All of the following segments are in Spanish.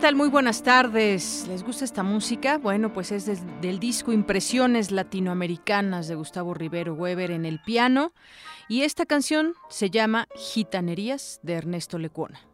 Tal? Muy buenas tardes. ¿Les gusta esta música? Bueno, pues es del disco Impresiones Latinoamericanas de Gustavo Rivero Weber en el piano. Y esta canción se llama Gitanerías de Ernesto Lecuona.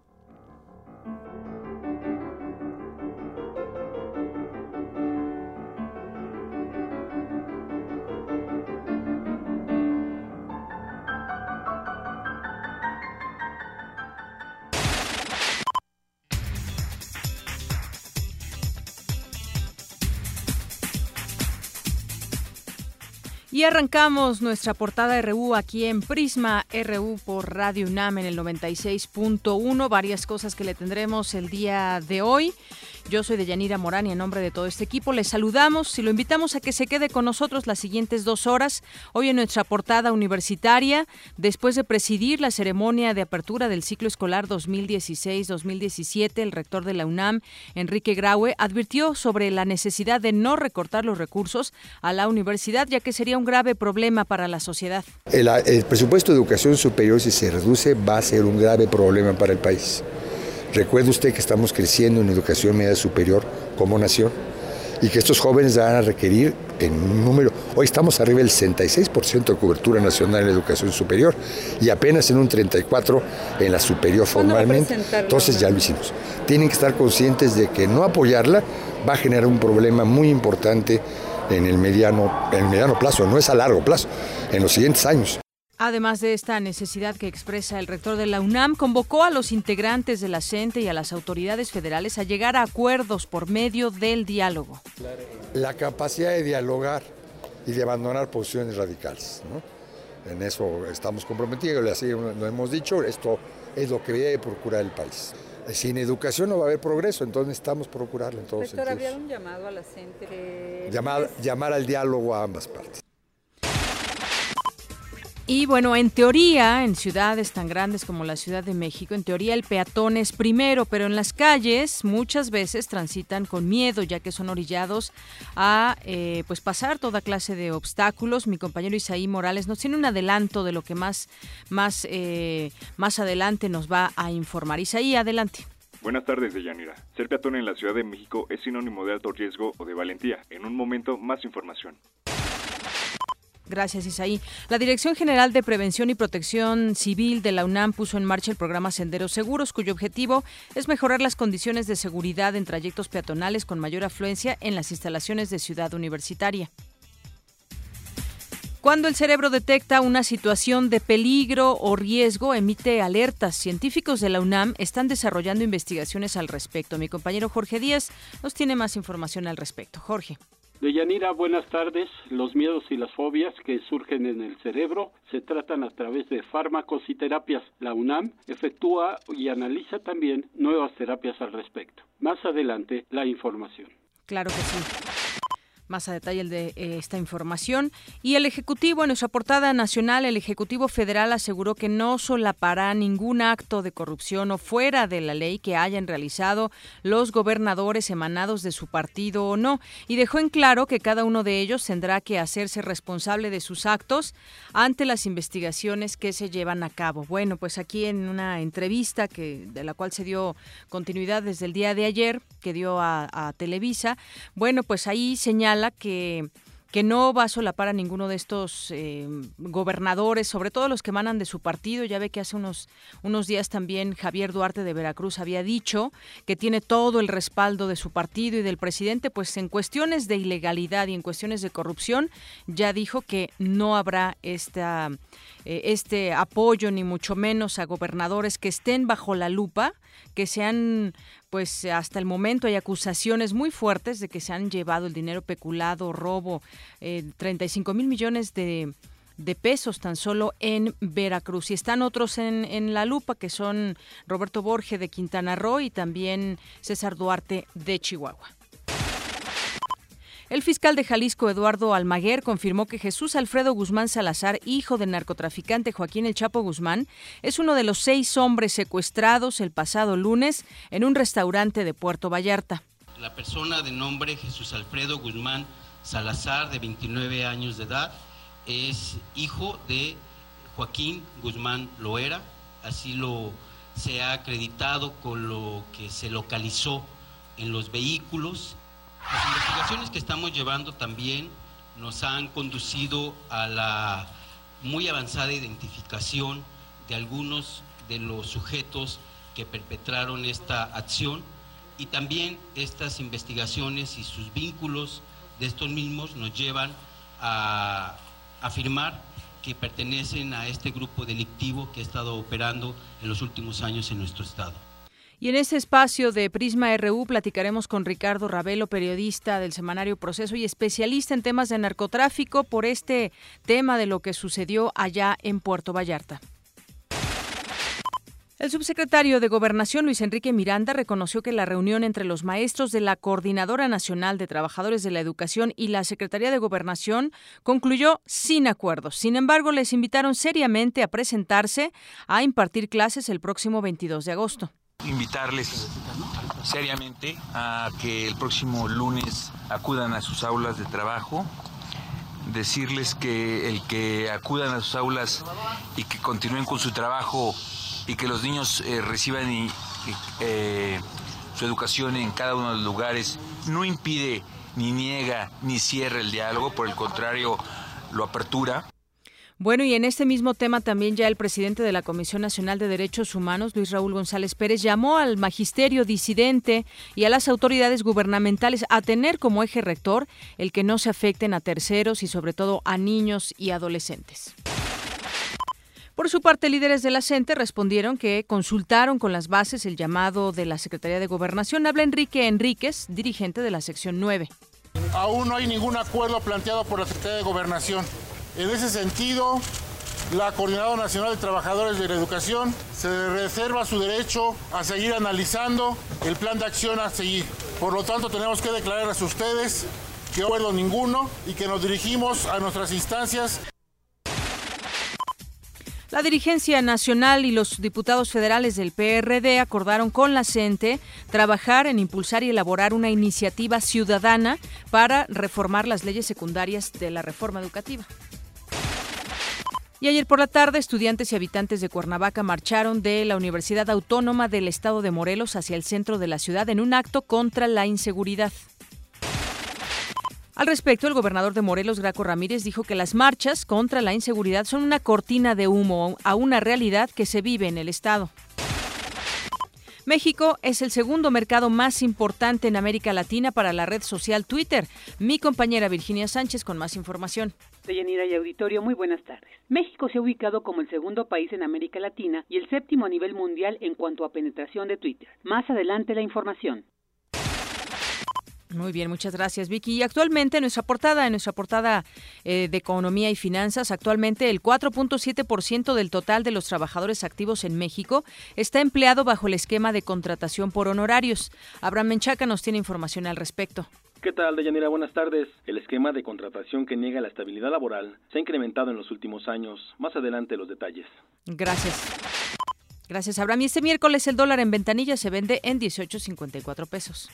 Y arrancamos nuestra portada RU aquí en Prisma RU por Radio UNAM en el 96.1. Varias cosas que le tendremos el día de hoy. Yo soy Deyanira Morán y en nombre de todo este equipo les saludamos y lo invitamos a que se quede con nosotros las siguientes dos horas. Hoy en nuestra portada universitaria, después de presidir la ceremonia de apertura del ciclo escolar 2016-2017, el rector de la UNAM, Enrique Graue, advirtió sobre la necesidad de no recortar los recursos a la universidad, ya que sería un grave problema para la sociedad. El, el presupuesto de educación superior, si se reduce, va a ser un grave problema para el país. Recuerde usted que estamos creciendo en educación media superior como nación y que estos jóvenes van a requerir en un número, hoy estamos arriba del 66% de cobertura nacional en educación superior y apenas en un 34% en la superior formalmente. Entonces ya lo hicimos. Tienen que estar conscientes de que no apoyarla va a generar un problema muy importante en el mediano, en el mediano plazo, no es a largo plazo, en los siguientes años. Además de esta necesidad que expresa el rector de la UNAM, convocó a los integrantes de la CENTE y a las autoridades federales a llegar a acuerdos por medio del diálogo. La capacidad de dialogar y de abandonar posiciones radicales. En eso estamos comprometidos, así lo hemos dicho, esto es lo que debe procurar el país. Sin educación no va a haber progreso, entonces necesitamos procurarlo en todos Rector, ¿había un llamado a la CENTE? Llamar, llamar al diálogo a ambas partes. Y bueno, en teoría, en ciudades tan grandes como la Ciudad de México, en teoría el peatón es primero, pero en las calles muchas veces transitan con miedo, ya que son orillados a eh, pues pasar toda clase de obstáculos. Mi compañero Isaí Morales nos tiene un adelanto de lo que más, más, eh, más adelante nos va a informar. Isaí, adelante. Buenas tardes, Deyanira. Ser peatón en la Ciudad de México es sinónimo de alto riesgo o de valentía. En un momento, más información. Gracias, Isaí. La Dirección General de Prevención y Protección Civil de la UNAM puso en marcha el programa Senderos Seguros, cuyo objetivo es mejorar las condiciones de seguridad en trayectos peatonales con mayor afluencia en las instalaciones de Ciudad Universitaria. Cuando el cerebro detecta una situación de peligro o riesgo, emite alertas. Científicos de la UNAM están desarrollando investigaciones al respecto. Mi compañero Jorge Díaz nos tiene más información al respecto. Jorge. Deyanira, buenas tardes. Los miedos y las fobias que surgen en el cerebro se tratan a través de fármacos y terapias. La UNAM efectúa y analiza también nuevas terapias al respecto. Más adelante, la información. Claro que sí más a detalle de eh, esta información. Y el Ejecutivo, en nuestra portada nacional, el Ejecutivo Federal aseguró que no solapará ningún acto de corrupción o fuera de la ley que hayan realizado los gobernadores emanados de su partido o no. Y dejó en claro que cada uno de ellos tendrá que hacerse responsable de sus actos ante las investigaciones que se llevan a cabo. Bueno, pues aquí en una entrevista que de la cual se dio continuidad desde el día de ayer, que dio a, a Televisa, bueno, pues ahí señala que no va a solapar a ninguno de estos eh, gobernadores, sobre todo los que emanan de su partido. Ya ve que hace unos, unos días también Javier Duarte de Veracruz había dicho que tiene todo el respaldo de su partido y del presidente, pues en cuestiones de ilegalidad y en cuestiones de corrupción, ya dijo que no habrá eh, este apoyo, ni mucho menos a gobernadores que estén bajo la lupa que se han, pues hasta el momento hay acusaciones muy fuertes de que se han llevado el dinero peculado, robo, eh, 35 mil millones de pesos tan solo en Veracruz. Y están otros en, en la lupa, que son Roberto Borge de Quintana Roo y también César Duarte de Chihuahua. El fiscal de Jalisco, Eduardo Almaguer, confirmó que Jesús Alfredo Guzmán Salazar, hijo del narcotraficante Joaquín El Chapo Guzmán, es uno de los seis hombres secuestrados el pasado lunes en un restaurante de Puerto Vallarta. La persona de nombre Jesús Alfredo Guzmán Salazar, de 29 años de edad, es hijo de Joaquín Guzmán Loera, así lo se ha acreditado con lo que se localizó en los vehículos las investigaciones que estamos llevando también nos han conducido a la muy avanzada identificación de algunos de los sujetos que perpetraron esta acción y también estas investigaciones y sus vínculos de estos mismos nos llevan a afirmar que pertenecen a este grupo delictivo que ha estado operando en los últimos años en nuestro estado. Y en este espacio de Prisma RU platicaremos con Ricardo Ravelo, periodista del semanario Proceso y especialista en temas de narcotráfico, por este tema de lo que sucedió allá en Puerto Vallarta. El subsecretario de Gobernación, Luis Enrique Miranda, reconoció que la reunión entre los maestros de la Coordinadora Nacional de Trabajadores de la Educación y la Secretaría de Gobernación concluyó sin acuerdos. Sin embargo, les invitaron seriamente a presentarse a impartir clases el próximo 22 de agosto invitarles seriamente a que el próximo lunes acudan a sus aulas de trabajo, decirles que el que acudan a sus aulas y que continúen con su trabajo y que los niños eh, reciban eh, su educación en cada uno de los lugares no impide ni niega ni cierra el diálogo, por el contrario lo apertura. Bueno, y en este mismo tema también ya el presidente de la Comisión Nacional de Derechos Humanos, Luis Raúl González Pérez, llamó al magisterio disidente y a las autoridades gubernamentales a tener como eje rector el que no se afecten a terceros y sobre todo a niños y adolescentes. Por su parte, líderes de la respondieron que consultaron con las bases el llamado de la Secretaría de Gobernación. Habla Enrique Enríquez, dirigente de la sección 9. Aún no hay ningún acuerdo planteado por la Secretaría de Gobernación. En ese sentido, la Coordinadora Nacional de Trabajadores de la Educación se reserva su derecho a seguir analizando el plan de acción a seguir. Por lo tanto, tenemos que declararles a ustedes que no acuerdo ninguno y que nos dirigimos a nuestras instancias. La dirigencia nacional y los diputados federales del PRD acordaron con la CENTE trabajar en impulsar y elaborar una iniciativa ciudadana para reformar las leyes secundarias de la reforma educativa. Y ayer por la tarde, estudiantes y habitantes de Cuernavaca marcharon de la Universidad Autónoma del Estado de Morelos hacia el centro de la ciudad en un acto contra la inseguridad. Al respecto, el gobernador de Morelos, Graco Ramírez, dijo que las marchas contra la inseguridad son una cortina de humo a una realidad que se vive en el Estado. México es el segundo mercado más importante en América Latina para la red social Twitter. Mi compañera Virginia Sánchez con más información. Deyanira y auditorio, muy buenas tardes. México se ha ubicado como el segundo país en América Latina y el séptimo a nivel mundial en cuanto a penetración de Twitter. Más adelante la información. Muy bien, muchas gracias Vicky. Y actualmente nuestra portada, en nuestra portada eh, de Economía y Finanzas, actualmente el 4.7% del total de los trabajadores activos en México está empleado bajo el esquema de contratación por honorarios. Abraham Menchaca nos tiene información al respecto. ¿Qué tal, Deyanira? Buenas tardes. El esquema de contratación que niega la estabilidad laboral se ha incrementado en los últimos años. Más adelante los detalles. Gracias. Gracias, Abraham. Y este miércoles el dólar en ventanilla se vende en 18.54 pesos.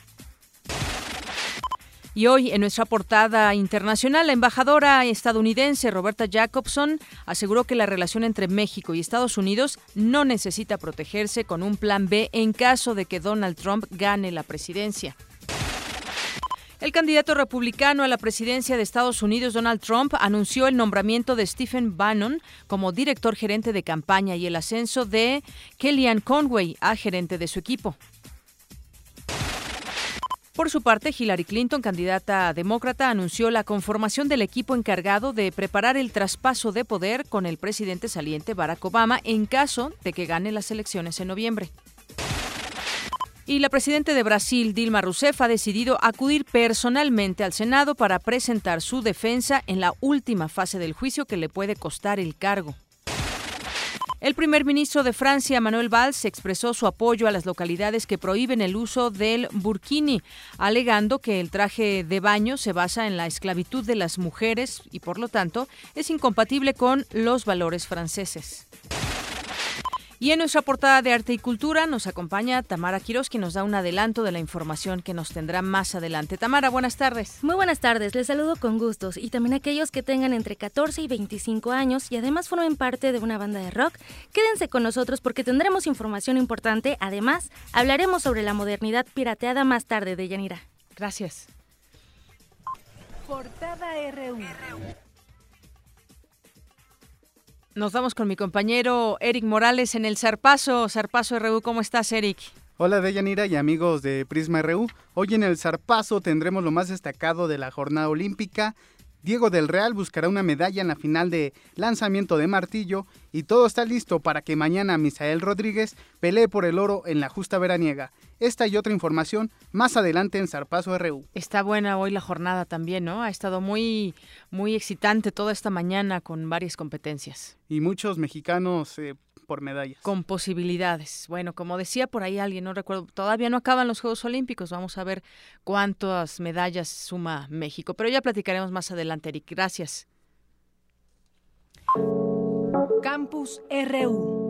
Y hoy, en nuestra portada internacional, la embajadora estadounidense Roberta Jacobson aseguró que la relación entre México y Estados Unidos no necesita protegerse con un plan B en caso de que Donald Trump gane la presidencia. El candidato republicano a la presidencia de Estados Unidos, Donald Trump, anunció el nombramiento de Stephen Bannon como director gerente de campaña y el ascenso de Kellyanne Conway a gerente de su equipo. Por su parte, Hillary Clinton, candidata demócrata, anunció la conformación del equipo encargado de preparar el traspaso de poder con el presidente saliente Barack Obama en caso de que gane las elecciones en noviembre. Y la presidenta de Brasil, Dilma Rousseff, ha decidido acudir personalmente al Senado para presentar su defensa en la última fase del juicio que le puede costar el cargo. El primer ministro de Francia, Manuel Valls, expresó su apoyo a las localidades que prohíben el uso del burkini, alegando que el traje de baño se basa en la esclavitud de las mujeres y, por lo tanto, es incompatible con los valores franceses. Y en nuestra portada de Arte y Cultura nos acompaña Tamara Quiroz, que nos da un adelanto de la información que nos tendrá más adelante. Tamara, buenas tardes. Muy buenas tardes, les saludo con gustos y también aquellos que tengan entre 14 y 25 años y además formen parte de una banda de rock. Quédense con nosotros porque tendremos información importante. Además, hablaremos sobre la modernidad pirateada más tarde de Yanira. Gracias. Portada RU. Nos vamos con mi compañero Eric Morales en el Zarpazo. Zarpazo RU, ¿cómo estás, Eric? Hola Deyanira y amigos de Prisma RU. Hoy en el Zarpazo tendremos lo más destacado de la jornada olímpica. Diego del Real buscará una medalla en la final de lanzamiento de martillo y todo está listo para que mañana Misael Rodríguez pelee por el oro en la justa veraniega. Esta y otra información más adelante en Zarpazo RU. Está buena hoy la jornada también, ¿no? Ha estado muy, muy excitante toda esta mañana con varias competencias. Y muchos mexicanos eh, por medallas. Con posibilidades. Bueno, como decía por ahí alguien, no recuerdo, todavía no acaban los Juegos Olímpicos. Vamos a ver cuántas medallas suma México. Pero ya platicaremos más adelante, Eric. Gracias. Campus RU.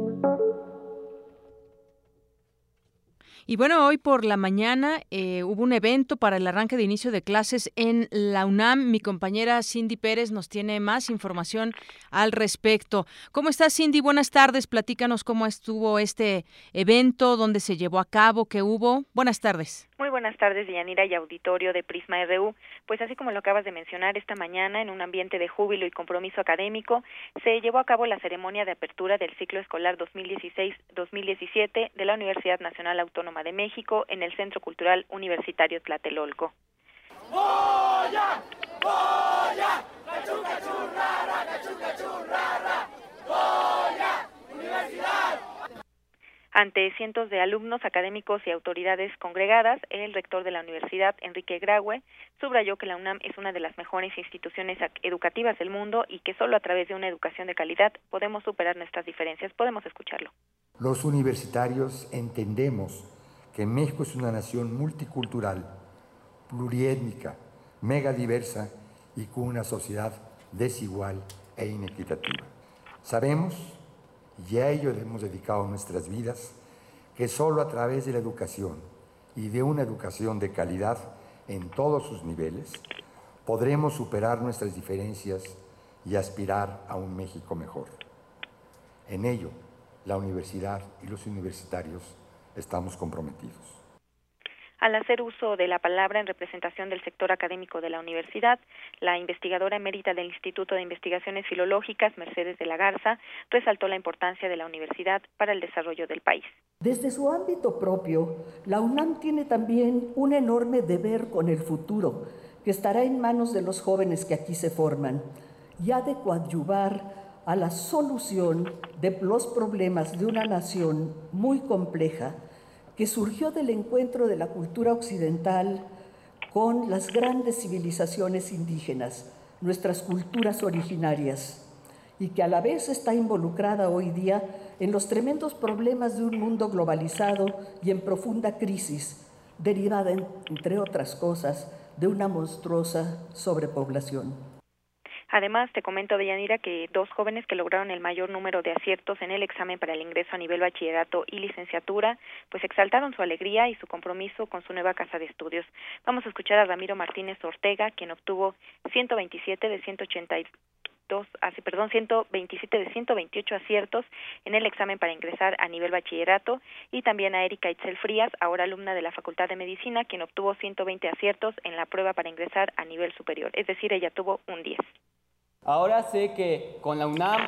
Y bueno, hoy por la mañana eh, hubo un evento para el arranque de inicio de clases en la UNAM. Mi compañera Cindy Pérez nos tiene más información al respecto. ¿Cómo estás, Cindy? Buenas tardes. Platícanos cómo estuvo este evento, dónde se llevó a cabo, qué hubo. Buenas tardes. Muy buenas tardes, Yanira y auditorio de Prisma RU. Pues así como lo acabas de mencionar, esta mañana, en un ambiente de júbilo y compromiso académico, se llevó a cabo la ceremonia de apertura del ciclo escolar 2016-2017 de la Universidad Nacional Autónoma de México en el Centro Cultural Universitario Tlatelolco. Ante cientos de alumnos, académicos y autoridades congregadas, el rector de la universidad, Enrique Graue, subrayó que la UNAM es una de las mejores instituciones educativas del mundo y que solo a través de una educación de calidad podemos superar nuestras diferencias. Podemos escucharlo. Los universitarios entendemos que México es una nación multicultural, pluriétnica, megadiversa y con una sociedad desigual e inequitativa. Sabemos y a ello hemos dedicado nuestras vidas, que solo a través de la educación y de una educación de calidad en todos sus niveles, podremos superar nuestras diferencias y aspirar a un México mejor. En ello, la universidad y los universitarios estamos comprometidos. Al hacer uso de la palabra en representación del sector académico de la universidad, la investigadora emérita del Instituto de Investigaciones Filológicas, Mercedes de la Garza, resaltó la importancia de la universidad para el desarrollo del país. Desde su ámbito propio, la UNAM tiene también un enorme deber con el futuro, que estará en manos de los jóvenes que aquí se forman, y ha de coadyuvar a la solución de los problemas de una nación muy compleja que surgió del encuentro de la cultura occidental con las grandes civilizaciones indígenas, nuestras culturas originarias, y que a la vez está involucrada hoy día en los tremendos problemas de un mundo globalizado y en profunda crisis, derivada, entre otras cosas, de una monstruosa sobrepoblación. Además, te comento, Deyanira, que dos jóvenes que lograron el mayor número de aciertos en el examen para el ingreso a nivel bachillerato y licenciatura, pues exaltaron su alegría y su compromiso con su nueva casa de estudios. Vamos a escuchar a Ramiro Martínez Ortega, quien obtuvo 127 de 182 hace, perdón, 127 de 128 aciertos en el examen para ingresar a nivel bachillerato y también a Erika Itzel Frías, ahora alumna de la Facultad de Medicina, quien obtuvo 120 aciertos en la prueba para ingresar a nivel superior, es decir, ella tuvo un 10. Ahora sé que con la UNAM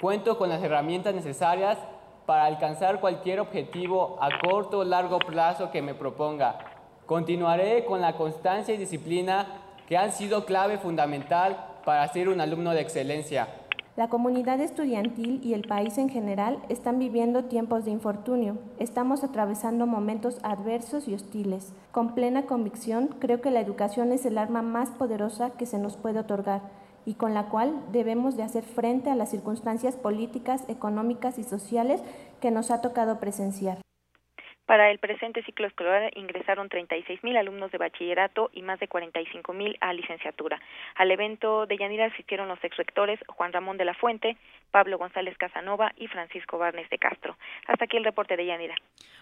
cuento con las herramientas necesarias para alcanzar cualquier objetivo a corto o largo plazo que me proponga. Continuaré con la constancia y disciplina que han sido clave fundamental para ser un alumno de excelencia. La comunidad estudiantil y el país en general están viviendo tiempos de infortunio. Estamos atravesando momentos adversos y hostiles. Con plena convicción, creo que la educación es el arma más poderosa que se nos puede otorgar y con la cual debemos de hacer frente a las circunstancias políticas, económicas y sociales que nos ha tocado presenciar. Para el presente ciclo escolar ingresaron 36 mil alumnos de bachillerato y más de 45 mil a licenciatura. Al evento de Yanira asistieron los exrectores Juan Ramón de la Fuente, Pablo González Casanova y Francisco Barnes de Castro. Hasta aquí el reporte de Yanira.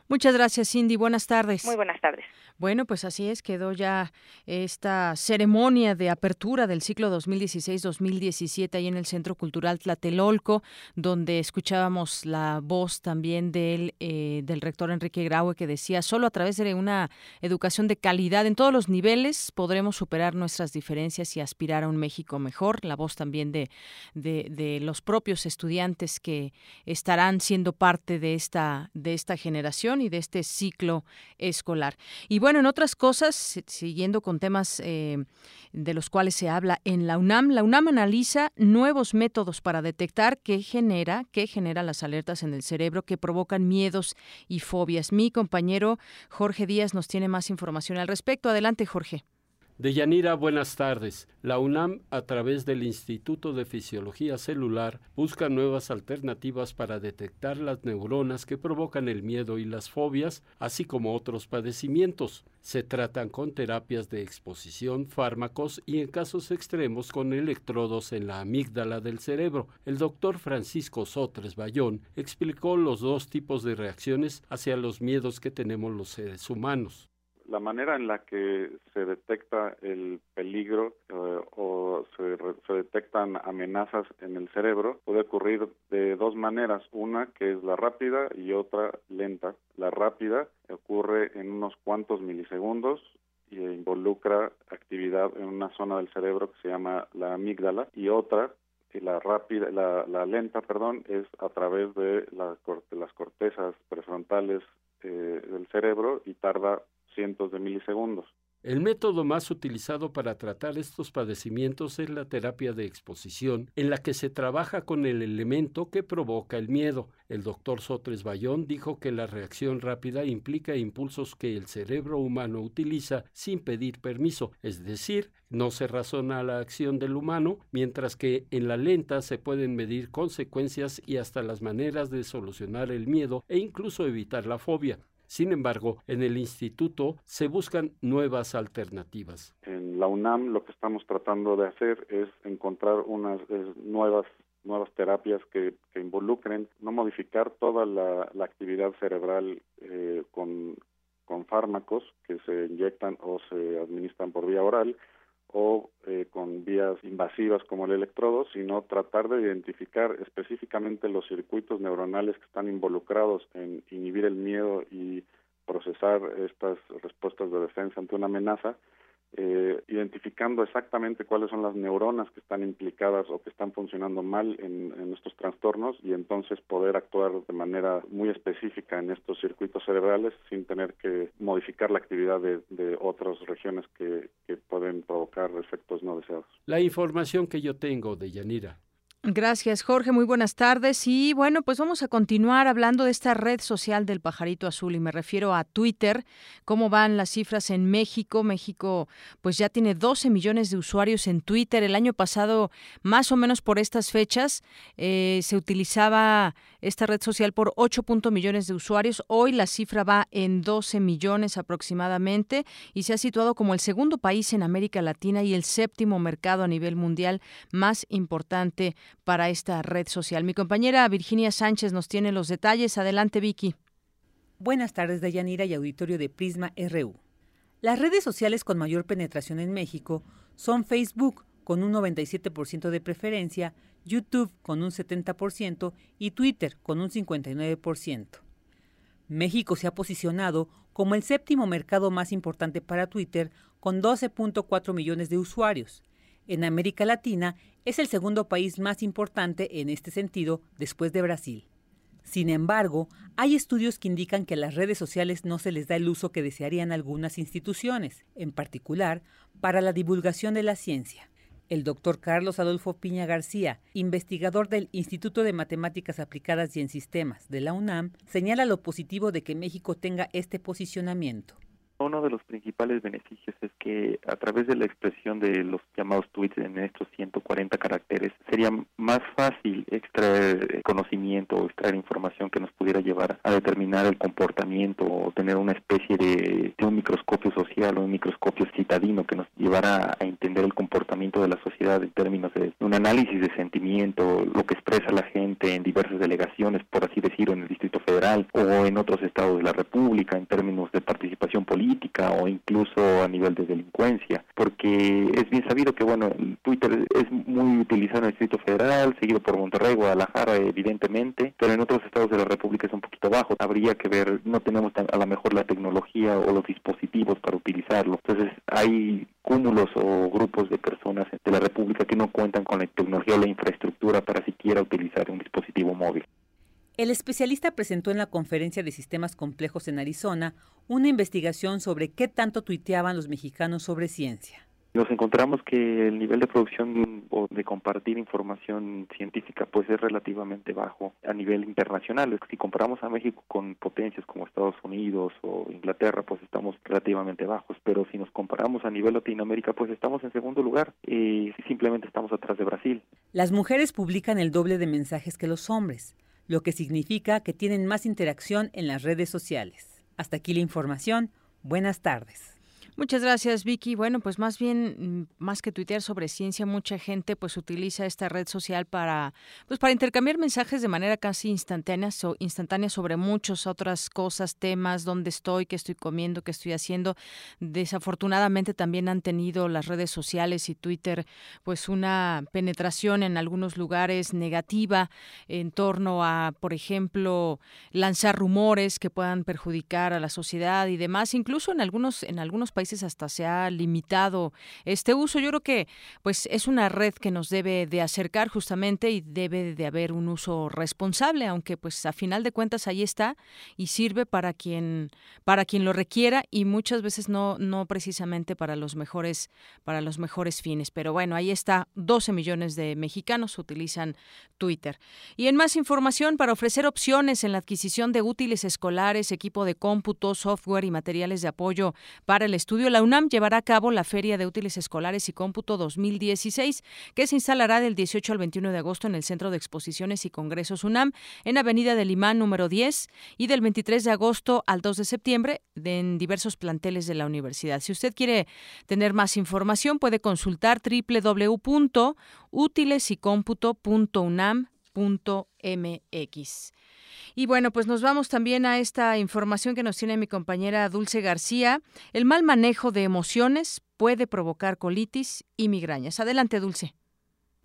Muchas gracias, Cindy. Buenas tardes. Muy buenas tardes. Bueno, pues así es, quedó ya esta ceremonia de apertura del ciclo 2016-2017 ahí en el Centro Cultural Tlatelolco, donde escuchábamos la voz también del, eh, del rector Enrique Graue que decía, solo a través de una educación de calidad en todos los niveles podremos superar nuestras diferencias y aspirar a un México mejor. La voz también de, de, de los propios estudiantes que estarán siendo parte de esta, de esta generación y de este ciclo escolar. Y bueno, en otras cosas, siguiendo con temas eh, de los cuales se habla en la UNAM, la UNAM analiza nuevos métodos para detectar qué genera, qué genera las alertas en el cerebro que provocan miedos y fobias. Mi compañero Jorge Díaz nos tiene más información al respecto. Adelante, Jorge. Deyanira, buenas tardes. La UNAM, a través del Instituto de Fisiología Celular, busca nuevas alternativas para detectar las neuronas que provocan el miedo y las fobias, así como otros padecimientos. Se tratan con terapias de exposición, fármacos y en casos extremos con electrodos en la amígdala del cerebro. El doctor Francisco Sotres Bayón explicó los dos tipos de reacciones hacia los miedos que tenemos los seres humanos la manera en la que se detecta el peligro eh, o se, se, detectan amenazas en el cerebro puede ocurrir de dos maneras, una que es la rápida y otra lenta. La rápida ocurre en unos cuantos milisegundos y involucra actividad en una zona del cerebro que se llama la amígdala y otra y la rápida, la, la lenta, perdón, es a través de, la, las cortezas prefrontales eh, del cerebro y tarda cientos de milisegundos. El método más utilizado para tratar estos padecimientos es la terapia de exposición, en la que se trabaja con el elemento que provoca el miedo. El doctor Sotres Bayón dijo que la reacción rápida implica impulsos que el cerebro humano utiliza sin pedir permiso, es decir, no se razona la acción del humano, mientras que en la lenta se pueden medir consecuencias y hasta las maneras de solucionar el miedo e incluso evitar la fobia. Sin embargo, en el instituto se buscan nuevas alternativas. En la UNAM lo que estamos tratando de hacer es encontrar unas nuevas nuevas terapias que, involucren no modificar toda la, la actividad cerebral eh, con, con fármacos que se inyectan o se administran por vía oral, o eh, con vías invasivas como el electrodo, sino tratar de identificar específicamente los circuitos neuronales que están involucrados en inhibir el miedo y procesar estas respuestas de defensa ante una amenaza eh, identificando exactamente cuáles son las neuronas que están implicadas o que están funcionando mal en, estos trastornos y entonces poder actuar de manera muy específica en estos circuitos cerebrales sin tener que modificar la actividad de, de otras regiones que, que pueden provocar efectos no deseados. La información que yo tengo de Yanira Gracias, Jorge. Muy buenas tardes. Y bueno, pues vamos a continuar hablando de esta red social del pajarito azul y me refiero a Twitter. ¿Cómo van las cifras en México? México pues ya tiene 12 millones de usuarios en Twitter. El año pasado, más o menos por estas fechas, eh, se utilizaba esta red social por 8 millones de usuarios. Hoy la cifra va en 12 millones aproximadamente y se ha situado como el segundo país en América Latina y el séptimo mercado a nivel mundial más importante para esta red social. Mi compañera Virginia Sánchez nos tiene los detalles. Adelante, Vicky. Buenas tardes, Dayanira y auditorio de Prisma RU. Las redes sociales con mayor penetración en México son Facebook, con un 97% de preferencia, YouTube con un 70% y Twitter con un 59%. México se ha posicionado como el séptimo mercado más importante para Twitter con 12.4 millones de usuarios. En América Latina es el segundo país más importante en este sentido después de Brasil. Sin embargo, hay estudios que indican que a las redes sociales no se les da el uso que desearían algunas instituciones, en particular para la divulgación de la ciencia. El doctor Carlos Adolfo Piña García, investigador del Instituto de Matemáticas Aplicadas y en Sistemas de la UNAM, señala lo positivo de que México tenga este posicionamiento. Uno de los principales beneficios es que a través de la expresión de los llamados tweets en estos 140 caracteres sería más fácil extraer conocimiento o extraer información que nos pudiera llevar a determinar el comportamiento o tener una especie de, un microscopio social o un microscopio citadino que nos llevara a entender el comportamiento de la sociedad en términos de un análisis de sentimiento, lo que expresa la gente en diversas delegaciones, por así decirlo, en el Distrito Federal o en otros estados de la República en términos de participación política o incluso a nivel de delincuencia, porque es bien sabido que bueno, Twitter es muy utilizado en el Distrito Federal, seguido por Monterrey, Guadalajara, evidentemente, pero en otros estados de la República es un poquito bajo. Habría que ver, no tenemos a lo mejor la tecnología o los dispositivos para utilizarlo. Entonces hay cúmulos o grupos de personas de la República que no cuentan con la tecnología o la infraestructura para siquiera utilizar un dispositivo móvil. El especialista presentó en la conferencia de sistemas complejos en Arizona una investigación sobre qué tanto tuiteaban los mexicanos sobre ciencia. Nos encontramos que el nivel de producción o de compartir información científica pues es relativamente bajo a nivel internacional. Si comparamos a México con potencias como Estados Unidos o Inglaterra pues estamos relativamente bajos, pero si nos comparamos a nivel Latinoamérica pues estamos en segundo lugar y simplemente estamos atrás de Brasil. Las mujeres publican el doble de mensajes que los hombres lo que significa que tienen más interacción en las redes sociales. Hasta aquí la información. Buenas tardes. Muchas gracias, Vicky. Bueno, pues más bien, mm, más que tuitear sobre ciencia, mucha gente pues utiliza esta red social para, pues para intercambiar mensajes de manera casi instantánea, o instantánea sobre muchas otras cosas, temas, dónde estoy, qué estoy comiendo, qué estoy haciendo. Desafortunadamente también han tenido las redes sociales y Twitter pues una penetración en algunos lugares negativa en torno a, por ejemplo, lanzar rumores que puedan perjudicar a la sociedad y demás, incluso en algunos en algunos países hasta se ha limitado este uso. Yo creo que pues es una red que nos debe de acercar justamente y debe de haber un uso responsable, aunque pues a final de cuentas ahí está y sirve para quien para quien lo requiera y muchas veces no no precisamente para los mejores para los mejores fines, pero bueno, ahí está, 12 millones de mexicanos utilizan Twitter. Y en más información para ofrecer opciones en la adquisición de útiles escolares, equipo de cómputo, software y materiales de apoyo para el estudio la UNAM llevará a cabo la Feria de Útiles Escolares y Cómputo 2016, que se instalará del 18 al 21 de agosto en el Centro de Exposiciones y Congresos UNAM, en Avenida del Imán número 10, y del 23 de agosto al 2 de septiembre en diversos planteles de la universidad. Si usted quiere tener más información, puede consultar www.utilesycomputo.unam.mx. Y bueno, pues nos vamos también a esta información que nos tiene mi compañera Dulce García. El mal manejo de emociones puede provocar colitis y migrañas. Adelante, Dulce.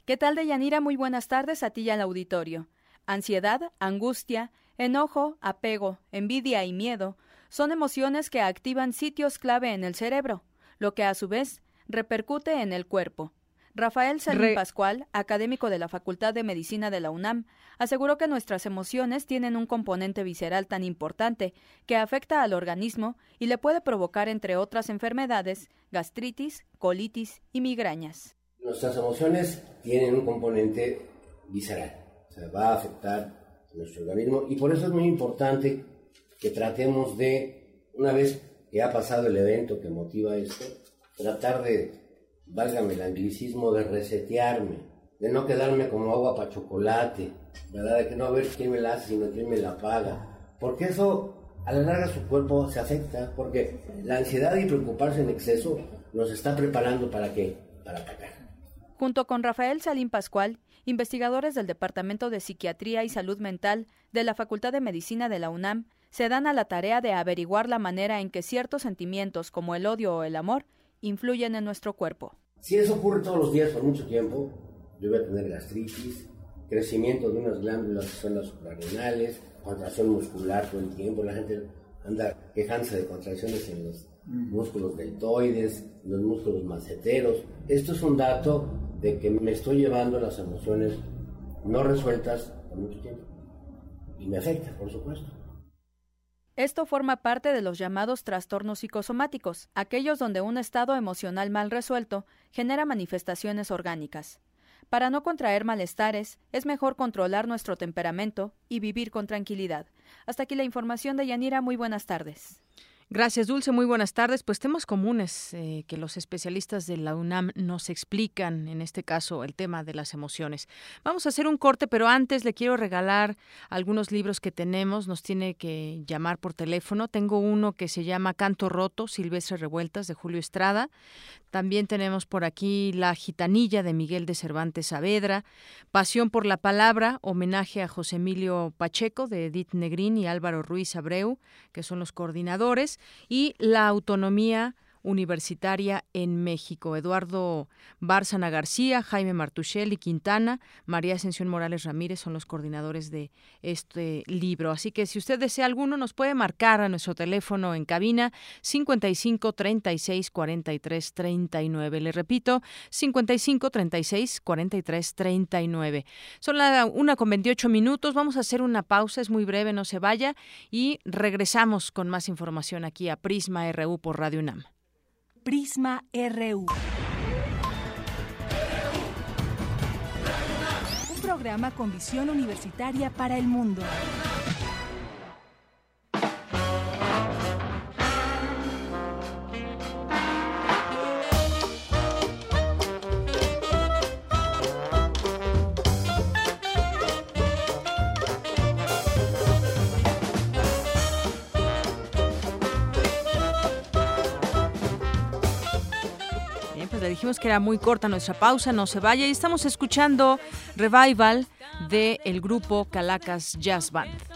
¿Qué tal, Deyanira? Muy buenas tardes a ti y al auditorio. Ansiedad, angustia, enojo, apego, envidia y miedo son emociones que activan sitios clave en el cerebro, lo que a su vez repercute en el cuerpo. Rafael Salín Pascual, académico de la Facultad de Medicina de la UNAM, aseguró que nuestras emociones tienen un componente visceral tan importante que afecta al organismo y le puede provocar, entre otras enfermedades, gastritis, colitis y migrañas. Nuestras emociones tienen un componente visceral, o sea, va a afectar a nuestro organismo y por eso es muy importante que tratemos de, una vez que ha pasado el evento que motiva esto, tratar de válgame el anglicismo de resetearme, de no quedarme como agua para chocolate, ¿verdad? De que no a ver quién me la hace, sino quién me la paga. Porque eso a la larga su cuerpo se afecta, porque la ansiedad y preocuparse en exceso nos está preparando para qué? Para atacar. Junto con Rafael Salín Pascual, investigadores del Departamento de Psiquiatría y Salud Mental de la Facultad de Medicina de la UNAM, se dan a la tarea de averiguar la manera en que ciertos sentimientos como el odio o el amor influyen en nuestro cuerpo. Si eso ocurre todos los días por mucho tiempo, yo voy a tener gastritis, crecimiento de unas glándulas que son las suprarrenales, contracción muscular todo el tiempo, la gente anda quejándose de contracciones en los músculos deltoides, los músculos maceteros. Esto es un dato de que me estoy llevando las emociones no resueltas por mucho tiempo. Y me afecta, por supuesto. Esto forma parte de los llamados trastornos psicosomáticos, aquellos donde un estado emocional mal resuelto genera manifestaciones orgánicas. Para no contraer malestares, es mejor controlar nuestro temperamento y vivir con tranquilidad. Hasta aquí la información de Yanira. Muy buenas tardes. Gracias, Dulce. Muy buenas tardes. Pues temas comunes eh, que los especialistas de la UNAM nos explican, en este caso, el tema de las emociones. Vamos a hacer un corte, pero antes le quiero regalar algunos libros que tenemos. Nos tiene que llamar por teléfono. Tengo uno que se llama Canto Roto, Silvestre Revueltas, de Julio Estrada. También tenemos por aquí La Gitanilla de Miguel de Cervantes Saavedra, Pasión por la Palabra, homenaje a José Emilio Pacheco de Edith Negrín y Álvaro Ruiz Abreu, que son los coordinadores, y La Autonomía universitaria en México. Eduardo Bárzana García, Jaime Martuchel y Quintana, María Ascensión Morales Ramírez son los coordinadores de este libro. Así que si usted desea alguno, nos puede marcar a nuestro teléfono en cabina 55 36 43 39. Le repito, 55 36 43 39. Son la una con 28 minutos. Vamos a hacer una pausa, es muy breve, no se vaya. Y regresamos con más información aquí a Prisma RU por Radio UNAM. Prisma RU. Un programa con visión universitaria para el mundo. Dijimos que era muy corta nuestra pausa, no se vaya. Y estamos escuchando Revival de el grupo Calacas Jazz Band.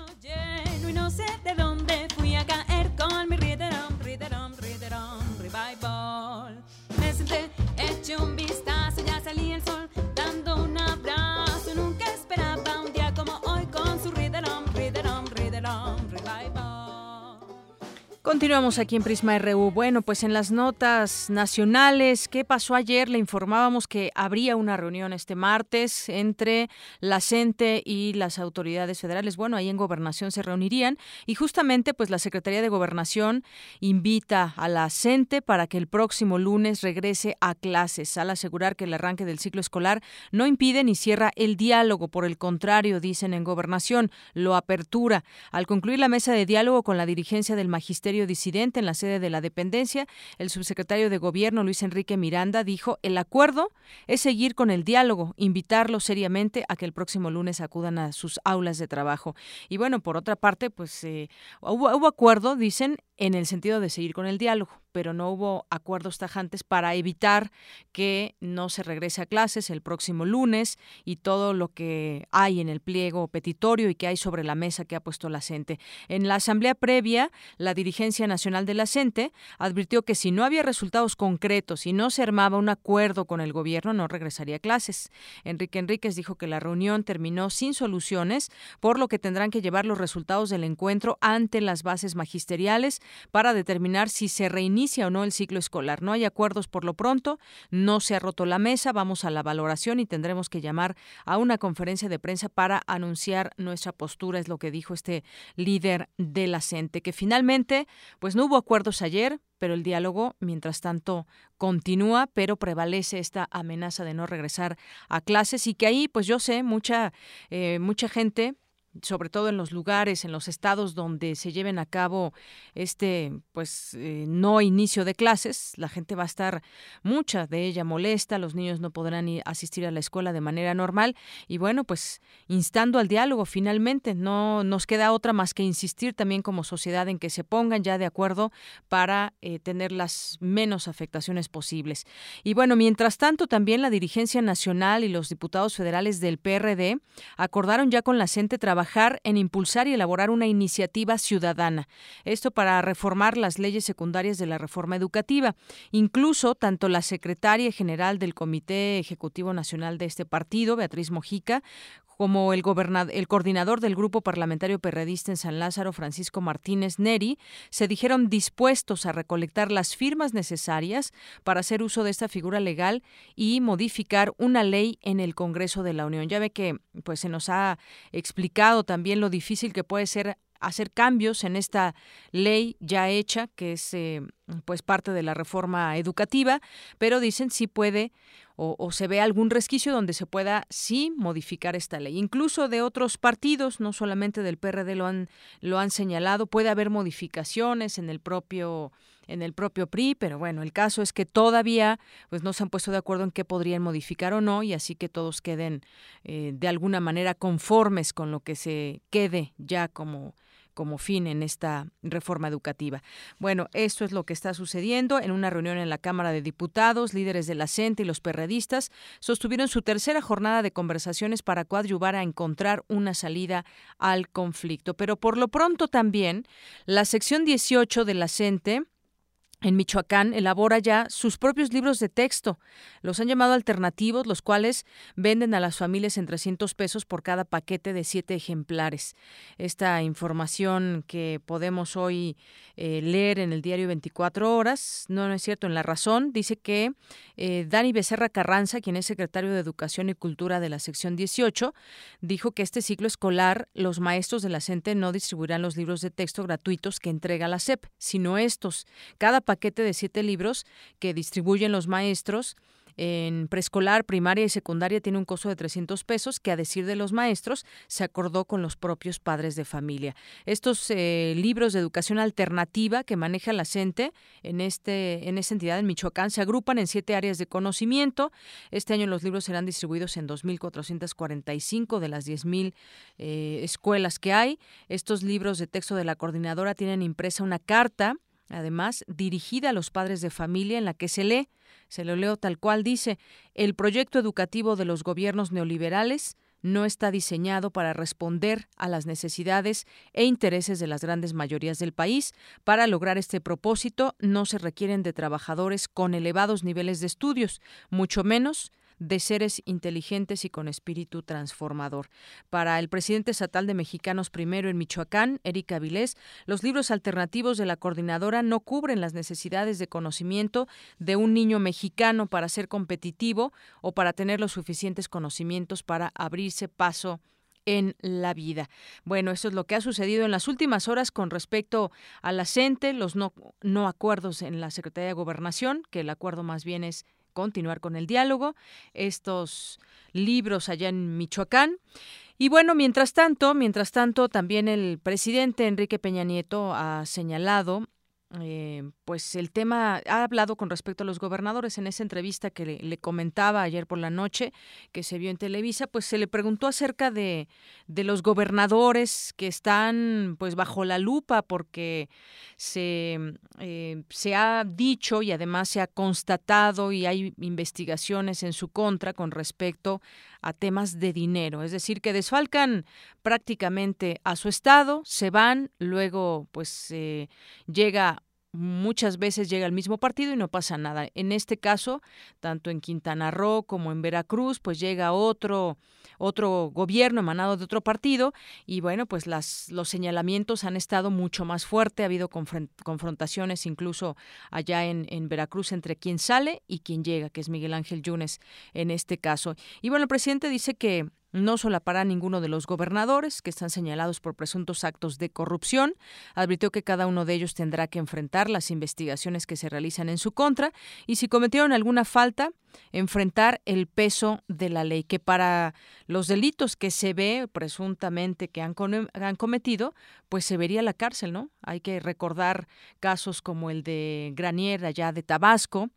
Continuamos aquí en Prisma RU. Bueno, pues en las notas nacionales, ¿qué pasó ayer? Le informábamos que habría una reunión este martes entre la CENTE y las autoridades federales. Bueno, ahí en Gobernación se reunirían y justamente pues la Secretaría de Gobernación invita a la CENTE para que el próximo lunes regrese a clases, al asegurar que el arranque del ciclo escolar no impide ni cierra el diálogo, por el contrario, dicen en Gobernación, lo apertura. Al concluir la mesa de diálogo con la dirigencia del Magisterio disidente en la sede de la dependencia, el subsecretario de Gobierno Luis Enrique Miranda dijo, el acuerdo es seguir con el diálogo, invitarlo seriamente a que el próximo lunes acudan a sus aulas de trabajo. Y bueno, por otra parte, pues eh, hubo, hubo acuerdo, dicen, en el sentido de seguir con el diálogo, pero no hubo acuerdos tajantes para evitar que no se regrese a clases el próximo lunes y todo lo que hay en el pliego petitorio y que hay sobre la mesa que ha puesto la CENTE. En la asamblea previa, la dirigencia nacional de la CENTE advirtió que si no había resultados concretos y no se armaba un acuerdo con el gobierno, no regresaría a clases. Enrique Enríquez dijo que la reunión terminó sin soluciones, por lo que tendrán que llevar los resultados del encuentro ante las bases magisteriales para determinar si se reinicia o no el ciclo escolar. No hay acuerdos por lo pronto, no se ha roto la mesa, vamos a la valoración y tendremos que llamar a una conferencia de prensa para anunciar nuestra postura, es lo que dijo este líder de la CENTE, que finalmente, pues no hubo acuerdos ayer, pero el diálogo, mientras tanto, continúa, pero prevalece esta amenaza de no regresar a clases y que ahí, pues yo sé, mucha, eh, mucha gente sobre todo en los lugares, en los estados donde se lleven a cabo este, pues, eh, no inicio de clases, la gente va a estar, mucha de ella molesta, los niños no podrán ir, asistir a la escuela de manera normal y bueno, pues, instando al diálogo finalmente, no nos queda otra más que insistir también como sociedad en que se pongan ya de acuerdo para eh, tener las menos afectaciones posibles. Y bueno, mientras tanto, también la dirigencia nacional y los diputados federales del PRD acordaron ya con la CENTE trabajar en impulsar y elaborar una iniciativa ciudadana. Esto para reformar las leyes secundarias de la reforma educativa. Incluso tanto la secretaria general del Comité Ejecutivo Nacional de este partido, Beatriz Mojica, como el, el coordinador del grupo parlamentario perredista en San Lázaro, Francisco Martínez Neri, se dijeron dispuestos a recolectar las firmas necesarias para hacer uso de esta figura legal y modificar una ley en el Congreso de la Unión. Ya ve que pues se nos ha explicado también lo difícil que puede ser hacer cambios en esta ley ya hecha, que es eh, pues parte de la reforma educativa, pero dicen si puede o, se ve algún resquicio donde se pueda sí modificar esta ley. Incluso de otros partidos, no solamente del PRD lo han, lo han señalado, puede haber modificaciones en el propio en el propio PRI, pero bueno, el caso es que todavía pues no se han puesto de acuerdo en qué podrían modificar o no y así que todos queden eh, de alguna manera conformes con lo que se quede ya como como fin en esta reforma educativa. Bueno, esto es lo que está sucediendo. En una reunión en la Cámara de Diputados, líderes de la CENTE y los perredistas sostuvieron su tercera jornada de conversaciones para coadyuvar a encontrar una salida al conflicto. Pero por lo pronto también, la sección 18 de la CENTE en Michoacán elabora ya sus propios libros de texto. Los han llamado alternativos, los cuales venden a las familias en 300 pesos por cada paquete de siete ejemplares. Esta información que podemos hoy eh, leer en el diario 24 horas, no, es cierto, en La Razón, dice que eh, Dani Becerra Carranza, quien es secretario de Educación y Cultura de la sección 18, dijo que este ciclo escolar los maestros de la CENTE no distribuirán los libros de texto gratuitos que entrega la SEP, sino estos. Cada paquete de siete libros que distribuyen los maestros en preescolar, primaria y secundaria tiene un costo de 300 pesos que, a decir de los maestros, se acordó con los propios padres de familia. Estos eh, libros de educación alternativa que maneja la CENTE en, este, en esta entidad en Michoacán se agrupan en siete áreas de conocimiento. Este año los libros serán distribuidos en 2.445 de las 10.000 eh, escuelas que hay. Estos libros de texto de la coordinadora tienen impresa una carta además dirigida a los padres de familia en la que se lee, se lo leo tal cual dice, el proyecto educativo de los gobiernos neoliberales no está diseñado para responder a las necesidades e intereses de las grandes mayorías del país. Para lograr este propósito no se requieren de trabajadores con elevados niveles de estudios, mucho menos de seres inteligentes y con espíritu transformador. Para el presidente estatal de Mexicanos Primero en Michoacán, Erika Vilés, los libros alternativos de la coordinadora no cubren las necesidades de conocimiento de un niño mexicano para ser competitivo o para tener los suficientes conocimientos para abrirse paso en la vida. Bueno, eso es lo que ha sucedido en las últimas horas con respecto a la CENTE, los no, no acuerdos en la Secretaría de Gobernación, que el acuerdo más bien es continuar con el diálogo, estos libros allá en Michoacán. Y bueno, mientras tanto, mientras tanto, también el presidente Enrique Peña Nieto ha señalado eh, pues el tema ha hablado con respecto a los gobernadores. En esa entrevista que le, comentaba ayer por la noche que se vio en Televisa pues se le preguntó acerca de, de los gobernadores que están pues bajo la lupa porque se eh, se ha dicho y además se ha constatado y hay investigaciones en su contra con respecto a temas de dinero, es decir, que desfalcan prácticamente a su estado, se van, luego pues eh, llega muchas veces llega el mismo partido y no pasa nada. En este caso, tanto en Quintana Roo como en Veracruz, pues llega otro otro gobierno emanado de otro partido y bueno, pues las los señalamientos han estado mucho más fuerte, ha habido confrontaciones incluso allá en, en Veracruz entre quien sale y quien llega, que es Miguel Ángel Yunes en este caso. Y bueno, el presidente dice que no solapará ninguno de los gobernadores que están señalados por presuntos actos de corrupción. Advirtió que cada uno de ellos tendrá que enfrentar las investigaciones que se realizan en su contra y si cometieron alguna falta, enfrentar el peso de la ley, que para los delitos que se ve presuntamente que han, han cometido, pues se vería la cárcel, ¿no? Hay que recordar casos como el de Granier allá de Tabasco,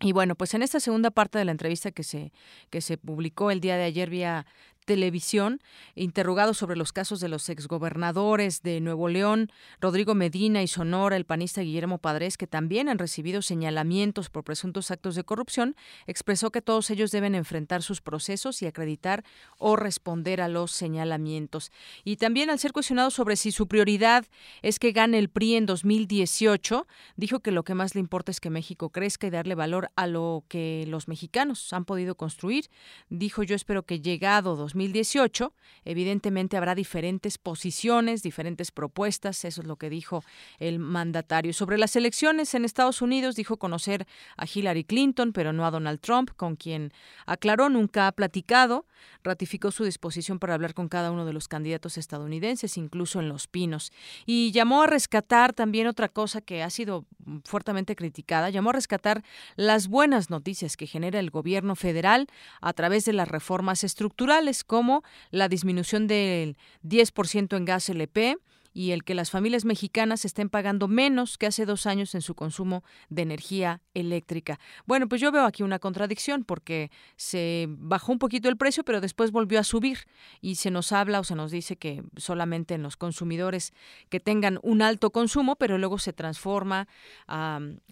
y bueno, pues en esta segunda parte de la entrevista que se, que se publicó el día de ayer vía televisión, interrogado sobre los casos de los exgobernadores de Nuevo León, Rodrigo Medina y Sonora, el panista Guillermo Padres, que también han recibido señalamientos por presuntos actos de corrupción, expresó que todos ellos deben enfrentar sus procesos y acreditar o responder a los señalamientos. Y también al ser cuestionado sobre si su prioridad es que gane el PRI en 2018, dijo que lo que más le importa es que México crezca y darle valor a lo que los mexicanos han podido construir. Dijo, yo espero que llegado 2018 2018. Evidentemente habrá diferentes posiciones, diferentes propuestas, eso es lo que dijo el mandatario. Sobre las elecciones en Estados Unidos, dijo conocer a Hillary Clinton, pero no a Donald Trump, con quien aclaró nunca ha platicado. ratificó su disposición para hablar con cada uno de los candidatos estadounidenses, incluso en Los Pinos. Y llamó a rescatar también otra cosa que ha sido fuertemente criticada, llamó a rescatar las buenas noticias que genera el gobierno federal a través de las reformas estructurales, como la disminución del 10% en gas LP, y el que las familias mexicanas estén pagando menos que hace dos años en su consumo de energía eléctrica. Bueno, pues yo veo aquí una contradicción porque se bajó un poquito el precio, pero después volvió a subir y se nos habla o se nos dice que solamente en los consumidores que tengan un alto consumo, pero luego se transforma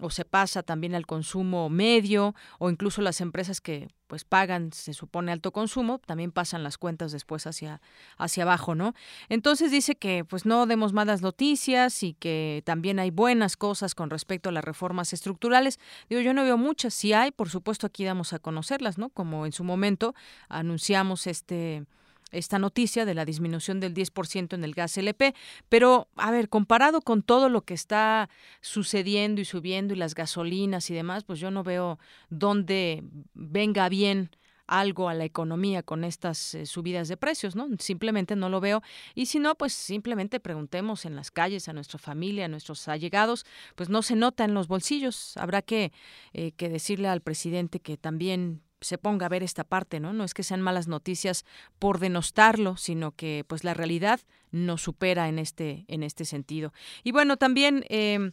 o se pasa también al consumo medio o incluso las empresas que pues pagan, se supone, alto consumo, también pasan las cuentas después hacia, hacia abajo, ¿no? Entonces dice que pues no demos malas noticias y que también hay buenas cosas con respecto a las reformas estructurales. Digo, yo no veo muchas, si hay, por supuesto aquí damos a conocerlas, ¿no? Como en su momento anunciamos este esta noticia de la disminución del 10% en el gas LP, pero a ver, comparado con todo lo que está sucediendo y subiendo y las gasolinas y demás, pues yo no veo dónde venga bien algo a la economía con estas eh, subidas de precios, ¿no? Simplemente no lo veo. Y si no, pues simplemente preguntemos en las calles a nuestra familia, a nuestros allegados, pues no se nota en los bolsillos. Habrá que, eh, que decirle al presidente que también se ponga a ver esta parte, ¿no? No es que sean malas noticias por denostarlo, sino que pues la realidad nos supera en este, en este sentido. Y bueno, también eh,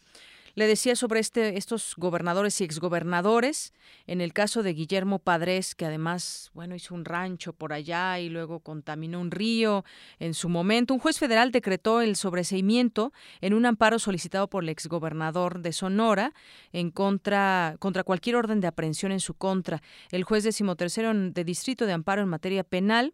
le decía sobre este, estos gobernadores y exgobernadores, en el caso de Guillermo Padres, que además, bueno, hizo un rancho por allá y luego contaminó un río en su momento, un juez federal decretó el sobreseimiento en un amparo solicitado por el exgobernador de Sonora en contra, contra cualquier orden de aprehensión en su contra. El juez decimotercero de distrito de amparo en materia penal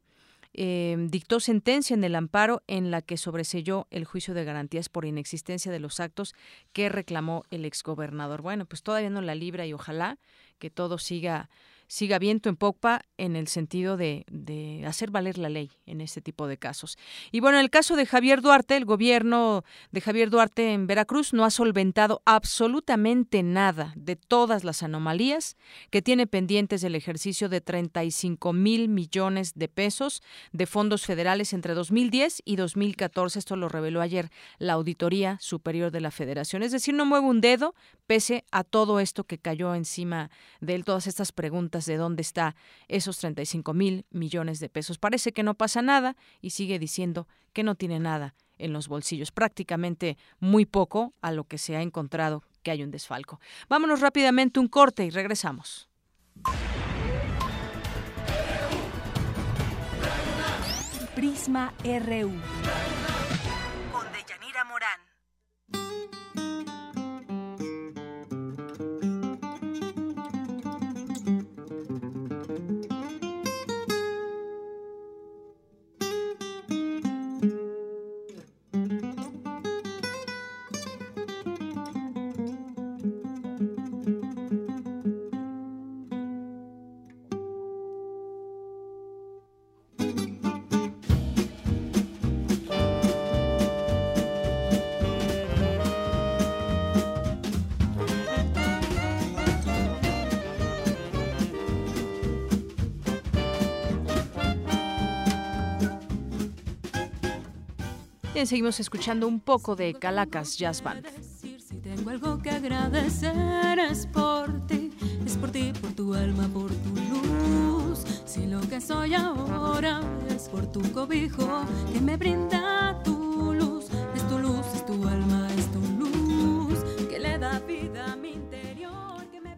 eh, dictó sentencia en el amparo en la que sobreselló el juicio de garantías por inexistencia de los actos que reclamó el exgobernador. Bueno, pues todavía no la libra y ojalá que todo siga siga viento en popa en el sentido de, hacer valer la ley en este tipo de casos. Y bueno, en el caso de Javier Duarte, el gobierno de Javier Duarte en Veracruz no ha solventado absolutamente nada de todas las anomalías que tiene pendientes el ejercicio de 35 mil millones de pesos de fondos federales entre 2010 y 2014. Esto lo reveló ayer la Auditoría Superior de la Federación. Es decir, no mueve un dedo pese a todo esto que cayó encima de él, todas estas preguntas de dónde está esos 35 mil millones de pesos. Parece que no pasa nada y sigue diciendo que no tiene nada en los bolsillos, prácticamente muy poco a lo que se ha encontrado que hay un desfalco. Vámonos rápidamente un corte y regresamos. Prisma RU. Seguimos escuchando un poco de Calacas Jazz Band. Si tengo algo que agradecer es por ti, es por ti, por tu alma, por tu luz. Si lo que soy ahora es por tu cobijo que me brinda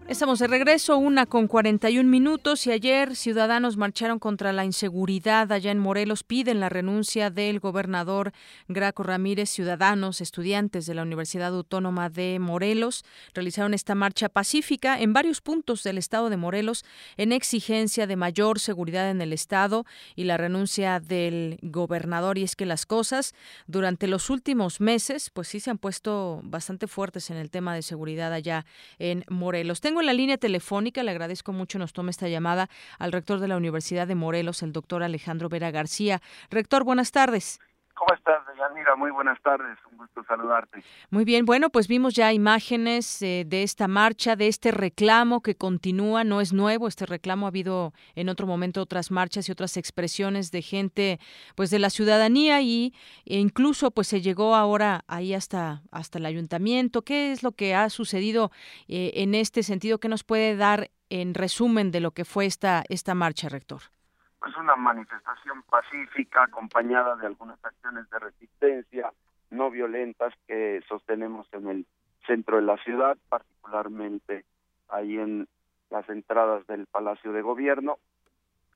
Estamos de regreso, una con 41 minutos y ayer ciudadanos marcharon contra la inseguridad allá en Morelos, piden la renuncia del gobernador Graco Ramírez, ciudadanos, estudiantes de la Universidad Autónoma de Morelos, realizaron esta marcha pacífica en varios puntos del estado de Morelos en exigencia de mayor seguridad en el estado y la renuncia del gobernador. Y es que las cosas durante los últimos meses pues sí se han puesto bastante fuertes en el tema de seguridad allá en Morelos. Tengo la línea telefónica, le agradezco mucho, nos tome esta llamada al rector de la Universidad de Morelos, el doctor Alejandro Vera García. Rector, buenas tardes. ¿Cómo estás, Yanira? Muy buenas tardes, un gusto saludarte. Muy bien, bueno, pues vimos ya imágenes eh, de esta marcha, de este reclamo que continúa, no es nuevo, este reclamo ha habido en otro momento otras marchas y otras expresiones de gente pues de la ciudadanía y e incluso pues se llegó ahora ahí hasta hasta el ayuntamiento. ¿Qué es lo que ha sucedido eh, en este sentido? ¿Qué nos puede dar en resumen de lo que fue esta esta marcha, rector? Es una manifestación pacífica acompañada de algunas acciones de resistencia no violentas que sostenemos en el centro de la ciudad, particularmente ahí en las entradas del Palacio de Gobierno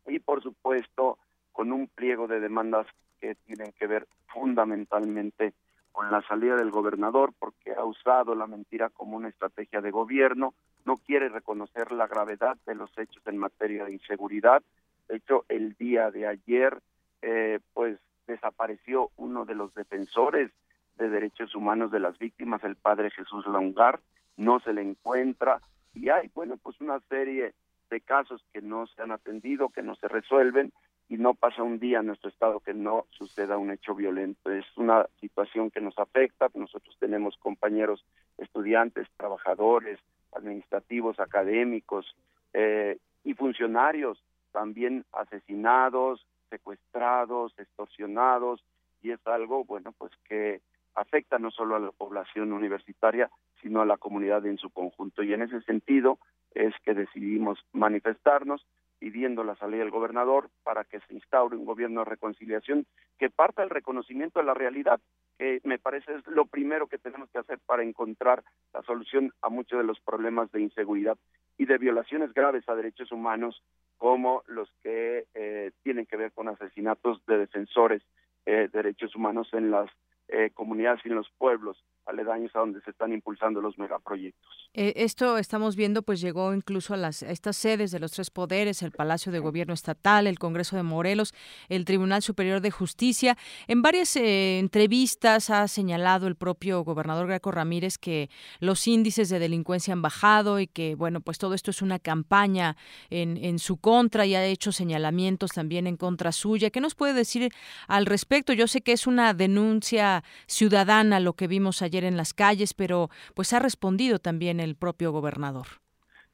y por supuesto con un pliego de demandas que tienen que ver fundamentalmente con la salida del gobernador porque ha usado la mentira como una estrategia de gobierno, no quiere reconocer la gravedad de los hechos en materia de inseguridad de hecho, el día de ayer, eh, pues desapareció uno de los defensores de derechos humanos de las víctimas, el padre Jesús Longar, no se le encuentra y hay, bueno, pues una serie de casos que no se han atendido, que no se resuelven y no pasa un día en nuestro estado que no suceda un hecho violento. Es una situación que nos afecta. Nosotros tenemos compañeros estudiantes, trabajadores, administrativos, académicos eh, y funcionarios también asesinados, secuestrados, extorsionados, y es algo, bueno, pues que afecta no solo a la población universitaria, sino a la comunidad en su conjunto. Y en ese sentido es que decidimos manifestarnos pidiendo la salida del gobernador para que se instaure un gobierno de reconciliación que parta del reconocimiento de la realidad, que me parece es lo primero que tenemos que hacer para encontrar la solución a muchos de los problemas de inseguridad y de violaciones graves a derechos humanos como los que eh, tienen que ver con asesinatos de defensores eh, de derechos humanos en las eh, comunidades y en los pueblos aledaños a donde se están impulsando los megaproyectos. Eh, esto estamos viendo, pues llegó incluso a las estas sedes de los tres poderes, el Palacio de Gobierno Estatal, el Congreso de Morelos, el Tribunal Superior de Justicia. En varias eh, entrevistas ha señalado el propio gobernador Graco Ramírez que los índices de delincuencia han bajado y que, bueno, pues todo esto es una campaña en, en su contra y ha hecho señalamientos también en contra suya. ¿Qué nos puede decir al respecto? Yo sé que es una denuncia ciudadana lo que vimos ayer en las calles, pero pues ha respondido también el propio gobernador.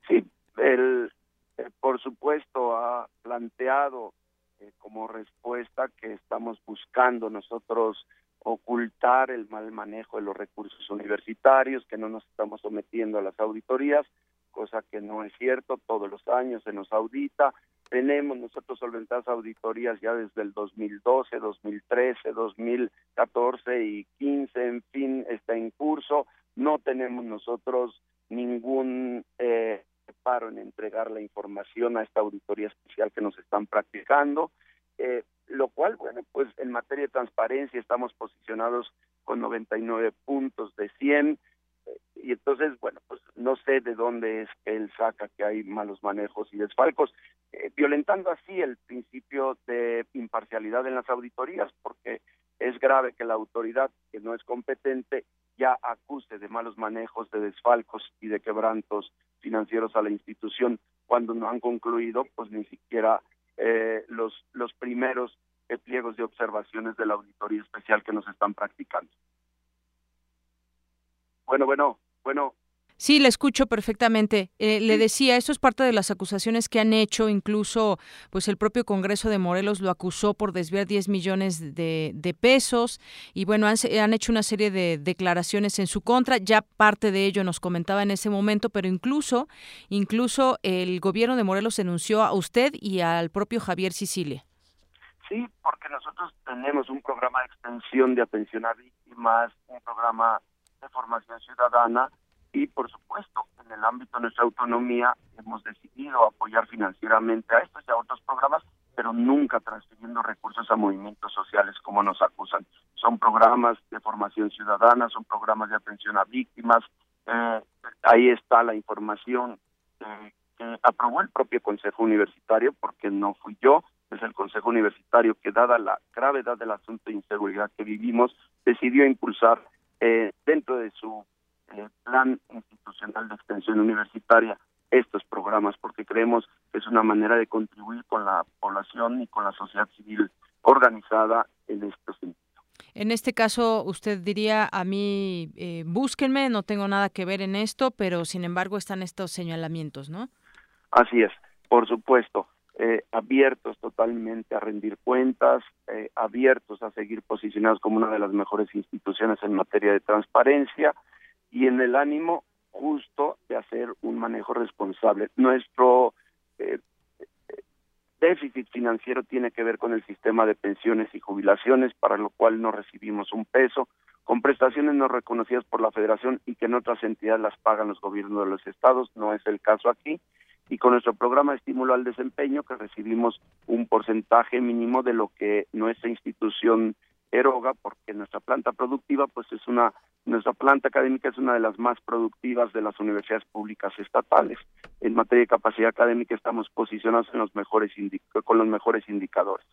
Sí, él eh, por supuesto ha planteado eh, como respuesta que estamos buscando nosotros ocultar el mal manejo de los recursos universitarios, que no nos estamos sometiendo a las auditorías, cosa que no es cierto, todos los años se nos audita, tenemos nosotros solventadas auditorías ya desde el 2012, 2013, 2014 y 15, en fin, está en curso. No tenemos nosotros ningún eh, paro en entregar la información a esta auditoría especial que nos están practicando, eh, lo cual, bueno, pues en materia de transparencia estamos posicionados con 99 puntos de 100 y entonces, bueno, pues no sé de dónde es que él saca que hay malos manejos y desfalcos, eh, violentando así el principio de imparcialidad en las auditorías, porque es grave que la autoridad que no es competente ya acuse de malos manejos, de desfalcos y de quebrantos financieros a la institución cuando no han concluido, pues ni siquiera eh, los los primeros pliegos de observaciones de la auditoría especial que nos están practicando. Bueno, bueno, bueno. Sí, le escucho perfectamente. Eh, le decía, esto es parte de las acusaciones que han hecho, incluso pues el propio Congreso de Morelos lo acusó por desviar 10 millones de, pesos y bueno, han, han, hecho una serie de declaraciones en su contra, ya parte de ello nos comentaba en ese momento, pero incluso, incluso el gobierno de Morelos denunció a usted y al propio Javier Sicilia. Sí, porque nosotros tenemos un programa de extensión de atención a víctimas, un programa de formación ciudadana y por supuesto en el ámbito de nuestra autonomía hemos decidido apoyar financieramente a estos y a otros programas pero nunca transfiriendo recursos a movimientos sociales como nos acusan. Son programas de formación ciudadana, son programas de atención a víctimas. Eh, ahí está la información que aprobó el propio Consejo Universitario, porque no fui yo, es el Consejo Universitario que, dada la gravedad del asunto de inseguridad que vivimos, decidió impulsar eh, dentro de su eh, plan institucional de extensión universitaria estos programas porque creemos que es una manera de contribuir con la población y con la sociedad civil organizada en este sentido. En este caso, usted diría a mí, eh, búsquenme, no tengo nada que ver en esto, pero sin embargo están estos señalamientos, ¿no? Así es, por supuesto. Eh, abiertos totalmente a rendir cuentas, eh, abiertos a seguir posicionados como una de las mejores instituciones en materia de transparencia y en el ánimo justo de hacer un manejo responsable. Nuestro eh, déficit financiero tiene que ver con el sistema de pensiones y jubilaciones, para lo cual no recibimos un peso, con prestaciones no reconocidas por la Federación y que en otras entidades las pagan los gobiernos de los estados, no es el caso aquí y con nuestro programa de estímulo al desempeño que recibimos un porcentaje mínimo de lo que nuestra institución eroga porque nuestra planta productiva pues es una nuestra planta académica es una de las más productivas de las universidades públicas estatales. En materia de capacidad académica estamos posicionados en los mejores con los mejores indicadores.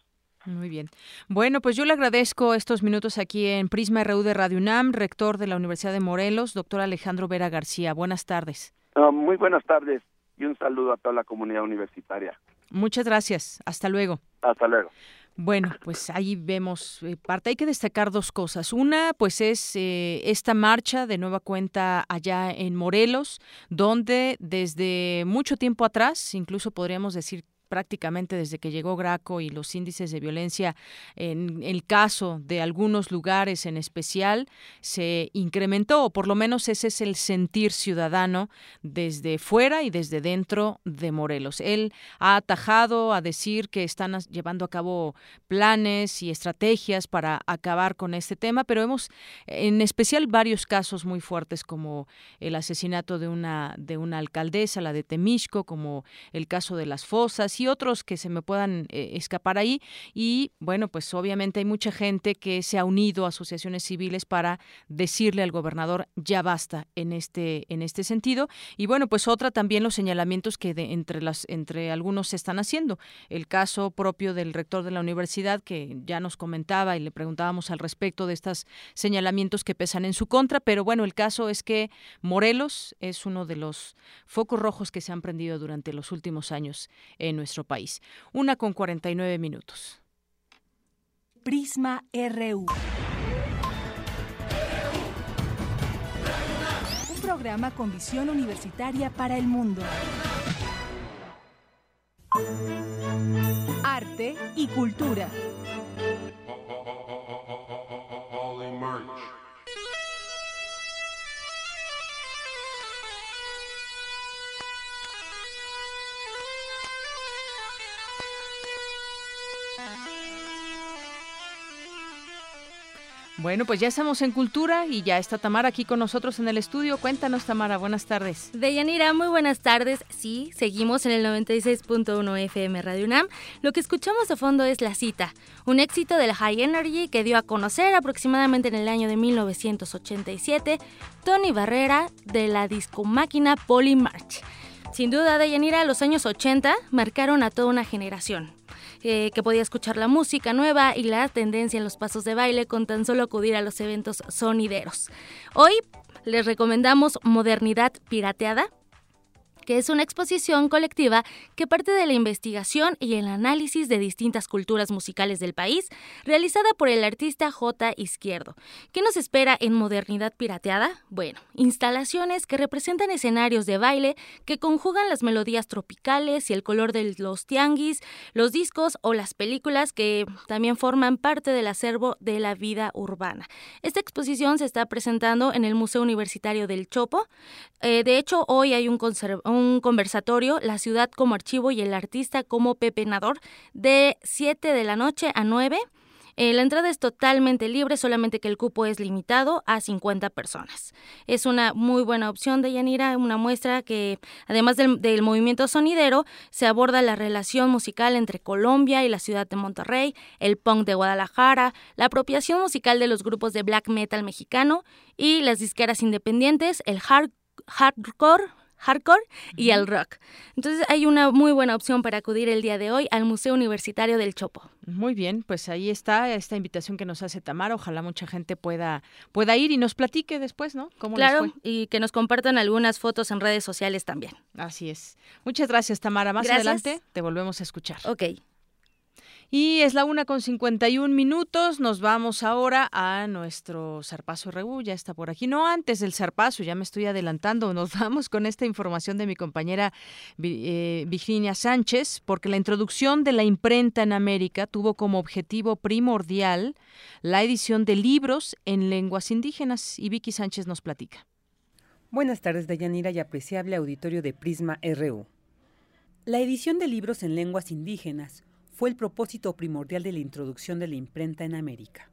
Muy bien. Bueno, pues yo le agradezco estos minutos aquí en Prisma RU de Radio UNAM, rector de la Universidad de Morelos, doctor Alejandro Vera García. Buenas tardes. Uh, muy buenas tardes y un saludo a toda la comunidad universitaria. Muchas gracias. Hasta luego. Hasta luego. Bueno, pues ahí vemos eh, parte. Hay que destacar dos cosas. Una, pues es eh, esta marcha de nueva cuenta allá en Morelos, donde desde mucho tiempo atrás, incluso podríamos decir prácticamente desde que llegó Graco y los índices de violencia en el caso de algunos lugares en especial se incrementó, o por lo menos ese es el sentir ciudadano desde fuera y desde dentro de Morelos. Él ha atajado a decir que están llevando a cabo planes y estrategias para acabar con este tema, pero hemos en especial varios casos muy fuertes como el asesinato de una de una alcaldesa, la de Temisco, como el caso de las fosas y otros que se me puedan eh, escapar ahí. Y bueno, pues obviamente hay mucha gente que se ha unido a asociaciones civiles para decirle al gobernador ya basta en este, en este sentido. Y bueno, pues otra también los señalamientos que de, entre, las, entre algunos se están haciendo. El caso propio del rector de la universidad que ya nos comentaba y le preguntábamos al respecto de estos señalamientos que pesan en su contra, pero bueno, el caso es que Morelos es uno de los focos rojos que se han prendido durante los últimos años en nuestro país. Una con 49 minutos. Prisma RU. Un programa con visión universitaria para el mundo. Arte y cultura. Bueno, pues ya estamos en Cultura y ya está Tamara aquí con nosotros en el estudio. Cuéntanos, Tamara, buenas tardes. Deyanira, muy buenas tardes. Sí, seguimos en el 96.1 FM Radio UNAM. Lo que escuchamos de fondo es La Cita, un éxito del High Energy que dio a conocer aproximadamente en el año de 1987 Tony Barrera de la disco máquina Polymarch. Sin duda, Deyanira, los años 80 marcaron a toda una generación eh, que podía escuchar la música nueva y la tendencia en los pasos de baile con tan solo acudir a los eventos sonideros. Hoy les recomendamos Modernidad Pirateada, que es una exposición colectiva que parte de la investigación y el análisis de distintas culturas musicales del país, realizada por el artista J. Izquierdo. ¿Qué nos espera en Modernidad Pirateada? Bueno, instalaciones que representan escenarios de baile que conjugan las melodías tropicales y el color de los tianguis, los discos o las películas que también forman parte del acervo de la vida urbana. Esta exposición se está presentando en el Museo Universitario del Chopo. Eh, de hecho, hoy hay un, un un conversatorio, La ciudad como archivo y el artista como pepenador, de 7 de la noche a 9. Eh, la entrada es totalmente libre, solamente que el cupo es limitado a 50 personas. Es una muy buena opción de Yanira, una muestra que, además del, del, movimiento sonidero, se aborda la relación musical entre Colombia y la ciudad de Monterrey, el punk de Guadalajara, la apropiación musical de los grupos de black metal mexicano y las disqueras independientes, el hard, hardcore, hardcore y el rock. Entonces hay una muy buena opción para acudir el día de hoy al Museo Universitario del Chopo. Muy bien, pues ahí está esta invitación que nos hace Tamara. Ojalá mucha gente pueda, pueda ir y nos platique después, ¿no? ¿Cómo claro, y que nos compartan algunas fotos en redes sociales también. Así es. Muchas gracias, Tamara. Más adelante te volvemos a escuchar. Ok. Y es la una con 51 minutos. Nos vamos ahora a nuestro Zarpazo RU. Ya está por aquí. No antes del Zarpazo, ya me estoy adelantando. Nos vamos con esta información de mi compañera eh, Virginia Sánchez, porque la introducción de la imprenta en América tuvo como objetivo primordial la edición de libros en lenguas indígenas. Y Vicky Sánchez nos platica. Buenas tardes, Dayanira y apreciable auditorio de Prisma RU. La edición de libros en lenguas indígenas fue el propósito primordial de la introducción de la imprenta en América.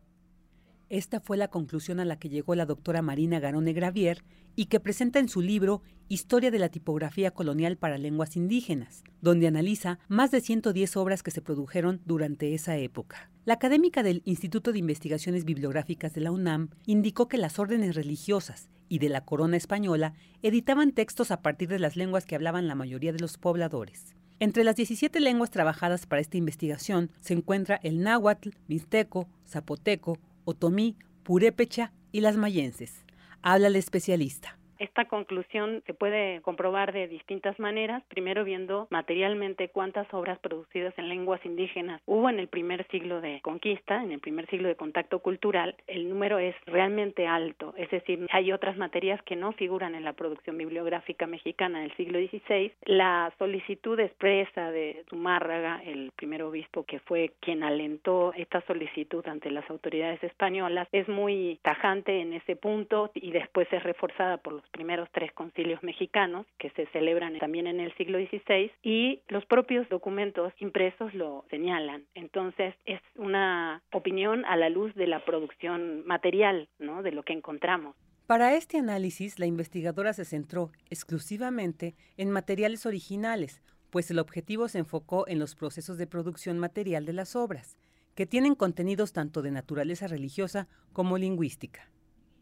Esta fue la conclusión a la que llegó la doctora Marina Garone Gravier y que presenta en su libro Historia de la tipografía colonial para lenguas indígenas, donde analiza más de 110 obras que se produjeron durante esa época. La académica del Instituto de Investigaciones Bibliográficas de la UNAM indicó que las órdenes religiosas y de la corona española editaban textos a partir de las lenguas que hablaban la mayoría de los pobladores. Entre las 17 lenguas trabajadas para esta investigación se encuentra el náhuatl, mixteco, zapoteco, otomí, purépecha y las mayenses. Habla el especialista. Esta conclusión se puede comprobar de distintas maneras, primero viendo materialmente cuántas obras producidas en lenguas indígenas hubo en el primer siglo de conquista, en el primer siglo de contacto cultural, el número es realmente alto, es decir, hay otras materias que no figuran en la producción bibliográfica mexicana del siglo XVI. La solicitud expresa de Zumárraga, el primer obispo que fue quien alentó esta solicitud ante las autoridades españolas, es muy tajante en ese punto y después es reforzada por los primeros tres concilios mexicanos que se celebran también en el siglo XVI y los propios documentos impresos lo señalan. Entonces es una opinión a la luz de la producción material, ¿no? De lo que encontramos. Para este análisis, la investigadora se centró exclusivamente en materiales originales, pues el objetivo se enfocó en los procesos de producción material de las obras, que tienen contenidos tanto de naturaleza religiosa como lingüística.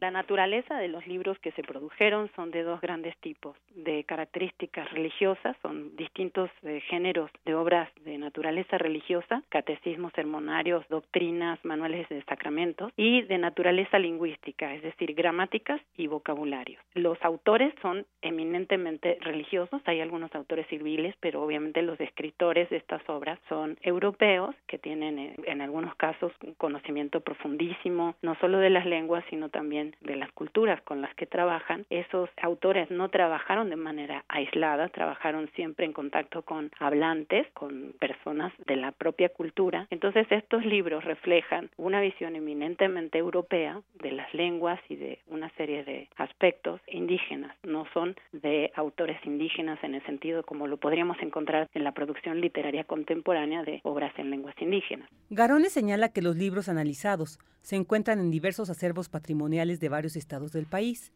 La naturaleza de los libros que se produjeron son de dos grandes tipos, de características religiosas, son distintos eh, géneros de obras de naturaleza religiosa, catecismos, sermonarios, doctrinas, manuales de sacramentos, y de naturaleza lingüística, es decir, gramáticas y vocabularios. Los autores son eminentemente religiosos, hay algunos autores civiles, pero obviamente los escritores de estas obras son europeos, que tienen eh, en algunos casos un conocimiento profundísimo, no solo de las lenguas, sino también de las culturas con las que trabajan, esos autores no trabajaron de manera aislada, trabajaron siempre en contacto con hablantes, con personas de la propia cultura. Entonces estos libros reflejan una visión eminentemente europea de las lenguas y de una serie de aspectos indígenas, no son de autores indígenas en el sentido como lo podríamos encontrar en la producción literaria contemporánea de obras en lenguas indígenas. Garone señala que los libros analizados se encuentran en diversos acervos patrimoniales de varios estados del país,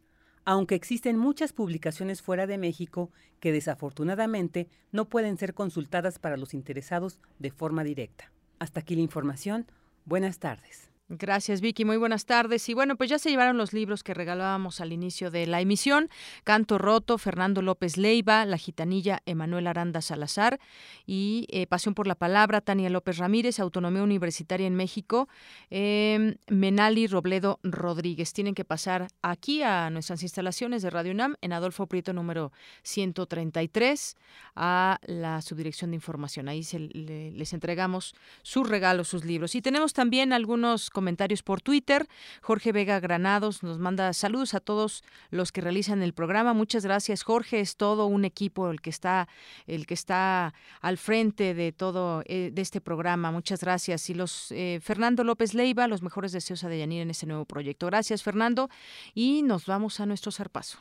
aunque existen muchas publicaciones fuera de México que desafortunadamente no pueden ser consultadas para los interesados de forma directa. Hasta aquí la información. Buenas tardes. Gracias, Vicky. Muy buenas tardes. Y bueno, pues ya se llevaron los libros que regalábamos al inicio de la emisión. Canto Roto, Fernando López Leiva, La Gitanilla, Emanuel Aranda Salazar y eh, Pasión por la Palabra, Tania López Ramírez, Autonomía Universitaria en México, eh, Menali Robledo Rodríguez. Tienen que pasar aquí a nuestras instalaciones de Radio UNAM en Adolfo Prieto número 133 a la subdirección de información. Ahí se, le, les entregamos sus regalos, sus libros. Y tenemos también algunos comentarios por Twitter. Jorge Vega Granados nos manda saludos a todos los que realizan el programa. Muchas gracias, Jorge. Es todo un equipo el que está, el que está al frente de todo eh, de este programa. Muchas gracias. Y los eh, Fernando López Leiva, los mejores deseos a Deyanir en este nuevo proyecto. Gracias, Fernando. Y nos vamos a nuestro zarpazo.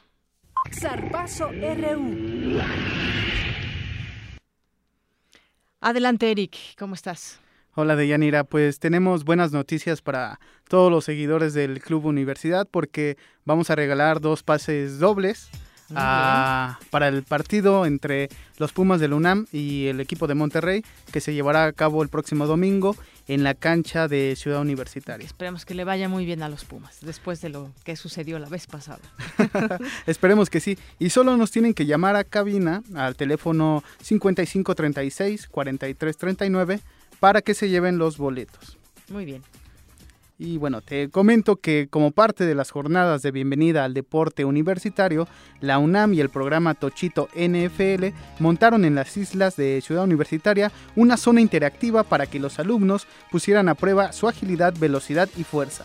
Zarpazo RU. Adelante, Eric. ¿Cómo estás? Hola Deyanira, pues tenemos buenas noticias para todos los seguidores del Club Universidad porque vamos a regalar dos pases dobles a, para el partido entre los Pumas del UNAM y el equipo de Monterrey que se llevará a cabo el próximo domingo en la cancha de Ciudad Universitaria. Esperemos que le vaya muy bien a los Pumas después de lo que sucedió la vez pasada. Esperemos que sí. Y solo nos tienen que llamar a cabina al teléfono 5536 4339 para que se lleven los boletos. Muy bien. Y bueno, te comento que como parte de las jornadas de bienvenida al deporte universitario, la UNAM y el programa Tochito NFL montaron en las islas de Ciudad Universitaria una zona interactiva para que los alumnos pusieran a prueba su agilidad, velocidad y fuerza.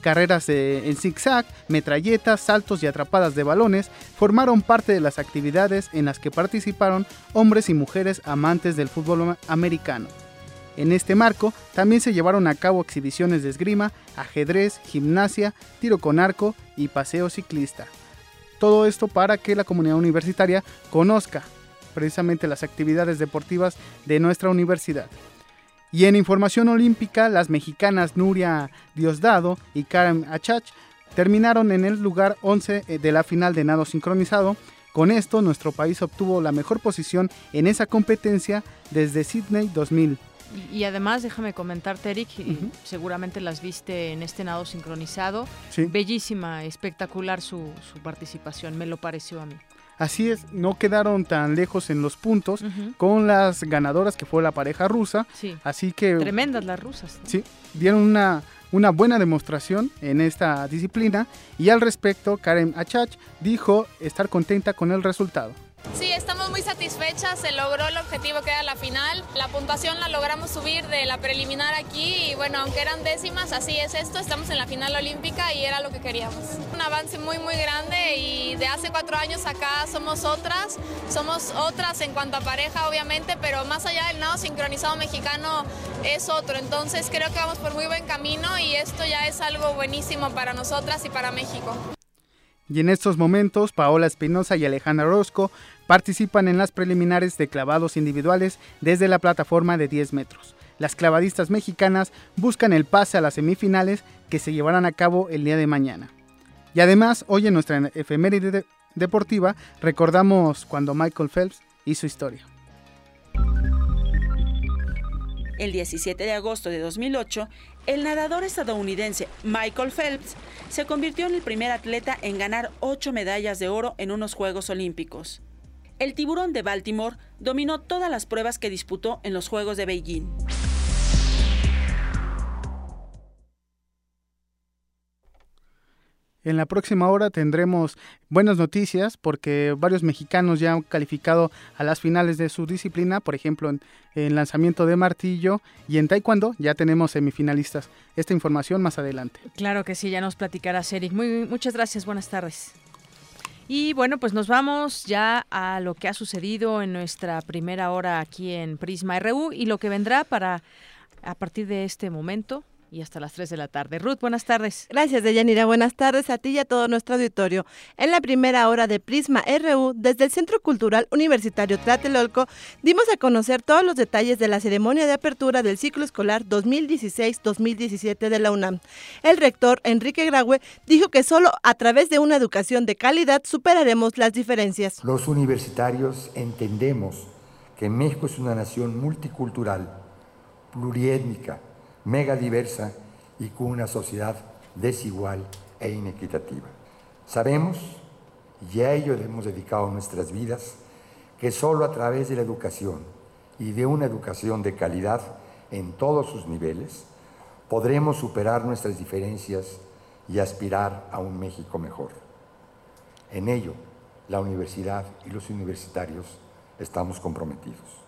Carreras de, en zigzag, metralletas, saltos y atrapadas de balones formaron parte de las actividades en las que participaron hombres y mujeres amantes del fútbol americano. En este marco también se llevaron a cabo exhibiciones de esgrima, ajedrez, gimnasia, tiro con arco y paseo ciclista. Todo esto para que la comunidad universitaria conozca precisamente las actividades deportivas de nuestra universidad. Y en información olímpica, las mexicanas Nuria Diosdado y Karen Achach terminaron en el lugar 11 de la final de nado sincronizado. Con esto, nuestro país obtuvo la mejor posición en esa competencia desde Sydney 2000. Y, además, déjame comentarte, Eric, seguramente las viste en este nado sincronizado. Bellísima, espectacular su, su, participación, me lo pareció a mí. Así es, no quedaron tan lejos en los puntos con las ganadoras que fue la pareja rusa. Sí. Así que... Tremendas las rusas. Sí, dieron una, una buena demostración en esta disciplina y al respecto Karen Achach dijo estar contenta con el resultado. Estamos muy satisfechas, se logró el objetivo que era la final, la puntuación la logramos subir de la preliminar aquí y bueno, aunque eran décimas, así es esto, estamos en la final olímpica y era lo que queríamos. Un avance muy muy grande y de hace cuatro años acá somos otras, somos otras en cuanto a pareja obviamente, pero más allá del nado sincronizado mexicano es otro, entonces creo que vamos por muy buen camino y esto ya es algo buenísimo para nosotras y para México. Y en estos momentos, Paola Espinosa y Alejandra Orozco participan en las preliminares de clavados individuales desde la plataforma de 10 metros. Las clavadistas mexicanas buscan el pase a las semifinales que se llevarán a cabo el día de mañana. Y además, hoy en nuestra efeméride deportiva recordamos cuando Michael Phelps hizo historia. El 17 de agosto de 2008, el nadador estadounidense Michael Phelps se convirtió en el primer atleta en ganar ocho medallas de oro en unos Juegos Olímpicos. El tiburón de Baltimore dominó todas las pruebas que disputó en los Juegos de Beijing. En la próxima hora tendremos buenas noticias porque varios mexicanos ya han calificado a las finales de su disciplina, por ejemplo en, lanzamiento de martillo y en taekwondo ya tenemos semifinalistas. Esta información más adelante. Claro que sí, ya nos platicarás Eric. Muy, muchas gracias, buenas tardes. Y bueno, pues nos vamos ya a lo que ha sucedido en nuestra primera hora aquí en Prisma RU y lo que vendrá para a partir de este momento y hasta las 3 de la tarde. Ruth, buenas tardes. Gracias, Deyanira. Buenas tardes a ti y a todo nuestro auditorio. En la primera hora de Prisma RU, desde el Centro Cultural Universitario Tlatelolco, dimos a conocer todos los detalles de la ceremonia de apertura del ciclo escolar 2016-2017 de la UNAM. El rector, Enrique Graue, dijo que solo a través de una educación de calidad superaremos las diferencias. Los universitarios entendemos que México es una nación multicultural, pluriétnica, mega diversa y con una sociedad desigual e inequitativa. Sabemos, y a ello hemos dedicado nuestras vidas, que solo a través de la educación y de una educación de calidad en todos sus niveles, podremos superar nuestras diferencias y aspirar a un México mejor. En ello, la universidad y los universitarios estamos comprometidos.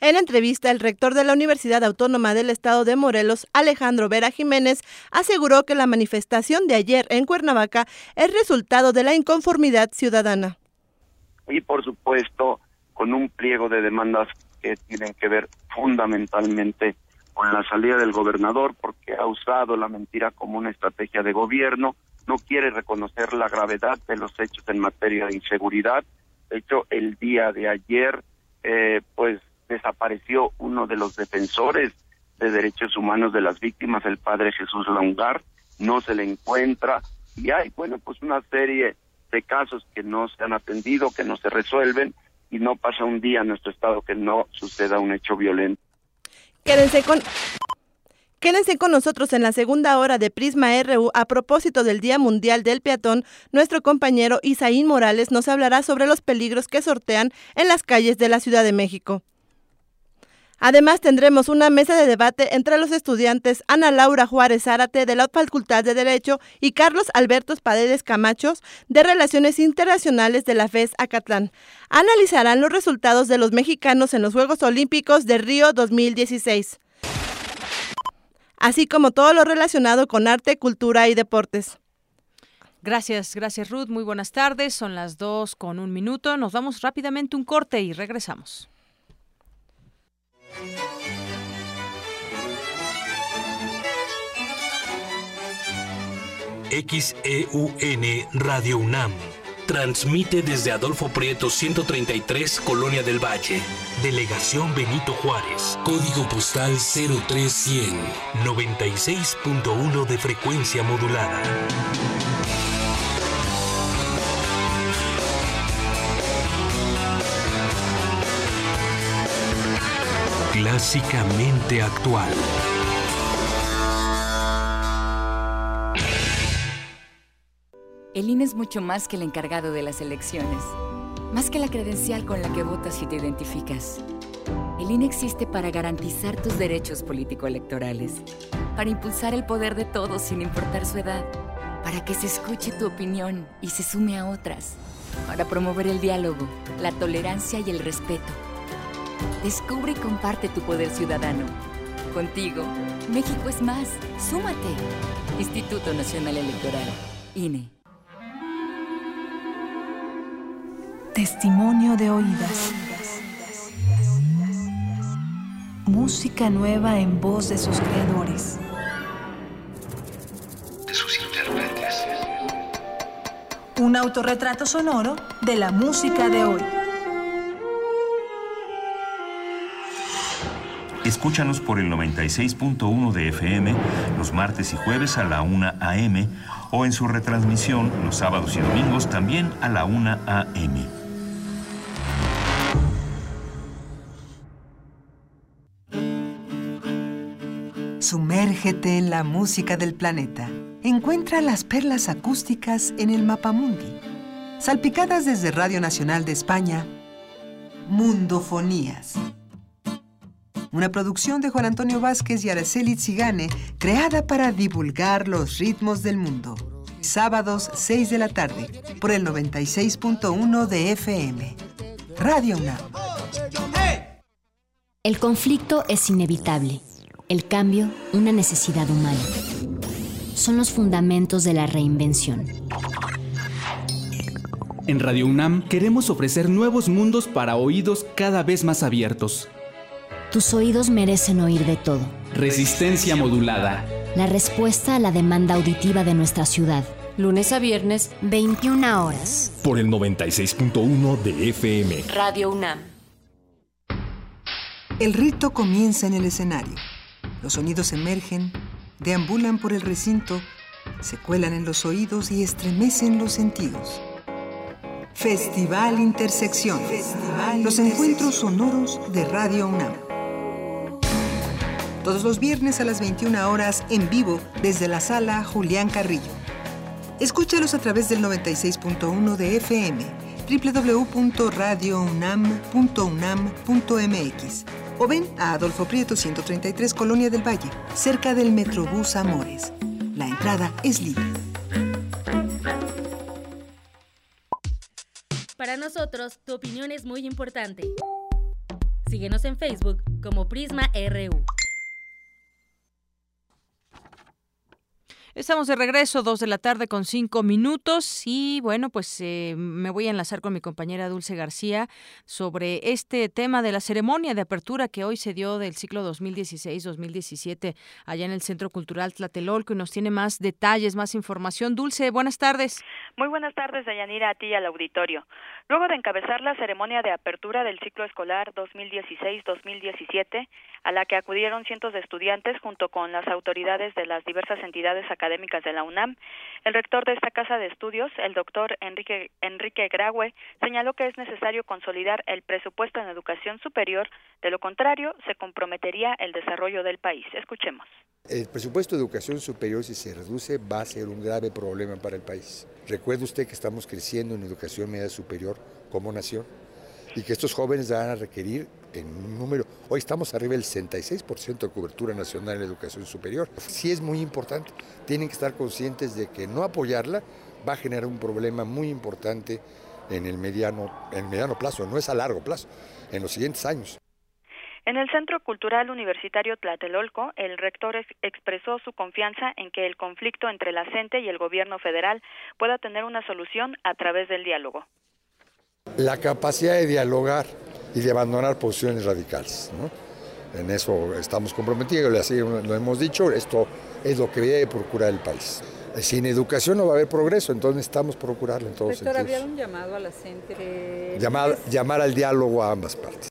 En entrevista, el rector de la Universidad Autónoma del Estado de Morelos, Alejandro Vera Jiménez, aseguró que la manifestación de ayer en Cuernavaca es resultado de la inconformidad ciudadana. Y por supuesto, con un pliego de demandas que tienen que ver fundamentalmente con la salida del gobernador, porque ha usado la mentira como una estrategia de gobierno, no quiere reconocer la gravedad de los hechos en materia de inseguridad. De hecho, el día de ayer, eh, pues desapareció uno de los defensores de derechos humanos de las víctimas, el padre Jesús Longar, no se le encuentra y hay, bueno, pues una serie de casos que no se han atendido, que no se resuelven y no pasa un día en nuestro estado que no suceda un hecho violento. Quédense con Quédense con nosotros en la segunda hora de Prisma RU a propósito del Día Mundial del Peatón. Nuestro compañero Isaín Morales nos hablará sobre los peligros que sortean en las calles de la Ciudad de México. Además, tendremos una mesa de debate entre los estudiantes Ana Laura Juárez Zárate de la Facultad de Derecho y Carlos Albertos Paredes Camachos de Relaciones Internacionales de la FES Acatlán. Analizarán los resultados de los mexicanos en los Juegos Olímpicos de Río 2016, así como todo lo relacionado con arte, cultura y deportes. Gracias, gracias Ruth. Muy buenas tardes. Son las dos con un minuto. Nos vamos rápidamente un corte y regresamos. XEUN Radio UNAM. Transmite desde Adolfo Prieto 133, Colonia del Valle. Delegación Benito Juárez. Código postal 03100. 96.1 de frecuencia modulada. Clásicamente actual. El INE es mucho más que el encargado de las elecciones, más que la credencial con la que votas y te identificas. El INE existe para garantizar tus derechos político-electorales, para impulsar el poder de todos sin importar su edad, para que se escuche tu opinión y se sume a otras, para promover el diálogo, la tolerancia y el respeto. Descubre y comparte tu poder ciudadano. Contigo, México es más. Súmate. Instituto Nacional Electoral. INE. Testimonio de oídas. Música nueva en voz de sus creadores. De sus intérpretes. Un autorretrato sonoro de la música de hoy. Escúchanos por el 96.1 de FM los martes y jueves a la 1 a.m. o en su retransmisión los sábados y domingos también a la 1 a.m. Sumérgete en la música del planeta. Encuentra las perlas acústicas en el Mapamundi. Salpicadas desde Radio Nacional de España, Mundofonías. Una producción de Juan Antonio Vázquez y Araceli Zigane, creada para divulgar los ritmos del mundo. Sábados 6 de la tarde, por el 96.1 de FM. Radio UNAM. El conflicto es inevitable. El cambio, una necesidad humana. Son los fundamentos de la reinvención. En Radio UNAM queremos ofrecer nuevos mundos para oídos cada vez más abiertos. Tus oídos merecen oír de todo. Resistencia modulada. La respuesta a la demanda auditiva de nuestra ciudad. Lunes a viernes, 21 horas. Por el 96.1 de FM. Radio UNAM. El rito comienza en el escenario. Los sonidos emergen, deambulan por el recinto, se cuelan en los oídos y estremecen los sentidos. Festival Intersección. los encuentros sonoros de Radio UNAM. Todos los viernes a las 21 horas en vivo desde la sala Julián Carrillo. Escúchalos a través del 96.1 de FM, www.radiounam.unam.mx o ven a Adolfo Prieto 133 Colonia del Valle, cerca del Metrobús Amores. La entrada es libre. Para nosotros, tu opinión es muy importante. Síguenos en Facebook como Prisma RU. Estamos de regreso, dos de la tarde con cinco minutos y bueno, pues eh, me voy a enlazar con mi compañera Dulce García sobre este tema de la ceremonia de apertura que hoy se dio del ciclo 2016-2017 allá en el Centro Cultural Tlatelolco y nos tiene más detalles, más información. Dulce, buenas tardes. Muy buenas tardes, Dayanira, a ti y al auditorio. Luego de encabezar la ceremonia de apertura del ciclo escolar 2016-2017, a la que acudieron cientos de estudiantes junto con las autoridades de las diversas entidades académicas de la UNAM, el rector de esta casa de estudios, el doctor Enrique, Enrique Graue, señaló que es necesario consolidar el presupuesto en educación superior, de lo contrario, se comprometería el desarrollo del país. Escuchemos. El presupuesto de educación superior, si se reduce, va a ser un grave problema para el país. Recuerde usted que estamos creciendo en educación media superior como nación y que estos jóvenes van a requerir en un número, hoy estamos arriba del 66% de cobertura nacional en educación superior. Sí es muy importante, tienen que estar conscientes de que no apoyarla va a generar un problema muy importante en el mediano, en mediano plazo, no es a largo plazo, en los siguientes años. En el Centro Cultural Universitario Tlatelolco, el rector ex expresó su confianza en que el conflicto entre la CENTE y el gobierno federal pueda tener una solución a través del diálogo. La capacidad de dialogar y de abandonar posiciones radicales. ¿no? En eso estamos comprometidos, así lo hemos dicho, esto es lo que debe procurar el país. Sin educación no va a haber progreso, entonces necesitamos procurarlo en todos Rector, sentidos. había un llamado a la gente. Llamar, llamar al diálogo a ambas partes.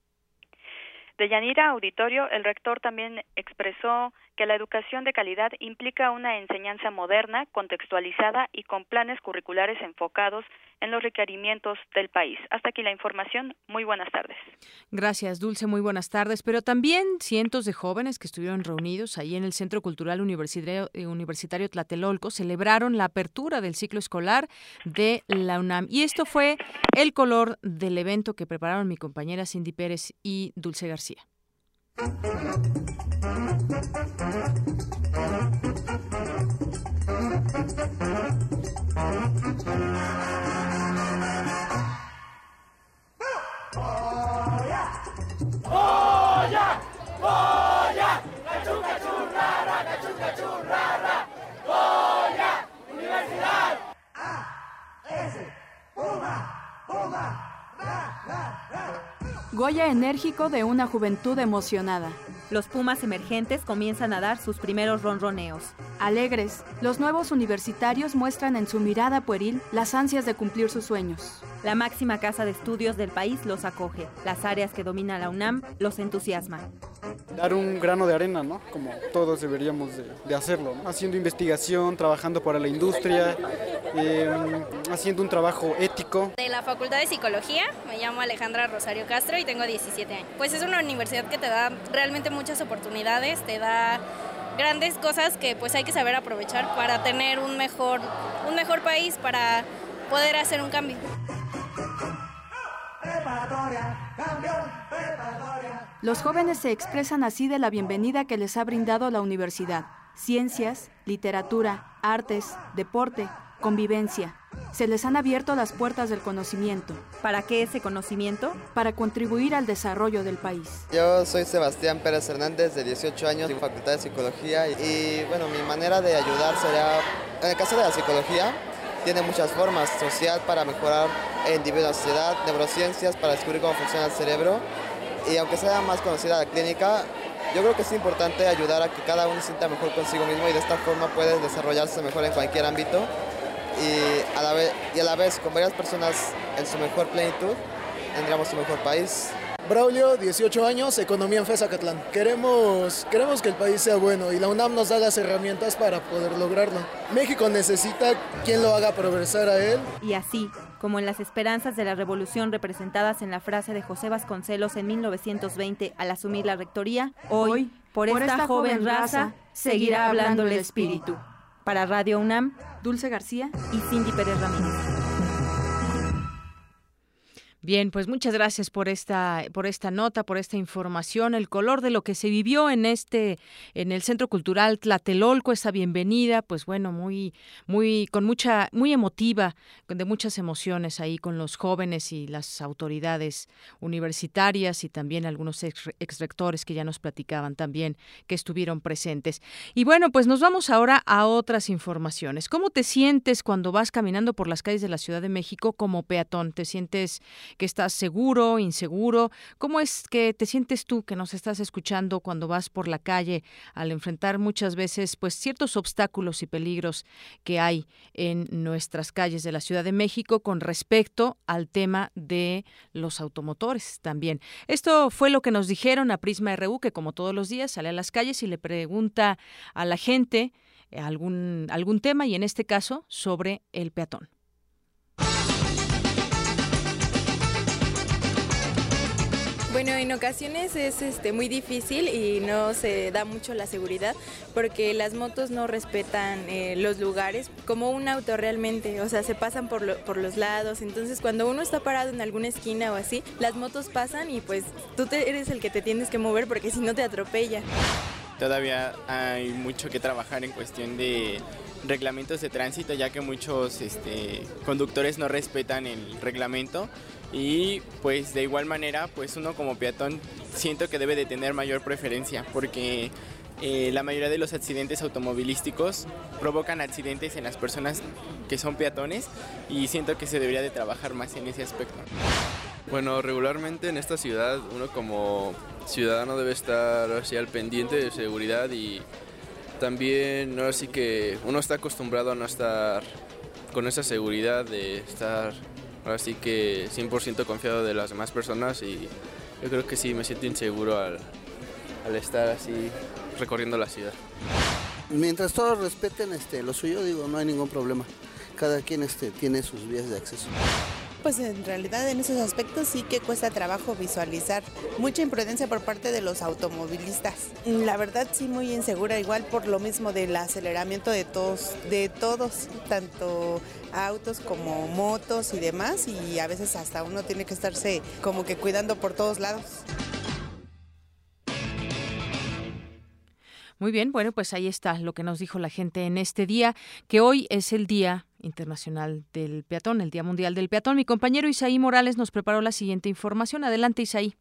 De Yanira Auditorio, el rector también expresó que la educación de calidad implica una enseñanza moderna, contextualizada y con planes curriculares enfocados en los requerimientos del país. Hasta aquí la información. Muy buenas tardes. Gracias, Dulce. Muy buenas tardes. Pero también cientos de jóvenes que estuvieron reunidos ahí en el Centro Cultural Universitario, eh, Universitario Tlatelolco celebraron la apertura del ciclo escolar de la UNAM. Y esto fue el color del evento que prepararon mi compañera Cindy Pérez y Dulce García. ¡Oya! ¡Oya! ¡Cachú, cachú, rara! ¡Cachú, cachú, rara! ¡Oya! ¡Universidad! S, Puma, Puma, ra, ra, ra. Goya enérgico de una juventud emocionada. Los Pumas emergentes comienzan a dar sus primeros ronroneos. Alegres, los nuevos universitarios muestran en su mirada pueril las ansias de cumplir sus sueños. La máxima casa de estudios del país los acoge. Las áreas que domina la UNAM los entusiasman. Dar un grano de arena, ¿no? Como todos deberíamos de, de hacerlo, ¿no? Haciendo investigación, trabajando para la industria, eh, haciendo un trabajo ético. De la Facultad de Psicología, me llamo Alejandra Rosario Y tengo 17 años. Pues es una universidad que te da realmente muchas oportunidades, te da grandes cosas que pues hay que saber aprovechar para tener un mejor, un mejor país, para poder hacer un cambio. Los jóvenes se expresan así de la bienvenida que les ha brindado la universidad. Ciencias, literatura, artes, deporte, convivencia. Se les han abierto las puertas del conocimiento. ¿Para qué ese conocimiento? Para contribuir al desarrollo del país. Yo soy Sebastián Pérez Hernández, de 18 años, de Facultad de Psicología. Y bueno, mi manera de ayudar sería, en el caso de la psicología, tiene muchas formas, social para mejorar el individuo de la sociedad, neurociencias para descubrir cómo funciona el cerebro. Y aunque sea más conocida la clínica, yo creo que es importante ayudar a que cada uno se sienta mejor consigo mismo y de esta forma puede desarrollarse mejor en cualquier ámbito y a la vez, y a la vez con varias personas en su mejor plenitud tendríamos un mejor país. Braulio, 18 años, Economía en FES Acatlán. Queremos, queremos que el país sea bueno y la UNAM nos da las herramientas para poder lograrlo. México necesita quien lo haga progresar a él. Y así, como en las esperanzas de la revolución representadas en la frase de José Vasconcelos en 1920 al asumir la rectoría, hoy, por, esta, joven raza, seguirá hablando el espíritu. Para Radio UNAM, Dulce García y Cindy Pérez Ramírez. Bien, pues muchas gracias por esta por esta nota, por esta información, el color de lo que se vivió en este en el Centro Cultural Tlatelolco, esa bienvenida, pues bueno, muy muy con mucha muy emotiva, de muchas emociones ahí con los jóvenes y las autoridades universitarias y también algunos ex, ex rectores que ya nos platicaban también que estuvieron presentes. Y bueno, pues nos vamos ahora a otras informaciones. ¿Cómo te sientes cuando vas caminando por las calles de la Ciudad de México como peatón? ¿Te sientes que estás seguro, inseguro. ¿Cómo es que te sientes tú que nos estás escuchando cuando vas por la calle al enfrentar muchas veces pues ciertos obstáculos y peligros que hay en nuestras calles de la Ciudad de México con respecto al tema de los automotores también? Esto fue lo que nos dijeron a Prisma RU que como todos los días sale a las calles y le pregunta a la gente algún algún tema y en este caso sobre el peatón. Bueno, en ocasiones es este, muy difícil y no se da mucho la seguridad porque las motos no respetan eh, los lugares como un auto realmente, o sea, se pasan por, por los lados. Entonces, cuando uno está parado en alguna esquina o así, las motos pasan y pues tú eres el que te tienes que mover porque si no te atropella. Todavía hay mucho que trabajar en cuestión de reglamentos de tránsito, ya que muchos este, conductores no respetan el reglamento y pues de igual manera, pues uno como peatón siento que debe de tener mayor preferencia porque eh, la mayoría de los accidentes automovilísticos provocan accidentes en las personas que son peatones y siento que se debería de trabajar más en ese aspecto. Bueno, regularmente en esta ciudad uno como ciudadano debe estar así al pendiente de seguridad y también ahora sí que uno está acostumbrado a no estar con esa seguridad de estar ahora sí que 100% confiado de las demás personas y yo creo que sí me siento inseguro al, al estar así recorriendo la ciudad. Mientras todos respeten este, lo suyo, digo, no hay ningún problema. Cada quien este, tiene sus vías de acceso pues en realidad en esos aspectos sí que cuesta trabajo visualizar mucha imprudencia por parte de los automovilistas. La verdad sí muy insegura, igual por lo mismo del aceleramiento de todos, de todos, tanto autos como motos y demás, y a veces hasta uno tiene que estarse como que cuidando por todos lados. Muy bien, bueno, pues ahí está lo que nos dijo la gente en este día, que hoy es el Día Internacional del Peatón, el Día Mundial del Peatón. Mi compañero Isaí Morales nos preparó la siguiente información. Adelante, Isaí.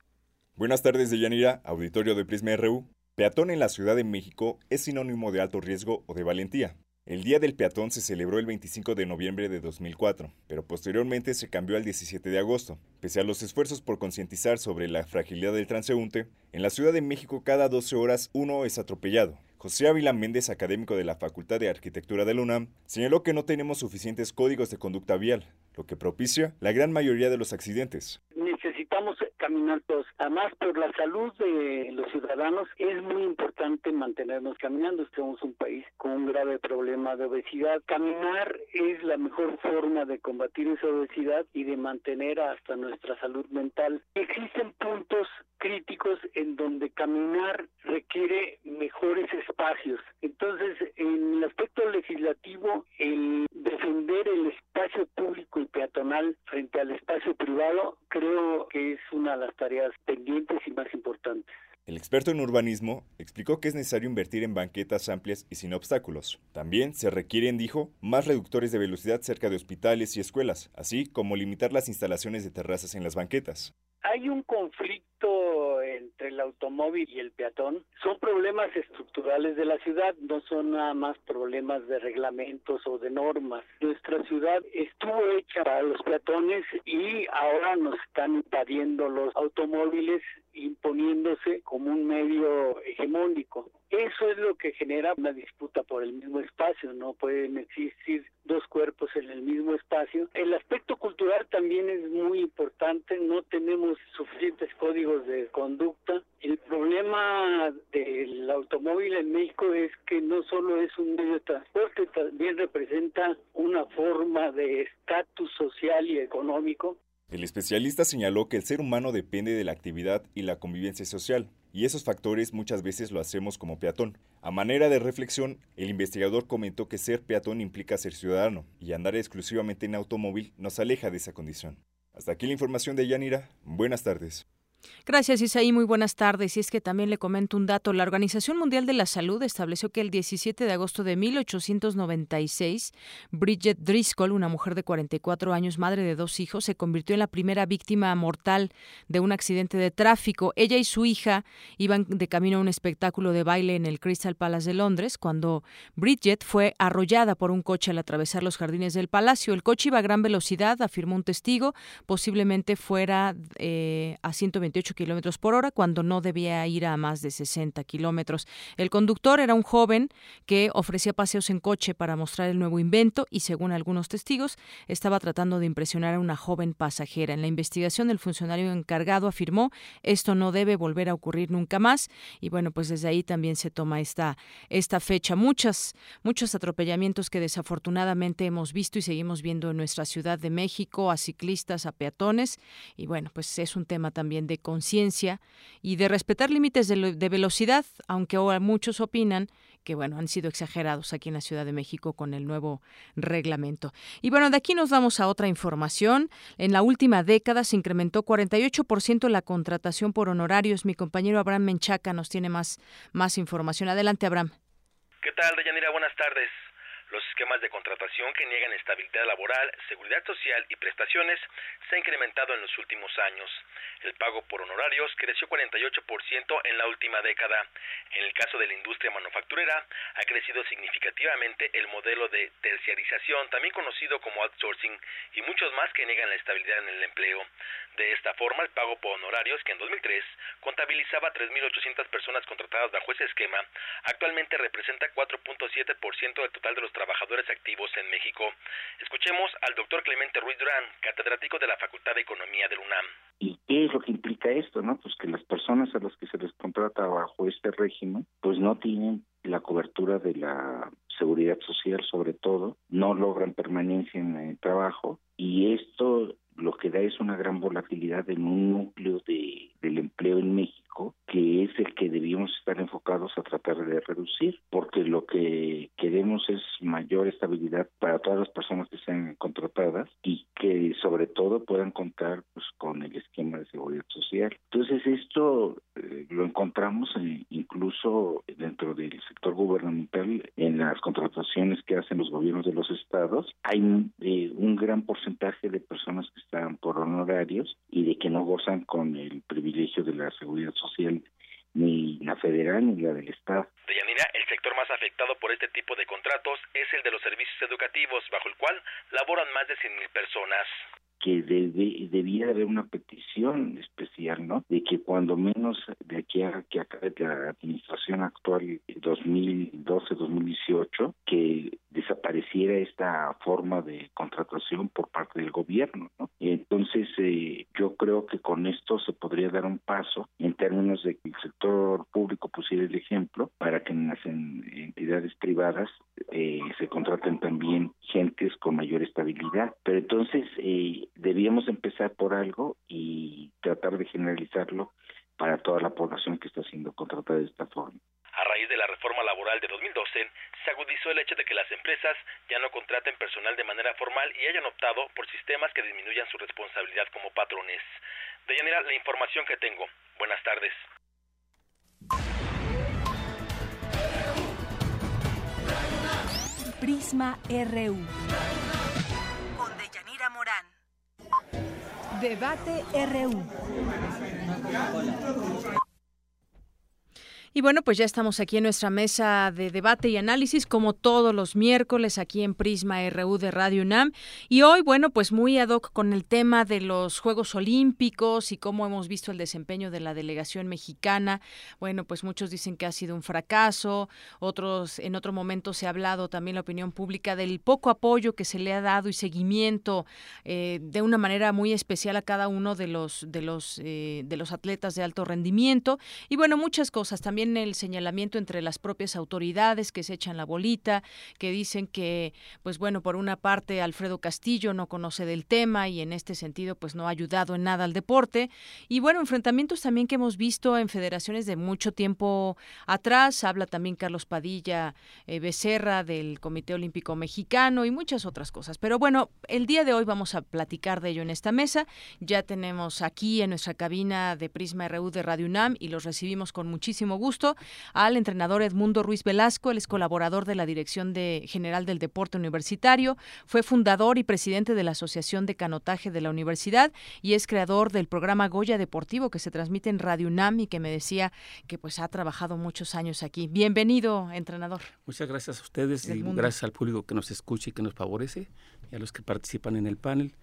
Buenas tardes, Deyanira, auditorio de Prisma RU. Peatón en la Ciudad de México es sinónimo de alto riesgo o de valentía. El Día del Peatón se celebró el 25 de noviembre de 2004, pero posteriormente se cambió al 17 de agosto. Pese a los esfuerzos por concientizar sobre la fragilidad del transeúnte, en la Ciudad de México cada 12 horas uno es atropellado. José Ávila Méndez, académico de la Facultad de Arquitectura de la UNAM, señaló que no tenemos suficientes códigos de conducta vial, lo que propicia la gran mayoría de los accidentes. Necesitamos caminar todos. Además, por la salud de los ciudadanos es muy importante mantenernos caminando. Somos un país con un grave problema de obesidad. Caminar es la mejor forma de combatir esa obesidad y de mantener hasta nuestra salud mental. Existen puntos críticos en donde caminar requiere mejores espacios. Entonces, en el aspecto legislativo, el defender el espacio público y peatonal frente al espacio privado creo que es una las tareas pendientes y más importantes. El experto en urbanismo explicó que es necesario invertir en banquetas amplias y sin obstáculos. También se requieren, dijo, más reductores de velocidad cerca de hospitales y escuelas, así como limitar las instalaciones de terrazas en las banquetas hay un conflicto entre el automóvil y el peatón. Son problemas estructurales de la ciudad, no son nada más problemas de reglamentos o de normas. Nuestra ciudad estuvo hecha para los peatones y ahora nos están invadiendo los automóviles imponiéndose como un medio hegemónico. Eso es lo que genera una disputa por el mismo espacio, no pueden existir dos cuerpos en el mismo espacio. El aspecto cultural también es muy importante, no tenemos suficientes códigos de conducta. El problema del automóvil en México es que no solo es un medio de transporte, también representa una forma de estatus social y económico el especialista señaló que el ser humano depende de la actividad y la convivencia social, y esos factores muchas veces lo hacemos como peatón. A manera de reflexión, el investigador comentó que ser peatón implica ser ciudadano, y andar exclusivamente en automóvil nos aleja de esa condición. Hasta aquí la información de Yanira. Buenas tardes. Gracias, Isaí. Muy buenas tardes. Y es que también le comento un dato. La Organización Mundial de la Salud estableció que el 17 de agosto de 1896, Bridget Driscoll, una mujer de 44 años, madre de dos hijos, se convirtió en la primera víctima mortal de un accidente de tráfico. Ella y su hija iban de camino a un espectáculo de baile en el Crystal Palace de Londres cuando Bridget fue arrollada por un coche al atravesar los jardines del palacio. El coche iba a gran velocidad, afirmó un testigo, posiblemente fuera eh, a 120 kilómetros por hora cuando no debía ir a más de 60 kilómetros. El conductor era un joven que ofrecía paseos en coche para mostrar el nuevo invento y, según algunos testigos, estaba tratando de impresionar a una joven pasajera. En la investigación, el funcionario encargado afirmó esto no debe volver a ocurrir nunca más y bueno, pues desde ahí también se toma esta esta fecha. Muchos atropellamientos que desafortunadamente hemos visto y seguimos viendo en nuestra Ciudad de México a ciclistas, a peatones y bueno, pues es un tema también de conciencia y de respetar límites de, de, velocidad, aunque muchos opinan que bueno, han sido exagerados aquí en la Ciudad de México con el nuevo reglamento. Y bueno, de aquí nos vamos a otra información. En la última década se incrementó 48% la contratación por honorarios. Mi compañero Abraham Menchaca nos tiene más, más información. Adelante, Abraham. ¿Qué tal, Deyanira? Buenas tardes. Los esquemas de contratación que niegan estabilidad laboral, seguridad social y prestaciones se han incrementado en los últimos años. El pago por honorarios creció 48% en la última década. En el caso de la industria manufacturera, ha crecido significativamente el modelo de terciarización, también conocido como outsourcing, y muchos más que niegan la estabilidad en el empleo. De esta forma, el pago por honorarios, que en 2003 contabilizaba 3.800 personas contratadas bajo ese esquema, actualmente representa 4.7% del total de los trabajadores activos en México. Escuchemos al doctor Clemente Ruiz Durán, catedrático de la Facultad de Economía del UNAM. ¿Y qué es lo que implica esto? no Pues que las personas a las que se les contrata bajo este régimen, pues no tienen la cobertura de la seguridad social sobre todo, no logran permanencia en el trabajo y esto lo que da es una gran volatilidad en un núcleo de, del empleo en México que es el que debíamos estar enfocados a tratar de reducir, porque lo que queremos es mayor estabilidad para todas las personas que sean contratadas y que sobre todo puedan contar pues, con el esquema de seguridad social. Entonces esto eh, lo encontramos incluso dentro del sector gubernamental en las contrataciones que hacen los gobiernos de los estados. Hay eh, un gran porcentaje de personas que están por honorarios y de que no gozan con el privilegio de la seguridad social ni la federal ni la del Estado. Deyanira, el sector más afectado por este tipo de contratos es el de los servicios educativos, bajo el cual laboran más de 100.000 personas que debe, debía haber una petición especial, ¿no? De que cuando menos de aquí a que acabe la administración actual 2012-2018, que desapareciera esta forma de contratación por parte del gobierno, ¿no? Entonces, eh, yo creo que con esto se podría dar un paso en términos de que el sector público pusiera el ejemplo para que en las entidades privadas eh, se contraten también gentes con mayor estabilidad. Pero entonces, eh, debíamos empezar por algo y tratar de generalizarlo para toda la población que está siendo contratada de esta forma. A raíz de la reforma laboral de 2012, se agudizó el hecho de que las empresas ya no contraten personal de manera formal y hayan optado por sistemas que disminuyan su responsabilidad como patrones. De Deyanira, la información que tengo. Buenas tardes. Prisma RU. Debate RU. Y bueno, pues ya estamos aquí en nuestra mesa de debate y análisis, como todos los miércoles aquí en Prisma RU de Radio UNAM. Y hoy, bueno, pues muy ad hoc con el tema de los Juegos Olímpicos y cómo hemos visto el desempeño de la delegación mexicana. Bueno, pues muchos dicen que ha sido un fracaso, otros en otro momento se ha hablado también la opinión pública del poco apoyo que se le ha dado y seguimiento eh, de una manera muy especial a cada uno de los de los eh, de los atletas de alto rendimiento y bueno muchas cosas también el señalamiento entre las propias autoridades que se echan la bolita, que dicen que, pues bueno, por una parte Alfredo Castillo no conoce del tema y en este sentido pues no ha ayudado en nada al deporte. Y bueno, enfrentamientos también que hemos visto en federaciones de mucho tiempo atrás. Habla también Carlos Padilla eh, Becerra del Comité Olímpico Mexicano y muchas otras cosas. Pero bueno, el día de hoy vamos a platicar de ello en esta mesa. Ya tenemos aquí en nuestra cabina de Prisma RU de Radio UNAM y los recibimos con muchísimo gusto al entrenador Edmundo Ruiz Velasco, él es colaborador de la Dirección de General del Deporte Universitario, fue fundador y presidente de la Asociación de Canotaje de la Universidad y es creador del programa Goya Deportivo que se transmite en Radio UNAM y que me decía que pues ha trabajado muchos años aquí. Bienvenido, entrenador. Muchas gracias a ustedes y gracias al público que nos escucha y que nos favorece y a los que participan en el panel.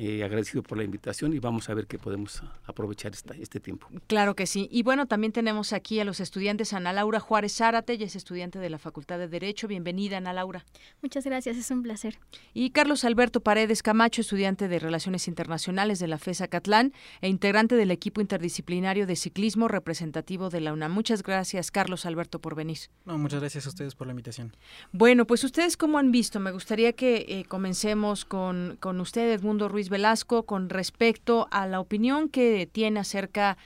Eh, agradecido por la invitación y vamos a ver qué podemos aprovechar esta, este tiempo. Claro que sí. Y bueno, también tenemos aquí a los estudiantes Ana Laura Juárez Zárate, ella es estudiante de la Facultad de Derecho. Bienvenida, Ana Laura. Muchas gracias, es un placer. Y Carlos Alberto Paredes Camacho, estudiante de Relaciones Internacionales de la FESA Catlán e integrante del equipo interdisciplinario de ciclismo representativo de la UNAM. Muchas gracias, Carlos Alberto, por venir. No, muchas gracias a ustedes por la invitación. Bueno, pues ustedes cómo han visto, me gustaría que eh, comencemos con, con usted, Edmundo Ruiz Ruiz Velasco, con respecto a la opinión que tiene acerca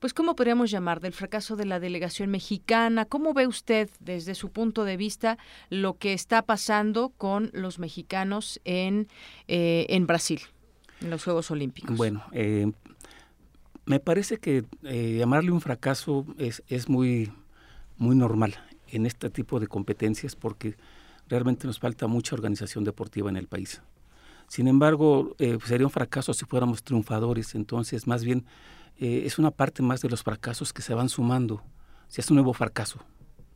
pues, ¿cómo podríamos llamar? Del fracaso de la delegación mexicana. ¿Cómo ve usted, desde su punto de vista, lo que está pasando con los mexicanos en, eh, en Brasil, en los Juegos Olímpicos? Bueno, eh, me parece que eh, llamarle un fracaso es, es muy, muy normal en este tipo de competencias porque realmente nos falta mucha organización deportiva en el país. Sin embargo, sería un fracaso si fuéramos triunfadores, entonces más bien eh, es una parte más de los fracasos que se van sumando. Si es un nuevo fracaso,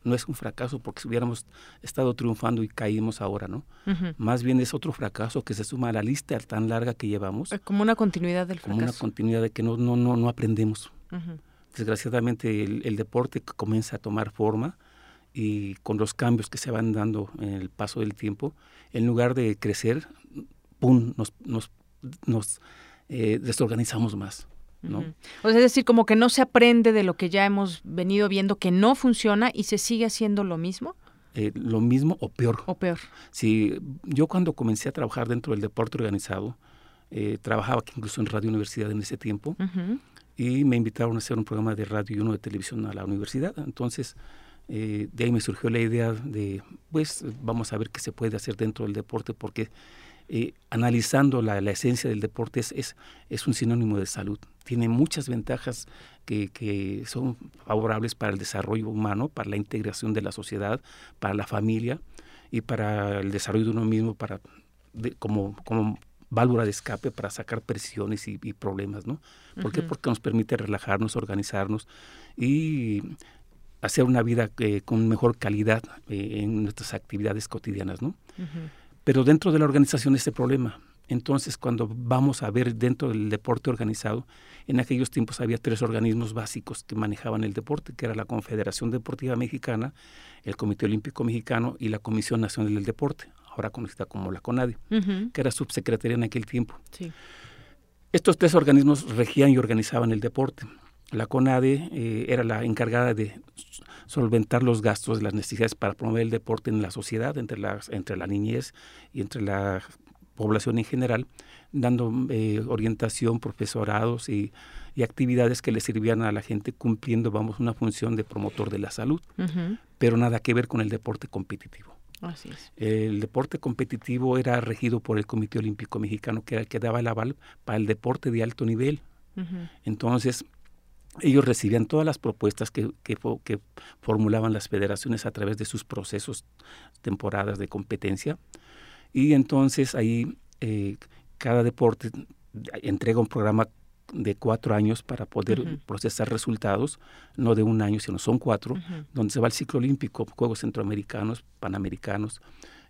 no es un fracaso porque si hubiéramos estado triunfando y caímos ahora, ¿no? Más bien es otro fracaso que se suma a la lista tan larga que llevamos. Eh, como una continuidad del fracaso. Como una continuidad de que no, no, no, no aprendemos. Desgraciadamente el, deporte comienza a tomar forma y con los cambios que se van dando en el paso del tiempo, en lugar de crecer, ¡pum!, nos, nos, nos eh, desorganizamos más. ¿no? O sea, es decir, como que no se aprende de lo que ya hemos venido viendo que no funciona y se sigue haciendo lo mismo. Eh, lo mismo o peor. O peor. Sí, yo cuando comencé a trabajar dentro del deporte organizado, eh, trabajaba incluso en Radio Universidad en ese tiempo, y me invitaron a hacer un programa de radio y uno de televisión a la universidad. Entonces, eh, de ahí me surgió la idea de, pues, vamos a ver qué se puede hacer dentro del deporte, porque analizando la, la, esencia del deporte es, es, es un sinónimo de salud tiene muchas ventajas que, que, son favorables para el desarrollo humano, para la integración de la sociedad, para la familia y para el desarrollo de uno mismo, para como, como válvula de escape para sacar presiones y, problemas, ¿no? ¿Por qué? Porque nos permite relajarnos, organizarnos y hacer una vida eh, con mejor calidad eh, en nuestras actividades cotidianas, ¿no? Pero dentro de la organización este problema. Entonces, cuando vamos a ver dentro del deporte organizado, en aquellos tiempos había tres organismos básicos que manejaban el deporte, que era la Confederación Deportiva Mexicana, el Comité Olímpico Mexicano y la Comisión Nacional del Deporte, ahora conocida como la CONADE, que era subsecretaria en aquel tiempo. Estos tres organismos regían y organizaban el deporte. La CONADE eh, era la encargada de solventar los gastos las necesidades para promover el deporte en la sociedad, entre la, entre la niñez y entre la población en general dando eh, orientación, profesorados y, actividades que le sirvían a la gente cumpliendo, vamos, una función de promotor de la salud, pero nada que ver con el deporte competitivo. Así es. El deporte competitivo era regido por el Comité Olímpico Mexicano, que era el que daba el aval para el deporte de alto nivel. Entonces, ellos recibían todas las propuestas que, que, que, formulaban las federaciones a través de sus procesos, temporadas de competencia, y entonces ahí eh, cada deporte entrega un programa de cuatro años para poder procesar resultados, no de un año, sino son cuatro, donde se va el ciclo olímpico, Juegos Centroamericanos, Panamericanos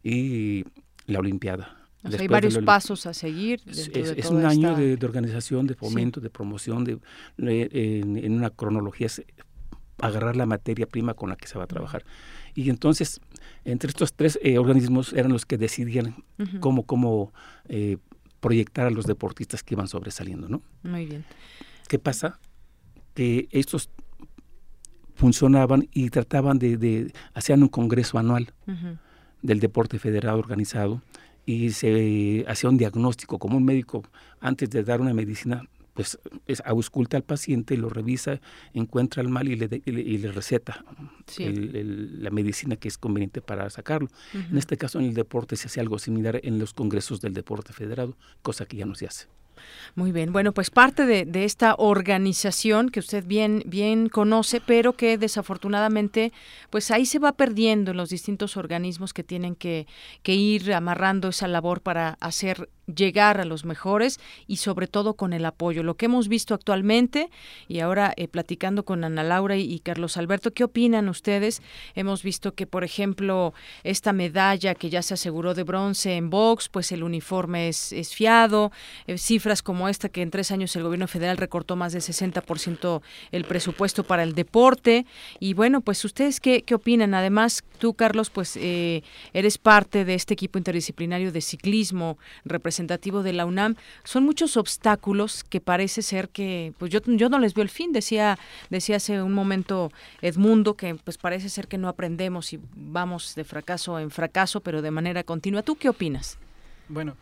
y la Olimpiada. Hay varios pasos a seguir. Es, un año de, organización, de fomento, de promoción, de, en, una cronología, agarrar la materia prima con la que se va a trabajar. Y entonces, entre estos tres eh, organismos eran los que decidían cómo, cómo eh, proyectar a los deportistas que iban sobresaliendo, ¿no? Muy bien. ¿Qué pasa? Que estos funcionaban y trataban de, de hacían un congreso anual del deporte federado organizado y se hacía un diagnóstico como un médico antes de dar una medicina pues es, ausculta al paciente, lo revisa, encuentra el mal y le, y le, receta la medicina que es conveniente para sacarlo. En este caso, en el deporte se hace algo similar en los congresos del deporte federado, cosa que ya no se hace. Muy bien, bueno, pues parte de, esta organización que usted bien, bien conoce, pero que desafortunadamente, pues ahí se va perdiendo en los distintos organismos que tienen que, que ir amarrando esa labor para hacer llegar a los mejores y sobre todo con el apoyo. Lo que hemos visto actualmente y ahora eh, platicando con Ana Laura y, Carlos Alberto, ¿qué opinan ustedes? Hemos visto que, por ejemplo, esta medalla que ya se aseguró de bronce en box, pues el uniforme es, es fiado, eh, cifras como esta que en tres años el gobierno federal recortó más del 60% el presupuesto para el deporte. Y bueno, pues ustedes qué, qué opinan? Además, tú, Carlos, pues eh, eres parte de este equipo interdisciplinario de ciclismo representativo de la UNAM. Son muchos obstáculos que parece ser que, pues yo, yo no les veo el fin, decía, decía hace un momento Edmundo, que pues parece ser que no aprendemos y vamos de fracaso en fracaso, pero de manera continua. ¿Tú qué opinas? Bueno,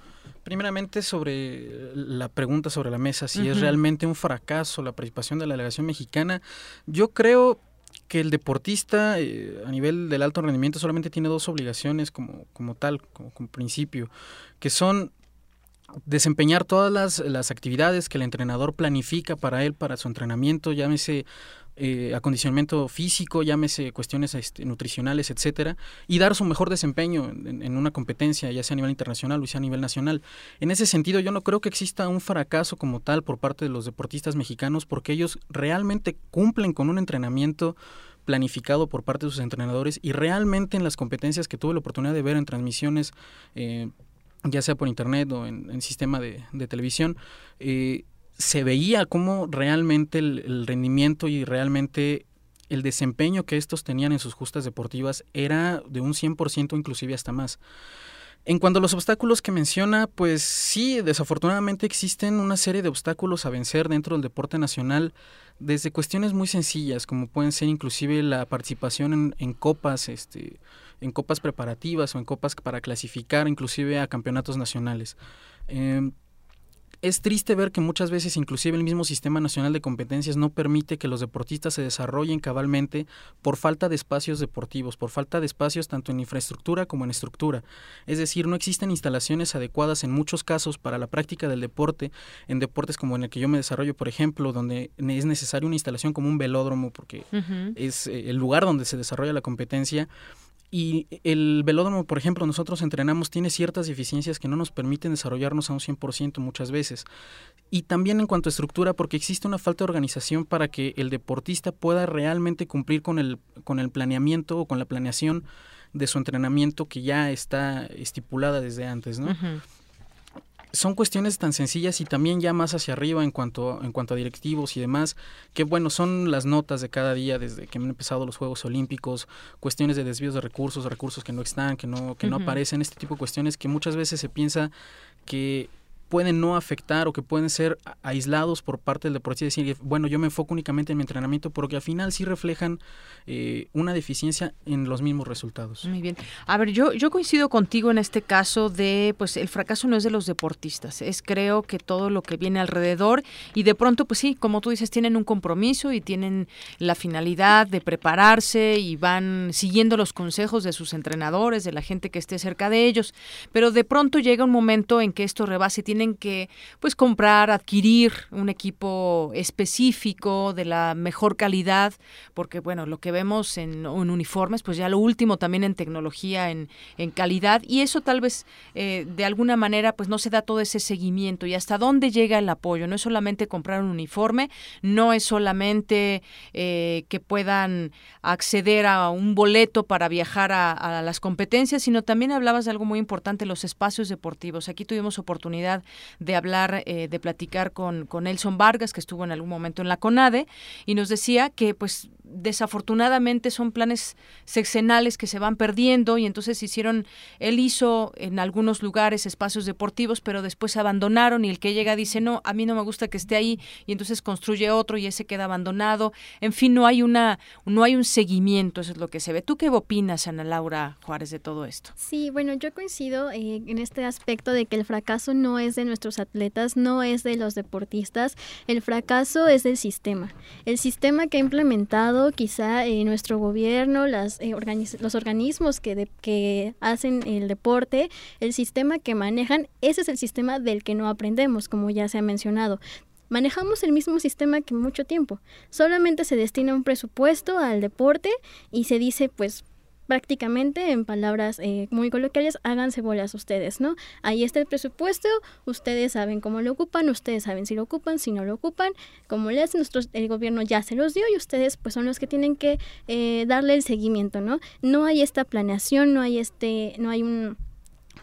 Primeramente sobre la pregunta sobre la mesa, si es realmente un fracaso la participación de la delegación mexicana, yo creo que el deportista eh, a nivel del alto rendimiento solamente tiene dos obligaciones como, como tal, como, como principio, que son desempeñar todas las, las, actividades que el entrenador planifica para él, para su entrenamiento, llámese eh, acondicionamiento físico, llámese cuestiones este, nutricionales, etcétera, y dar su mejor desempeño en, en, una competencia, ya sea a nivel internacional o sea a nivel nacional. En ese sentido, yo no creo que exista un fracaso como tal por parte de los deportistas mexicanos, porque ellos realmente cumplen con un entrenamiento planificado por parte de sus entrenadores y realmente en las competencias que tuve la oportunidad de ver en transmisiones eh, ya sea por internet o en, en sistema de, televisión, eh, se veía cómo realmente el, el, rendimiento y realmente el desempeño que estos tenían en sus justas deportivas era de un 100% inclusive hasta más. En cuanto a los obstáculos que menciona, pues sí, desafortunadamente existen una serie de obstáculos a vencer dentro del deporte nacional, desde cuestiones muy sencillas, como pueden ser inclusive la participación en, en copas, este, en copas preparativas o en copas para clasificar inclusive a campeonatos nacionales. Eh, es triste ver que muchas veces inclusive el mismo sistema nacional de competencias no permite que los deportistas se desarrollen cabalmente por falta de espacios deportivos, por falta de espacios tanto en infraestructura como en estructura. Es decir, no existen instalaciones adecuadas en muchos casos para la práctica del deporte, en deportes como en el que yo me desarrollo, por ejemplo, donde es necesaria una instalación como un velódromo porque uh -huh. es eh, el lugar donde se desarrolla la competencia y el velódromo, por ejemplo, nosotros entrenamos, tiene ciertas deficiencias que no nos permiten desarrollarnos a un 100% muchas veces. Y también en cuanto a estructura, porque existe una falta de organización para que el deportista pueda realmente cumplir con el, con el planeamiento o con la planeación de su entrenamiento que ya está estipulada desde antes, ¿no? Son cuestiones tan sencillas y también ya más hacia arriba en cuanto, en cuanto a directivos y demás, que bueno, son las notas de cada día desde que han empezado los Juegos Olímpicos, cuestiones de desvíos de recursos, recursos que no están, que no, que uh -huh. no aparecen, este tipo de cuestiones que muchas veces se piensa que pueden no afectar o que pueden ser aislados por parte del deportista y decir, bueno, yo me enfoco únicamente en mi entrenamiento, pero que al final sí reflejan eh, una deficiencia en los mismos resultados. Muy bien. A ver, yo, yo coincido contigo en este caso de, pues el fracaso no es de los deportistas, es creo que todo lo que viene alrededor y de pronto, pues sí, como tú dices, tienen un compromiso y tienen la finalidad de prepararse y van siguiendo los consejos de sus entrenadores, de la gente que esté cerca de ellos, pero de pronto llega un momento en que esto rebasa y tiene que pues comprar, adquirir un equipo específico de la mejor calidad, porque bueno, lo que vemos en, en uniformes, pues ya lo último también en tecnología, en, en calidad, y eso tal vez eh, de alguna manera pues no se da todo ese seguimiento y hasta dónde llega el apoyo. No es solamente comprar un uniforme, no es solamente eh, que puedan acceder a un boleto para viajar a las competencias, sino también hablabas de algo muy importante, los espacios deportivos. Aquí tuvimos oportunidad de hablar, eh, de platicar con, con Nelson Vargas, que estuvo en algún momento en la CONADE, y nos decía que pues desafortunadamente son planes sexenales que se van perdiendo y entonces hicieron, él hizo en algunos lugares espacios deportivos, pero después se abandonaron y el que llega dice, no, a mí no me gusta que esté ahí y entonces construye otro y ese queda abandonado. En fin, no hay una, no hay un seguimiento, eso es lo que se ve. ¿Tú qué opinas, Ana Laura Juárez, de todo esto? Sí, bueno, yo coincido eh, en este aspecto de que el fracaso no es de nuestros atletas, no es de los deportistas, el fracaso es del sistema. El sistema que ha implementado quizá eh, nuestro gobierno, eh, los organismos que, que hacen el deporte, el sistema que manejan, ese es el sistema del que no aprendemos, como ya se ha mencionado. Manejamos el mismo sistema que mucho tiempo. Solamente se destina un presupuesto al deporte y se dice, pues, prácticamente en palabras eh, muy coloquiales, háganse bolas ustedes, ¿no? Ahí está el presupuesto, ustedes saben cómo lo ocupan, ustedes saben si lo ocupan, si no lo ocupan, como les nosotros, el gobierno ya se los dio y ustedes pues son los que tienen que eh, darle el seguimiento, ¿no? No hay esta planeación, no hay este, no hay un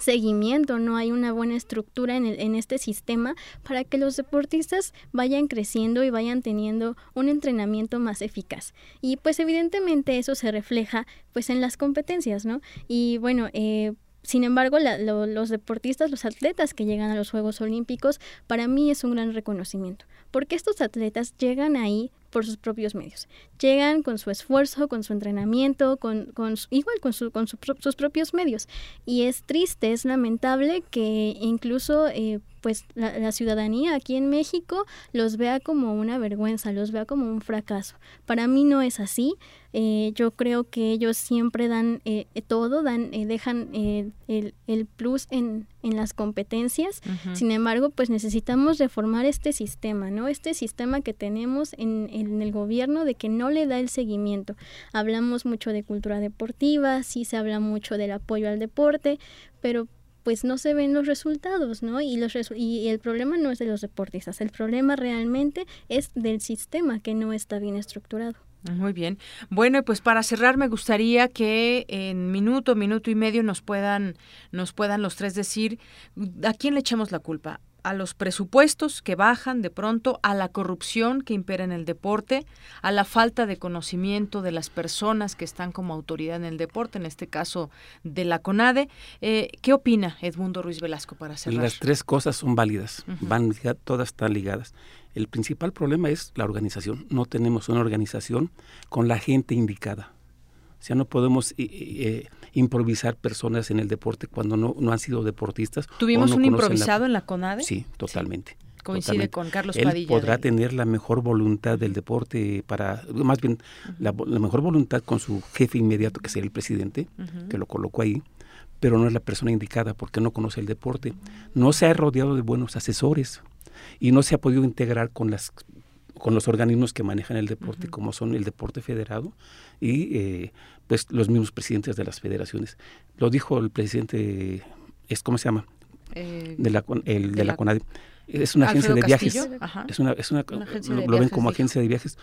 seguimiento, no hay una buena estructura en, el, en este sistema para que los deportistas vayan creciendo y vayan teniendo un entrenamiento más eficaz. Y pues evidentemente eso se refleja pues en las competencias, ¿no? Y bueno, eh, sin embargo, la, lo, los deportistas, los atletas que llegan a los Juegos Olímpicos, para mí es un gran reconocimiento, porque estos atletas llegan ahí por sus propios medios. Llegan con su esfuerzo, con su entrenamiento, con, con igual con, su, con sus propios medios. Y es triste, es lamentable que incluso eh, pues la, ciudadanía aquí en México los vea como una vergüenza, los vea como un fracaso. Para mí no es así. Eh, yo creo que ellos siempre dan eh, todo, dan, eh, dejan el, el, plus en, en, las competencias. Sin embargo, pues necesitamos reformar este sistema, ¿no? Este sistema que tenemos en, en, el gobierno de que no le da el seguimiento. Hablamos mucho de cultura deportiva, sí se habla mucho del apoyo al deporte, pero pues no se ven los resultados, ¿no? Y, los y el problema no es de los deportistas, el problema realmente es del sistema que no está bien estructurado. Muy bien. Bueno, pues para cerrar me gustaría que en minuto, minuto y medio nos puedan, nos puedan los tres decir a quién le echamos la culpa a los presupuestos que bajan de pronto, a la corrupción que impera en el deporte, a la falta de conocimiento de las personas que están como autoridad en el deporte, en este caso de la CONADE. Eh, ¿Qué opina Edmundo Ruiz Velasco para cerrar? Las tres cosas son válidas, van todas están ligadas. El principal problema es la organización. No tenemos una organización con la gente indicada. O sea, no podemos eh, eh, improvisar personas en el deporte cuando no, no han sido deportistas. ¿Tuvimos un improvisado en la CONADE? Sí, totalmente. Coincide con Carlos Él Padilla. podrá tener la mejor voluntad del deporte para, más bien, la, mejor voluntad con su jefe inmediato, que sería el presidente, que lo colocó ahí, pero no es la persona indicada porque no conoce el deporte. No se ha rodeado de buenos asesores y no se ha podido integrar con las con los organismos que manejan el deporte, como son el deporte federado y eh, pues los mismos presidentes de las federaciones. Lo dijo el presidente, es ¿cómo se llama? Eh, de la, el, de, la, CONADE. Es una agencia de viajes. Es una, es una, lo, ven como agencia de viajes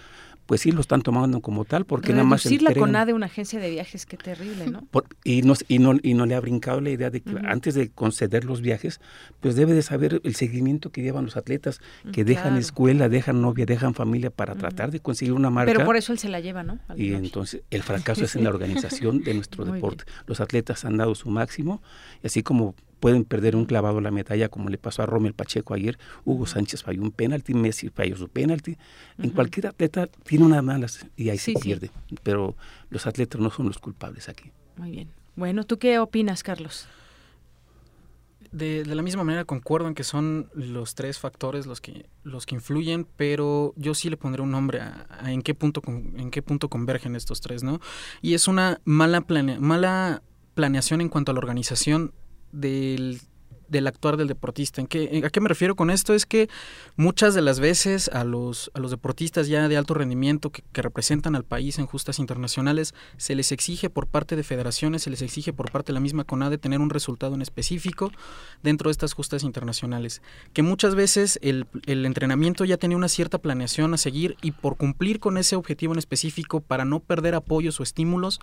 pues sí lo están tomando como tal, porque nada más... Reducir la CONADE una agencia de viajes, qué terrible, ¿no? y, no, y, no, y no le ha brincado la idea de que antes de conceder los viajes, pues debe de saber el seguimiento que llevan los atletas, mm, que dejan escuela, dejan novia, dejan familia para tratar de conseguir una marca. Pero por eso él se la lleva, ¿no? y entonces el fracaso es en la organización de nuestro deporte. Los atletas han dado su máximo, y así como pueden perder un clavado la medalla como le pasó a Romel Pacheco ayer, Hugo Sánchez falló un penalti, Messi falló su penalti, en cualquier atleta tiene una malas y ahí se pierde, pero los atletas no son los culpables aquí. Muy bien. Bueno, ¿tú qué opinas, Carlos? De, la misma manera concuerdo en que son los tres factores los que los que influyen, pero yo sí le pondré un nombre a, en qué punto en qué punto convergen estos tres, ¿no? Y es una mala mala planeación en cuanto a la organización del, del actuar del deportista. ¿En qué, ¿A qué me refiero con esto? Es que muchas de las veces a los, a los deportistas ya de alto rendimiento que, representan al país en justas internacionales se les exige por parte de federaciones, se les exige por parte de la misma CONADE tener un resultado en específico dentro de estas justas internacionales. Que muchas veces el, el entrenamiento ya tenía una cierta planeación a seguir y por cumplir con ese objetivo en específico para no perder apoyos o estímulos,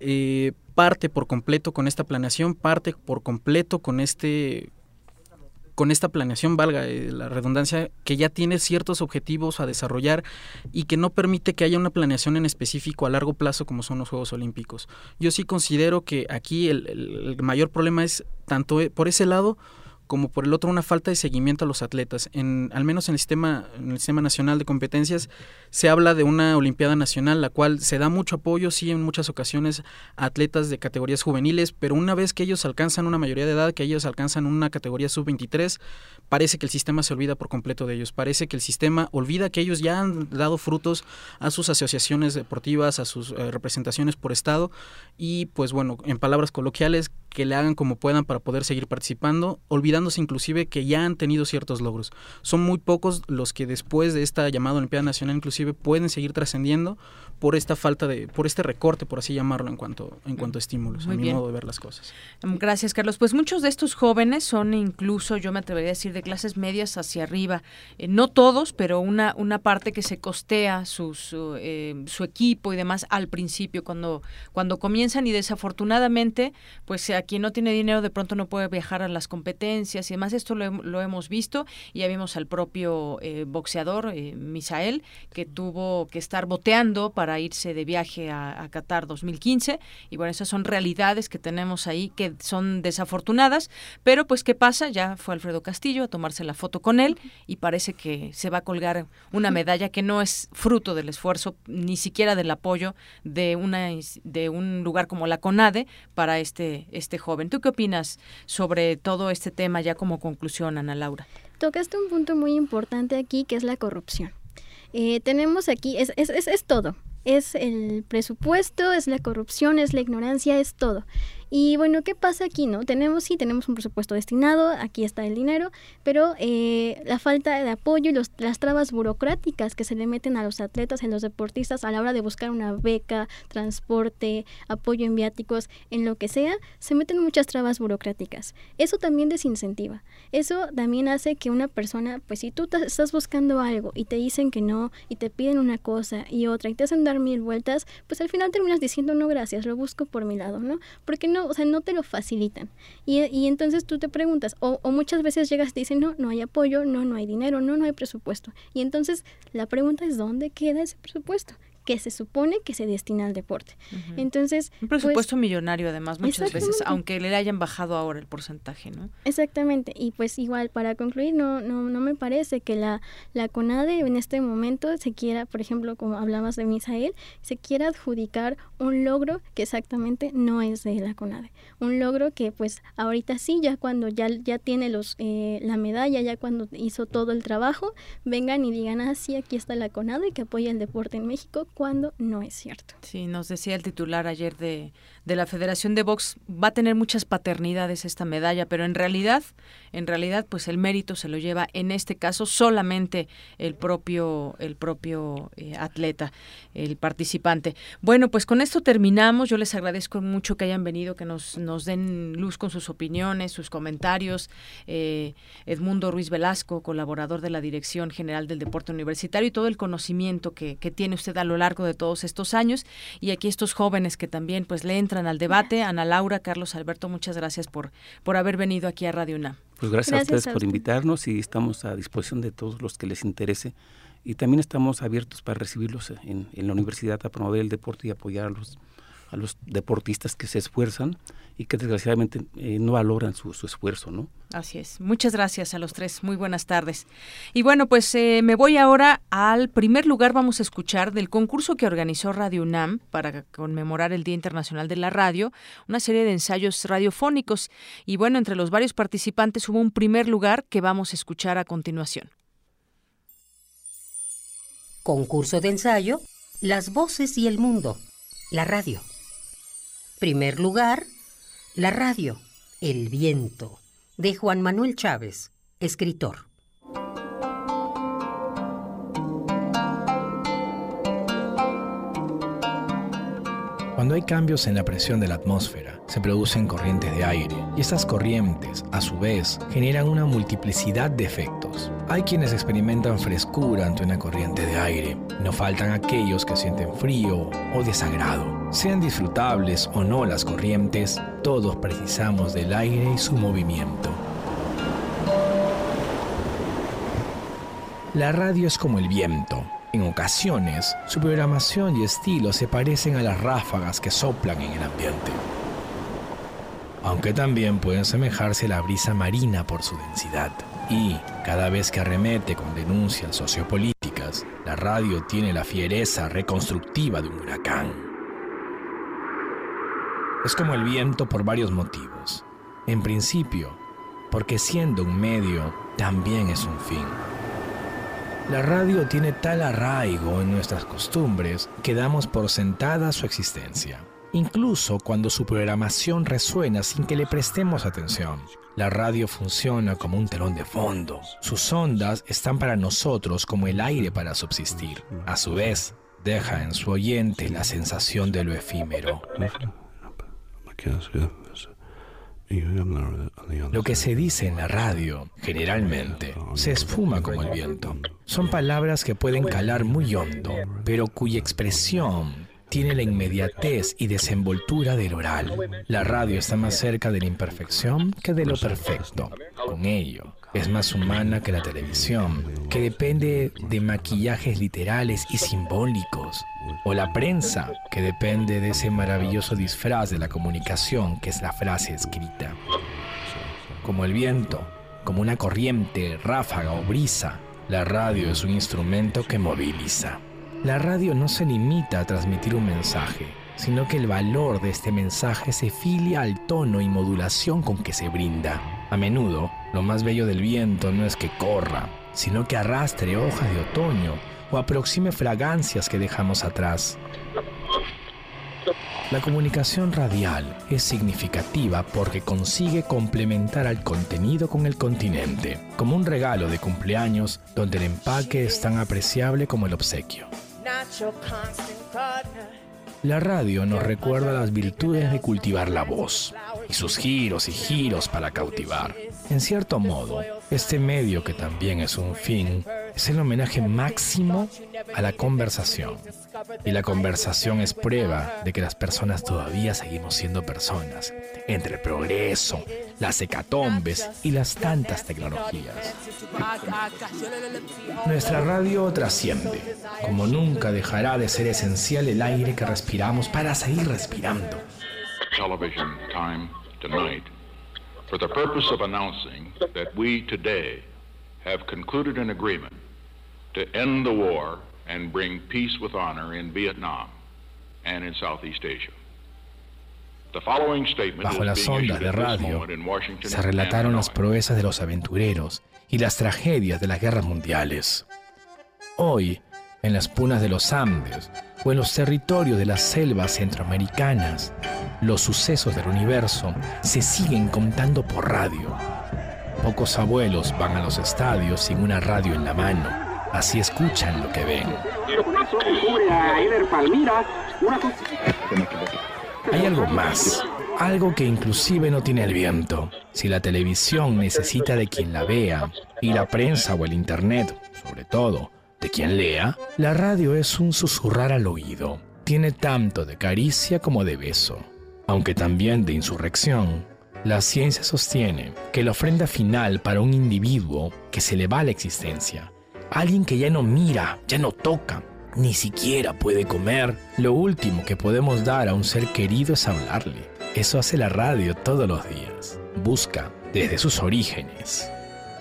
eh, parte por completo con esta planeación, parte por completo con este con esta planeación, valga eh, la redundancia, que ya tiene ciertos objetivos a desarrollar y que no permite que haya una planeación en específico a largo plazo como son los Juegos Olímpicos. Yo sí considero que aquí el mayor problema es tanto eh, por ese lado como por el otro una falta de seguimiento a los atletas. En, al menos en el, sistema, en el sistema nacional de competencias se habla de una Olimpiada Nacional, la cual se da mucho apoyo, sí, en muchas ocasiones a atletas de categorías juveniles, pero una vez que ellos alcanzan una mayoría de edad, que ellos alcanzan una categoría sub-23, parece que el sistema se olvida por completo de ellos, parece que el sistema olvida que ellos ya han dado frutos a sus asociaciones deportivas, a sus eh, representaciones por estado y pues bueno, en palabras coloquiales, que le hagan como puedan para poder seguir participando, olvidándose inclusive que ya han tenido ciertos logros. Son muy pocos los que después de esta llamada Olimpiada Nacional inclusive pueden seguir trascendiendo por esta falta de, por este recorte, por así llamarlo, en cuanto, en cuanto a estímulos, a mi modo de ver las cosas. Gracias, Carlos. Pues muchos de estos jóvenes son incluso, yo me atrevería a decir, de clases medias hacia arriba. Eh, no todos, pero una, una parte que se costea sus, eh, su equipo y demás al principio, cuando, cuando comienzan y desafortunadamente, pues quien no tiene dinero de pronto no puede viajar a las competencias y demás. Esto lo, hemos visto. Y ya vimos al propio eh, boxeador, eh, Misael, que tuvo que estar boteando para irse de viaje a, a, Qatar 2015. Y bueno, esas son realidades que tenemos ahí que son desafortunadas. Pero pues, ¿qué pasa? Ya fue Alfredo Castillo a tomarse la foto con él y parece que se va a colgar una medalla que no es fruto del esfuerzo ni siquiera del apoyo de una de un lugar como la CONADE para este este joven. ¿Tú qué opinas sobre todo este tema ya como conclusión, Ana Laura? Tocaste un punto muy importante aquí que es la corrupción. Eh, tenemos aquí, es, es, es, es todo, es el presupuesto, es la corrupción, es la ignorancia, es todo. Y bueno, ¿qué pasa aquí? no Tenemos, sí, tenemos un presupuesto destinado, aquí está el dinero, pero eh, la falta de apoyo y los, las trabas burocráticas que se le meten a los atletas, a los deportistas a la hora de buscar una beca, transporte, apoyo en viáticos, en lo que sea, se meten muchas trabas burocráticas. Eso también desincentiva. Eso también hace que una persona, pues si tú estás buscando algo y te dicen que no, y te piden una cosa y otra, y te hacen dar mil vueltas, pues al final terminas diciendo no gracias, lo busco por mi lado, ¿no? Porque no o sea, no te lo facilitan. Y, y entonces tú te preguntas, o, o, muchas veces llegas y dicen, no, no hay apoyo, no, no hay dinero, no, no hay presupuesto. Y entonces la pregunta es, ¿dónde queda ese presupuesto? Que se supone que se destina al deporte. Entonces, un presupuesto pues, millonario además muchas veces, aunque le hayan bajado ahora el porcentaje, ¿no? Exactamente, y pues igual para concluir no no no me parece que la la CONADE en este momento se quiera, por ejemplo, como hablabas de Misael, se quiera adjudicar un logro que exactamente no es de la CONADE, un logro que pues ahorita sí ya cuando ya ya tiene los eh, la medalla, ya cuando hizo todo el trabajo, vengan y digan, "Ah, sí, aquí está la CONADE que apoya el deporte en México." Cuando no es cierto. Sí, nos decía el titular ayer de, de la Federación de Box, va a tener muchas paternidades esta medalla, pero en realidad, en realidad, pues el mérito se lo lleva en este caso solamente el propio, el propio eh, atleta, el participante. Bueno, pues con esto terminamos. Yo les agradezco mucho que hayan venido, que nos, nos den luz con sus opiniones, sus comentarios. Eh, Edmundo Ruiz Velasco, colaborador de la Dirección General del Deporte Universitario y todo el conocimiento que, que tiene usted a lo largo de todos estos años. Y aquí estos jóvenes que también pues le entran al debate. Ana Laura, Carlos Alberto, muchas gracias por, por haber venido aquí a Radio UNAM. Pues gracias, a ustedes por invitarnos y estamos a disposición de todos los que les interese. Y también estamos abiertos para recibirlos en, en la universidad a promover el deporte y apoyar a los a los deportistas que se esfuerzan y que desgraciadamente eh, no valoran su, su, esfuerzo, ¿no? Así es. Muchas gracias a los tres. Muy buenas tardes. Y bueno, pues eh, me voy ahora al primer lugar. Vamos a escuchar del concurso que organizó Radio UNAM para conmemorar el Día Internacional de la Radio, una serie de ensayos radiofónicos. Y bueno, entre los varios participantes hubo un primer lugar que vamos a escuchar a continuación. Concurso de ensayo, las voces y el mundo, la radio. Primer lugar, La radio, El viento, de Juan Manuel Chávez, escritor. Cuando hay cambios en la presión de la atmósfera, se producen corrientes de aire y estas corrientes, a su vez, generan una multiplicidad de efectos. Hay quienes experimentan frescura ante una corriente de aire, no faltan aquellos que sienten frío o desagrado. Sean disfrutables o no las corrientes, todos precisamos del aire y su movimiento. La radio es como el viento, en ocasiones, su programación y estilo se parecen a las ráfagas que soplan en el ambiente. Aunque también pueden asemejarse a la brisa marina por su densidad. Y, cada vez que arremete con denuncias sociopolíticas, la radio tiene la fiereza reconstructiva de un huracán. Es como el viento por varios motivos. En principio, porque siendo un medio, también es un fin. La radio tiene tal arraigo en nuestras costumbres que damos por sentada su existencia, incluso cuando su programación resuena sin que le prestemos atención. La radio funciona como un telón de fondo. Sus ondas están para nosotros como el aire para subsistir. A su vez, deja en su oyente la sensación de lo efímero. Lo que se dice en la radio, generalmente, se esfuma como el viento. Son palabras que pueden calar muy hondo, pero cuya expresión tiene la inmediatez y desenvoltura del oral. La radio está más cerca de la imperfección que de lo perfecto. Con ello, es más humana que la televisión, que depende de maquillajes literales y simbólicos, o la prensa, que depende de ese maravilloso disfraz de la comunicación que es la frase escrita. Como el viento, como una corriente, ráfaga o brisa, la radio es un instrumento que moviliza. La radio no se limita a transmitir un mensaje, sino que el valor de este mensaje se filia al tono y modulación con que se brinda. A menudo, lo más bello del viento no es que corra, sino que arrastre hojas de otoño o aproxime fragancias que dejamos atrás. La comunicación radial es significativa porque consigue complementar al contenido con el continente, como un regalo de cumpleaños donde el empaque es tan apreciable como el obsequio. La radio nos recuerda las virtudes de cultivar la voz y sus giros y giros para cautivar. En cierto modo, este medio que también es un fin es el homenaje máximo a la conversación. Y la conversación es prueba de que las personas todavía seguimos siendo personas, entre el progreso, las hecatombes y las tantas tecnologías. Nuestra radio trasciende, como nunca dejará de ser esencial el aire que respiramos para seguir respirando. Television time tonight for the purpose of announcing that we today have concluded an to end the war and bring peace with honor in Vietnam and in Southeast Asia. Bajo las ondas de radio se relataron las proezas de los aventureros y las tragedias de las guerras mundiales. Hoy, en las punas de los Andes o en los territorios de las selvas centroamericanas, los sucesos del universo se siguen contando por radio. Pocos abuelos van a los estadios sin una radio en la mano, así escuchan lo que ven. Hay algo más, algo que inclusive no tiene el viento. Si la televisión necesita de quien la vea, y la prensa o el internet, sobre todo, de quien lea, la radio es un susurrar al oído. Tiene tanto de caricia como de beso, aunque también de insurrección. La ciencia sostiene que la ofrenda final para un individuo que se le va la existencia, alguien que ya no mira, ya no toca, ni siquiera puede comer. Lo último que podemos dar a un ser querido es hablarle. Eso hace la radio todos los días. Busca, desde sus orígenes,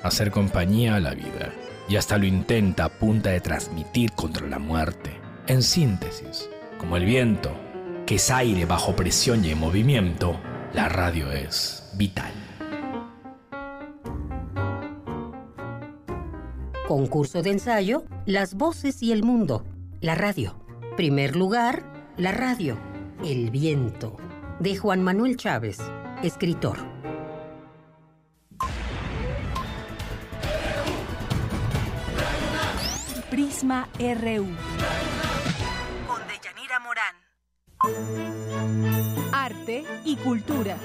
hacer compañía a la vida. Y hasta lo intenta a punta de transmitir contra la muerte. En síntesis, como el viento, que es aire bajo presión y en movimiento, la radio es vital. Concurso de ensayo, Las voces y el mundo la radio. Primer lugar, la radio. El viento. De Juan Manuel Chávez, escritor. Prisma RU. Con Deyanira Morán. Arte y cultura.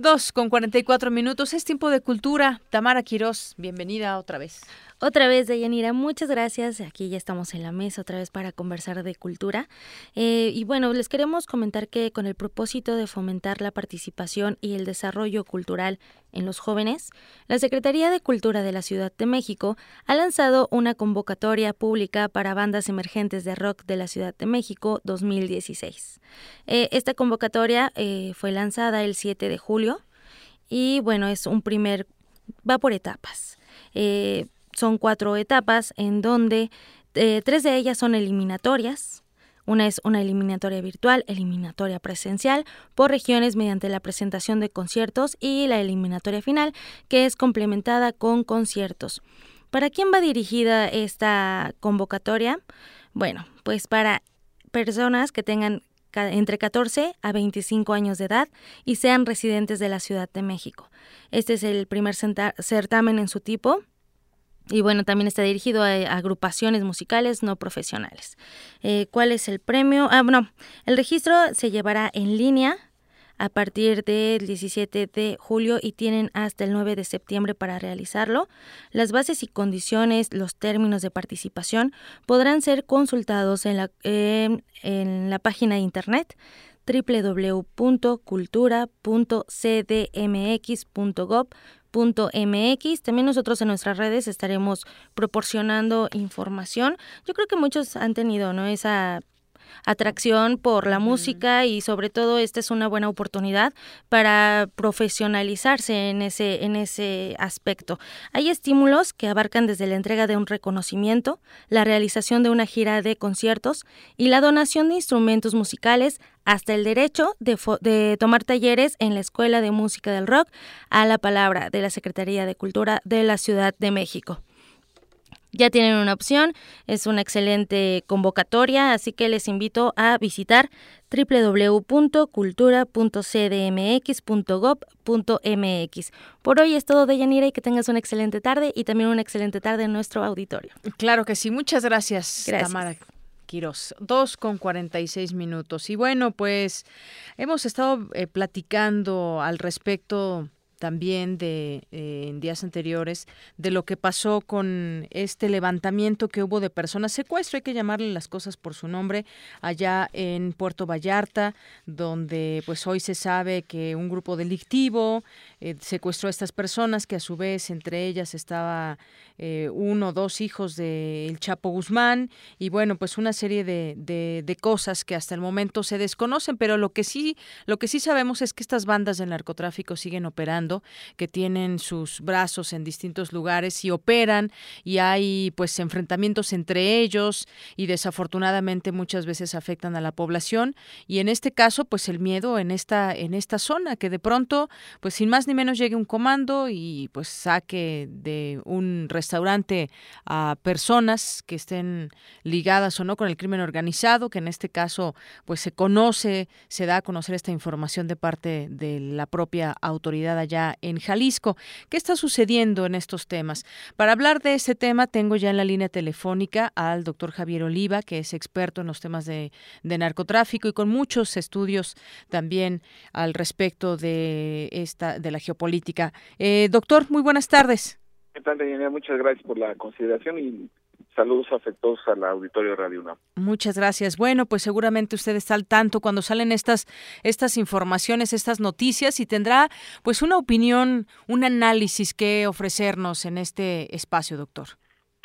Dos con 44 minutos. Es tiempo de cultura. Tamara Quirós, bienvenida otra vez. Otra vez, Deyanira, muchas gracias. Aquí ya estamos en la mesa otra vez para conversar de cultura. Eh, y bueno, les queremos comentar que con el propósito de fomentar la participación y el desarrollo cultural en los jóvenes, la Secretaría de Cultura de la Ciudad de México ha lanzado una convocatoria pública para bandas emergentes de rock de la Ciudad de México 2016. Eh, esta convocatoria eh, fue lanzada el 7 de julio y bueno, es un primer, va por etapas. Son cuatro etapas en donde eh, tres de ellas son eliminatorias. Una es una eliminatoria virtual, eliminatoria presencial por regiones mediante la presentación de conciertos y la eliminatoria final que es complementada con conciertos. ¿Para quién va dirigida esta convocatoria? Bueno, pues para personas que tengan entre 14 a 25 años de edad y sean residentes de la Ciudad de México. Este es el primer certamen en su tipo y bueno, también está dirigido a, agrupaciones musicales no profesionales. Eh, ¿Cuál es el premio? Ah, bueno, el registro se llevará en línea a partir del 17 de julio y tienen hasta el 9 de septiembre para realizarlo. Las bases y condiciones, los términos de participación podrán ser consultados en la, en la página de internet www.cultura.cdmx.gov.mx. También nosotros en nuestras redes estaremos proporcionando información. Yo creo que muchos han tenido ¿no? esa atracción por la música y sobre todo esta es una buena oportunidad para profesionalizarse en ese en ese aspecto. Hay estímulos que abarcan desde la entrega de un reconocimiento, la realización de una gira de conciertos y la donación de instrumentos musicales hasta el derecho de, de, tomar talleres en la Escuela de Música del Rock a la palabra de la Secretaría de Cultura de la Ciudad de México. Ya tienen una opción, es una excelente convocatoria, así que les invito a visitar www.cultura.cdmx.gov.mx. Por hoy es todo de Yanira y que tengas una excelente tarde y también una excelente tarde en nuestro auditorio. Claro que sí, muchas gracias, gracias. Tamara. Quiroz, dos con cuarenta y seis minutos. Y bueno, pues hemos estado eh, platicando al respecto también de eh, en días anteriores de lo que pasó con este levantamiento que hubo de personas secuestro hay que llamarle las cosas por su nombre allá en Puerto Vallarta donde pues hoy se sabe que un grupo delictivo eh, secuestró a estas personas que a su vez entre ellas estaba eh, uno o dos hijos del Chapo Guzmán y bueno pues una serie de, de, de cosas que hasta el momento se desconocen pero lo que sí lo que sí sabemos es que estas bandas del narcotráfico siguen operando que tienen sus brazos en distintos lugares y operan y hay pues enfrentamientos entre ellos y desafortunadamente muchas veces afectan a la población. Y en este caso pues el miedo en esta en esta zona que de pronto pues sin más ni menos llegue un comando y pues saque de un restaurante a personas que estén ligadas o no con el crimen organizado, que en este caso pues se conoce, se da a conocer esta información de parte de la propia autoridad allá en Jalisco. ¿Qué está sucediendo en estos temas? Para hablar de este tema, tengo ya en la línea telefónica al doctor Javier Oliva, que es experto en los temas de, narcotráfico y con muchos estudios también al respecto de esta de la geopolítica. Eh, doctor, muy buenas tardes. ¿Qué tal, Muchas gracias por la consideración y Saludos afectuosos al auditorio Radio UNAM. Muchas gracias. Bueno, pues seguramente usted está al tanto cuando salen estas estas informaciones, estas noticias y tendrá pues una opinión, un análisis que ofrecernos en este espacio, doctor.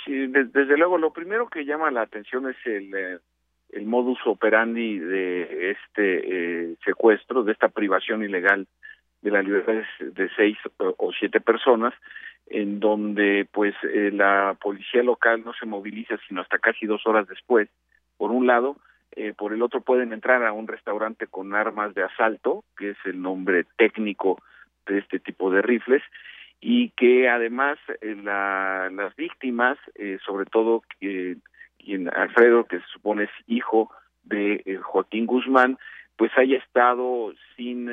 Sí, desde, luego lo primero que llama la atención es el eh, el modus operandi de este eh, secuestro, de esta privación ilegal de la libertad de seis o siete personas en donde pues eh, la policía local no se moviliza sino hasta casi dos horas después, por un lado, eh, por el otro pueden entrar a un restaurante con armas de asalto, que es el nombre técnico de este tipo de rifles, y que además eh, la, las víctimas, sobre todo quien Alfredo, que se supone es hijo de Joaquín Guzmán, pues haya estado sin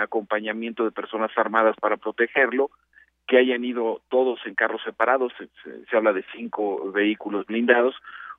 acompañamiento de personas armadas para protegerlo, que hayan ido todos en carros separados, se, habla de cinco vehículos blindados,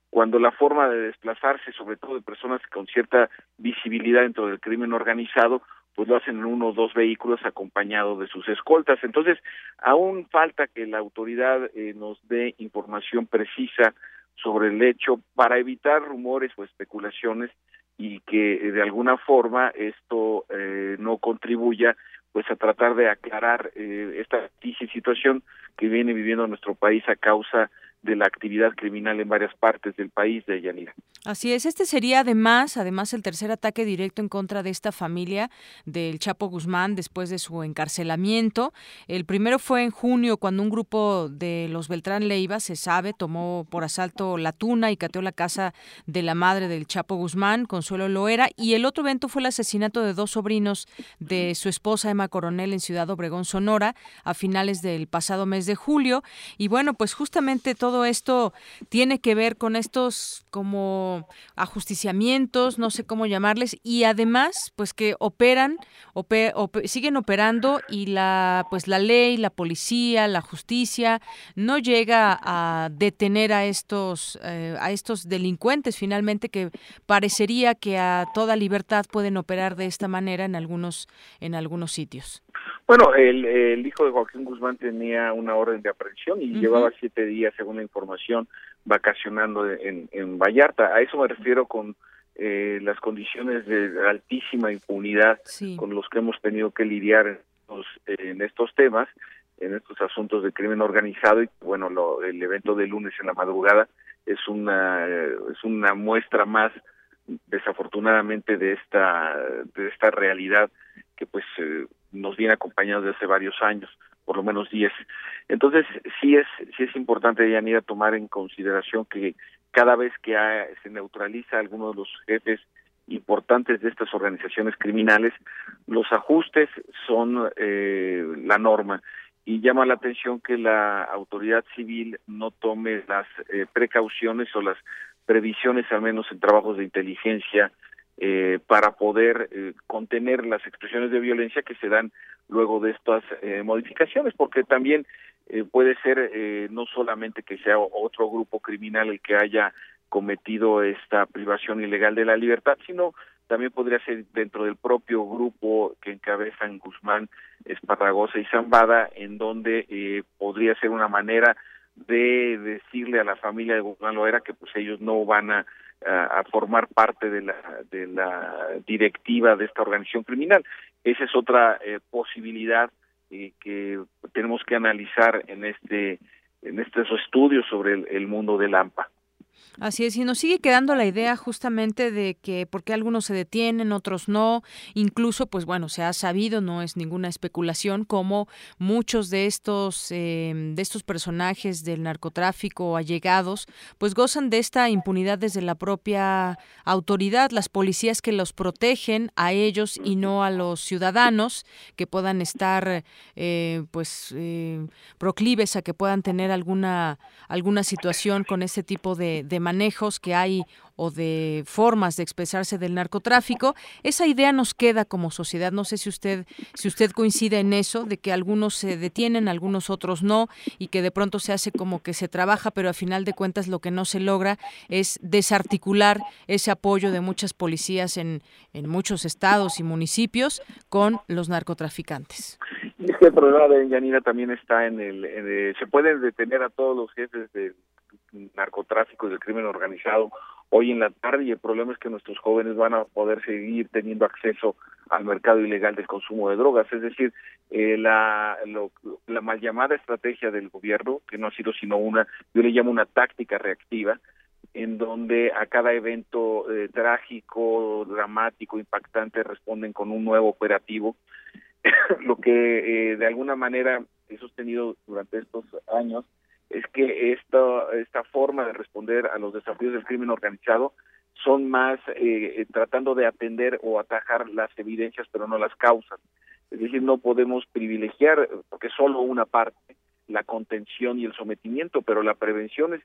cuando la forma de desplazarse, sobre todo de personas con cierta visibilidad dentro del crimen organizado, pues lo hacen en uno o dos vehículos acompañado de sus escoltas. Entonces, aún falta que la autoridad eh, nos dé información precisa sobre el hecho para evitar rumores o especulaciones y que eh, de alguna forma esto eh, no contribuya pues a tratar de aclarar eh, esta situación que viene viviendo nuestro país a causa de la actividad criminal en varias partes del país de Yanira. Así es, este sería además, además el tercer ataque directo en contra de esta familia del Chapo Guzmán después de su encarcelamiento. El primero fue en junio cuando un grupo de los Beltrán Leiva, se sabe, tomó por asalto la tuna y cateó la casa de la madre del Chapo Guzmán, Consuelo Loera, y el otro evento fue el asesinato de dos sobrinos de su esposa Emma Coronel en Ciudad Obregón, Sonora, a finales del pasado mes de julio. Y bueno, pues justamente todo todo esto tiene que ver con estos como ajusticiamientos, no sé cómo llamarles, y además, pues que operan, siguen operando y la, pues la ley, la policía, la justicia no llega a detener a estos, eh, a estos delincuentes finalmente que parecería que a toda libertad pueden operar de esta manera en algunos, en algunos sitios. Bueno, el, el, hijo de Joaquín Guzmán tenía una orden de aprehensión y llevaba siete días, según la información, vacacionando en, en Vallarta. A eso me refiero con eh, las condiciones de altísima impunidad con los que hemos tenido que lidiar en estos, en estos temas, en estos asuntos de crimen organizado. Y bueno, lo, el evento de lunes en la madrugada es una es una muestra más desafortunadamente de esta de esta realidad que pues eh, nos viene acompañando desde hace varios años, por lo menos 10. Entonces, sí es sí es importante, Yanira, tomar en consideración que cada vez que se neutraliza alguno de los jefes importantes de estas organizaciones criminales, los ajustes son eh, la norma y llama la atención que la autoridad civil no tome las eh, precauciones o las previsiones, al menos en trabajos de inteligencia, eh, para poder eh, contener las expresiones de violencia que se dan luego de estas eh, modificaciones, porque también puede ser no solamente que sea otro grupo criminal el que haya cometido esta privación ilegal de la libertad, sino también podría ser dentro del propio grupo que encabezan Guzmán, Esparragosa y Zambada, en donde podría ser una manera de decirle a la familia de Guzmán Loera que pues ellos no van a a, formar parte de la, de la directiva de esta organización criminal. Esa es otra eh, posibilidad eh, que tenemos que analizar en este en estos estudios sobre el, mundo del AMPA. Así es, y nos sigue quedando la idea justamente de que por qué algunos se detienen, otros no, incluso, pues bueno, se ha sabido, no es ninguna especulación, como muchos de estos, em, de estos personajes del narcotráfico allegados, pues gozan de esta impunidad desde la propia autoridad, las policías que los protegen a ellos y no a los ciudadanos que puedan estar, eh, pues, eh, proclives a que puedan tener alguna, alguna situación con este tipo de, de manejos que hay o de formas de expresarse del narcotráfico, esa idea nos queda como sociedad. No sé si usted si usted coincide en eso de que algunos se detienen, algunos otros no y que de pronto se hace como que se trabaja, pero a final de cuentas lo que no se logra es desarticular ese apoyo de muchas policías en, en muchos estados y municipios con los narcotraficantes. Y es que el problema de Yanira también está en el, se pueden detener a todos los jefes del narcotráfico y del crimen organizado hoy en la tarde y el problema es que nuestros jóvenes van a poder seguir teniendo acceso al mercado ilegal del consumo de drogas. Es decir, eh, la, la mal llamada estrategia del gobierno, que no ha sido sino una, yo le llamo una táctica reactiva, en donde a cada evento eh, trágico, dramático, impactante responden con un nuevo operativo, lo que eh, de alguna manera he sostenido durante estos años es que esta, esta forma de responder a los desafíos del crimen organizado son más eh, tratando de atender o atajar las evidencias, pero no las causas. Es decir, no podemos privilegiar, porque solo una parte, la contención y el sometimiento, pero la prevención es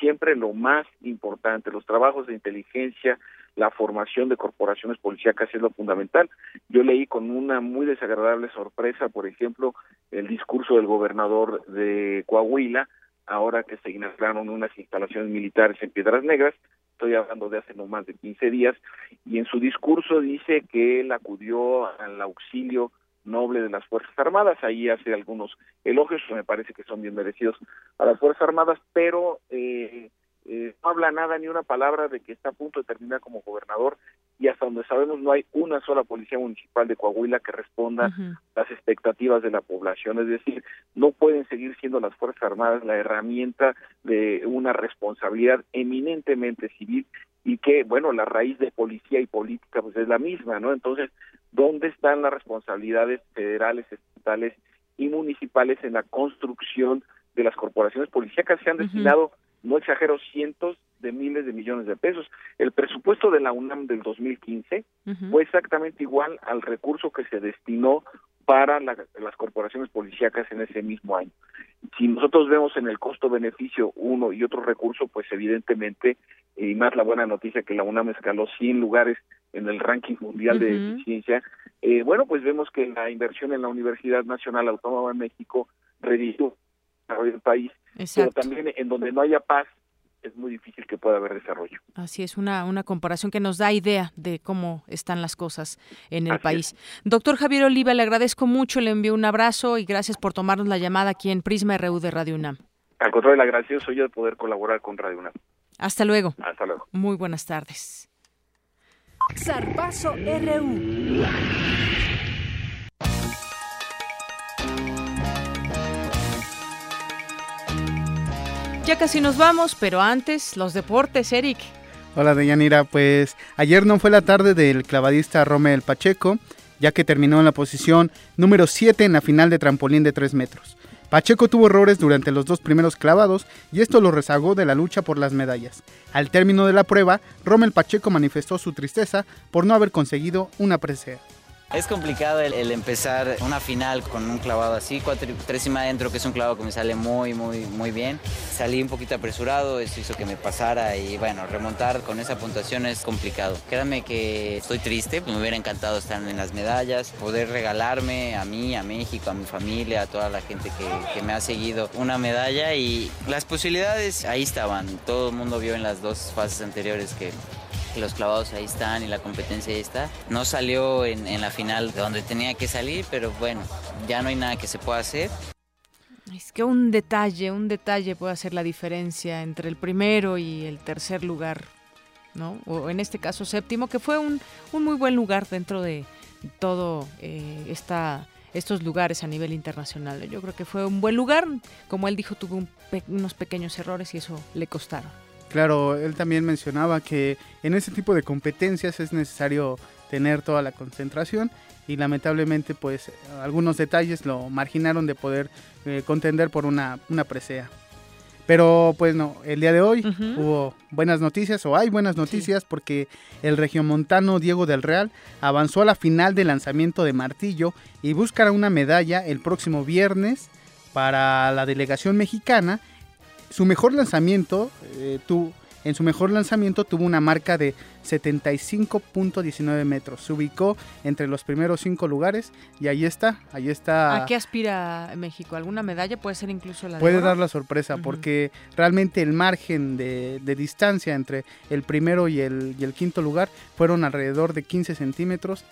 siempre lo más importante. Los trabajos de inteligencia, la formación de corporaciones policíacas es lo fundamental. Yo leí con una muy desagradable sorpresa, por ejemplo, el discurso del gobernador de Coahuila, ahora que se inauguraron unas instalaciones militares en Piedras Negras, estoy hablando de hace no más de 15 días, y en su discurso dice que él acudió al auxilio noble de las Fuerzas Armadas, ahí hace algunos elogios que me parece que son bien merecidos a las Fuerzas Armadas, pero eh, eh, no habla nada ni una palabra de que está a punto de terminar como gobernador y hasta donde sabemos no hay una sola policía municipal de Coahuila que responda a las expectativas de la población, es decir, no pueden seguir siendo las Fuerzas Armadas la herramienta de una responsabilidad eminentemente civil y que, bueno, la raíz de policía y política pues es la misma, ¿no? Entonces, ¿dónde están las responsabilidades federales, estatales y municipales en la construcción de las corporaciones policíacas? Se han destinado no exagero, cientos de miles de millones de pesos. El presupuesto de la UNAM del 2015 fue exactamente igual al recurso que se destinó para las corporaciones policíacas en ese mismo año. Si nosotros vemos en el costo-beneficio uno y otro recurso, pues evidentemente, y más la buena noticia que la UNAM escaló 100 lugares en el ranking mundial de eficiencia, eh, bueno, pues vemos que la inversión en la Universidad Nacional Autónoma de México redujo el país, pero también en donde no haya paz es muy difícil que pueda haber desarrollo. Así es, una, una comparación que nos da idea de cómo están las cosas en el país. Doctor Javier Oliva, le agradezco mucho, le envío un abrazo y gracias por tomarnos la llamada aquí en Prisma RU de Radio UNAM. Al contrario, el agradecido soy yo de poder colaborar con Radio UNAM. Hasta luego. Hasta luego. Muy buenas tardes. Zarpazo RU. Ya casi nos vamos, pero antes los deportes, Eric. Hola Deyanira, pues ayer no fue la tarde del clavadista Romel Pacheco, ya que terminó en la posición número 7 en la final de trampolín de 3 metros. Pacheco tuvo errores durante los dos primeros clavados y esto lo rezagó de la lucha por las medallas. Al término de la prueba, Rommel Pacheco manifestó su tristeza por no haber conseguido una presea. Es complicado el, empezar una final con un clavado así, cuatro, tres y adentro, que es un clavado que me sale muy, muy, muy bien. Salí un poquito apresurado, eso hizo que me pasara y bueno, remontar con esa puntuación es complicado. Créanme que estoy triste, me hubiera encantado estar en las medallas, poder regalarme a mí, a México, a mi familia, a toda la gente que me ha seguido una medalla y las posibilidades ahí estaban. Todo el mundo vio en las dos fases anteriores que los clavados ahí están y la competencia ahí está. No salió en, la final donde tenía que salir, pero bueno, ya no hay nada que se pueda hacer. Es que un detalle, un detalle puede hacer la diferencia entre el primero y el tercer lugar, ¿no? O en este caso séptimo, que fue un, un muy buen lugar dentro de todo eh, esta, estos lugares a nivel internacional. Yo creo que fue un buen lugar, como él dijo, tuvo unos pequeños errores y eso le costaron. Claro, él también mencionaba que en ese tipo de competencias es necesario tener toda la concentración y lamentablemente pues algunos detalles lo marginaron de poder eh, contender por una, una presea. Pero pues no, el día de hoy hubo buenas noticias o hay buenas noticias porque el regiomontano Diego del Real avanzó a la final del lanzamiento de martillo y buscará una medalla el próximo viernes para la delegación mexicana su mejor lanzamiento, eh, en su mejor lanzamiento tuvo una marca de 75.19 metros. Se ubicó entre los primeros cinco lugares y ahí está, ahí está. ¿A qué aspira México? ¿Alguna medalla? Puede ser incluso la Puede dar la sorpresa porque realmente el margen de, distancia entre el primero y el, y el quinto lugar fueron alrededor de 15 centímetros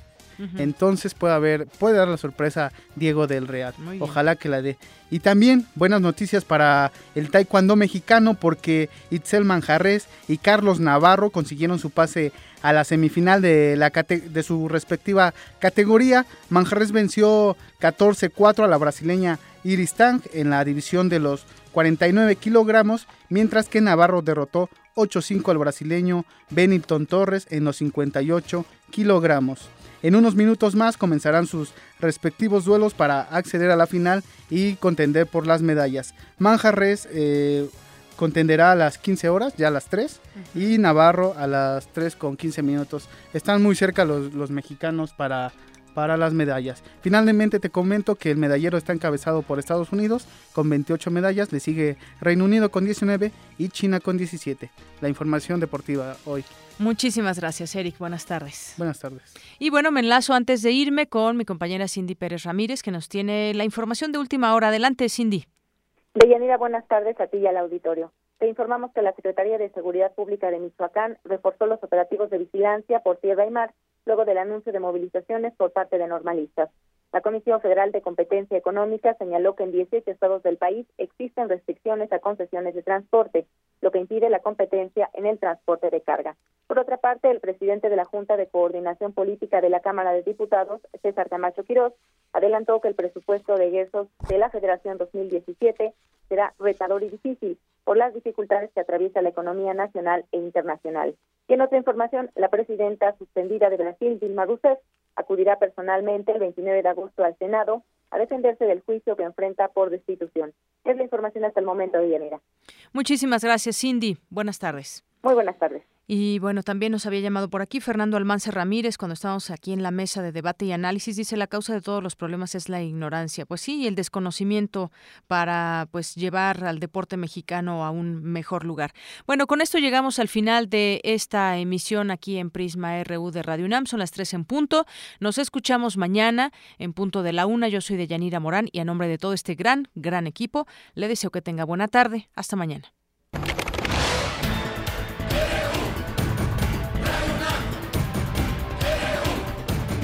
entonces puede haber, puede dar la sorpresa Diego del Real. Ojalá que la dé. Y también buenas noticias para el taekwondo mexicano porque Itzel Manjarres y Carlos Navarro consiguieron su pase a la semifinal de, la de su respectiva categoría. Manjarres venció 14-4 a la brasileña Iris Tang en la división de los 49 kilogramos, mientras que Navarro derrotó 8-5 al brasileño Benilton Torres en los 58 kilogramos. En unos minutos más comenzarán sus respectivos duelos para acceder a la final y contender por las medallas. Manjarres eh, contenderá a las 15 horas, ya a las 3, y Navarro a las 3 con 15 minutos. Están muy cerca los, los mexicanos para para las medallas. Finalmente te comento que el medallero está encabezado por Estados Unidos con 28 medallas, le sigue Reino Unido con 19 y China con 17. La información deportiva hoy. Muchísimas gracias, Eric. Buenas tardes. Buenas tardes. Y bueno, me enlazo antes de irme con mi compañera Cindy Pérez Ramírez, que nos tiene la información de última hora. Adelante, Cindy. Deyanira, buenas tardes a ti y al auditorio. Te informamos que la Secretaría de Seguridad Pública de Michoacán reforzó los operativos de vigilancia por tierra y mar luego del anuncio de movilizaciones por parte de normalistas. La Comisión Federal de Competencia Económica señaló que en 18 estados del país existen restricciones a concesiones de transporte, lo que impide la competencia en el transporte de carga. Por otra parte, el presidente de la Junta de Coordinación Política de la Cámara de Diputados, César Camacho Quirós, adelantó que el presupuesto de egresos de la Federación 2017 será retador y difícil por las dificultades que atraviesa la economía nacional e internacional. Y en otra información, la presidenta suspendida de Brasil, Dilma Rousseff, acudirá personalmente el 29 de agosto al Senado a defenderse del juicio que enfrenta por destitución. Es la información hasta el momento, Villanera. Muchísimas gracias, Cindy. Buenas tardes. Muy buenas tardes. Y bueno, también nos había llamado por aquí Fernando Almance Ramírez cuando estábamos aquí en la mesa de debate y análisis. Dice la causa de todos los problemas es la ignorancia. Pues sí, el desconocimiento para pues llevar al deporte mexicano a un mejor lugar. Bueno, con esto llegamos al final de esta emisión aquí en Prisma RU de Radio UNAM. Son las tres en punto. Nos escuchamos mañana en punto de la una. Yo soy de Yanira Morán y a nombre de todo este gran, gran equipo, le deseo que tenga buena tarde. Hasta mañana.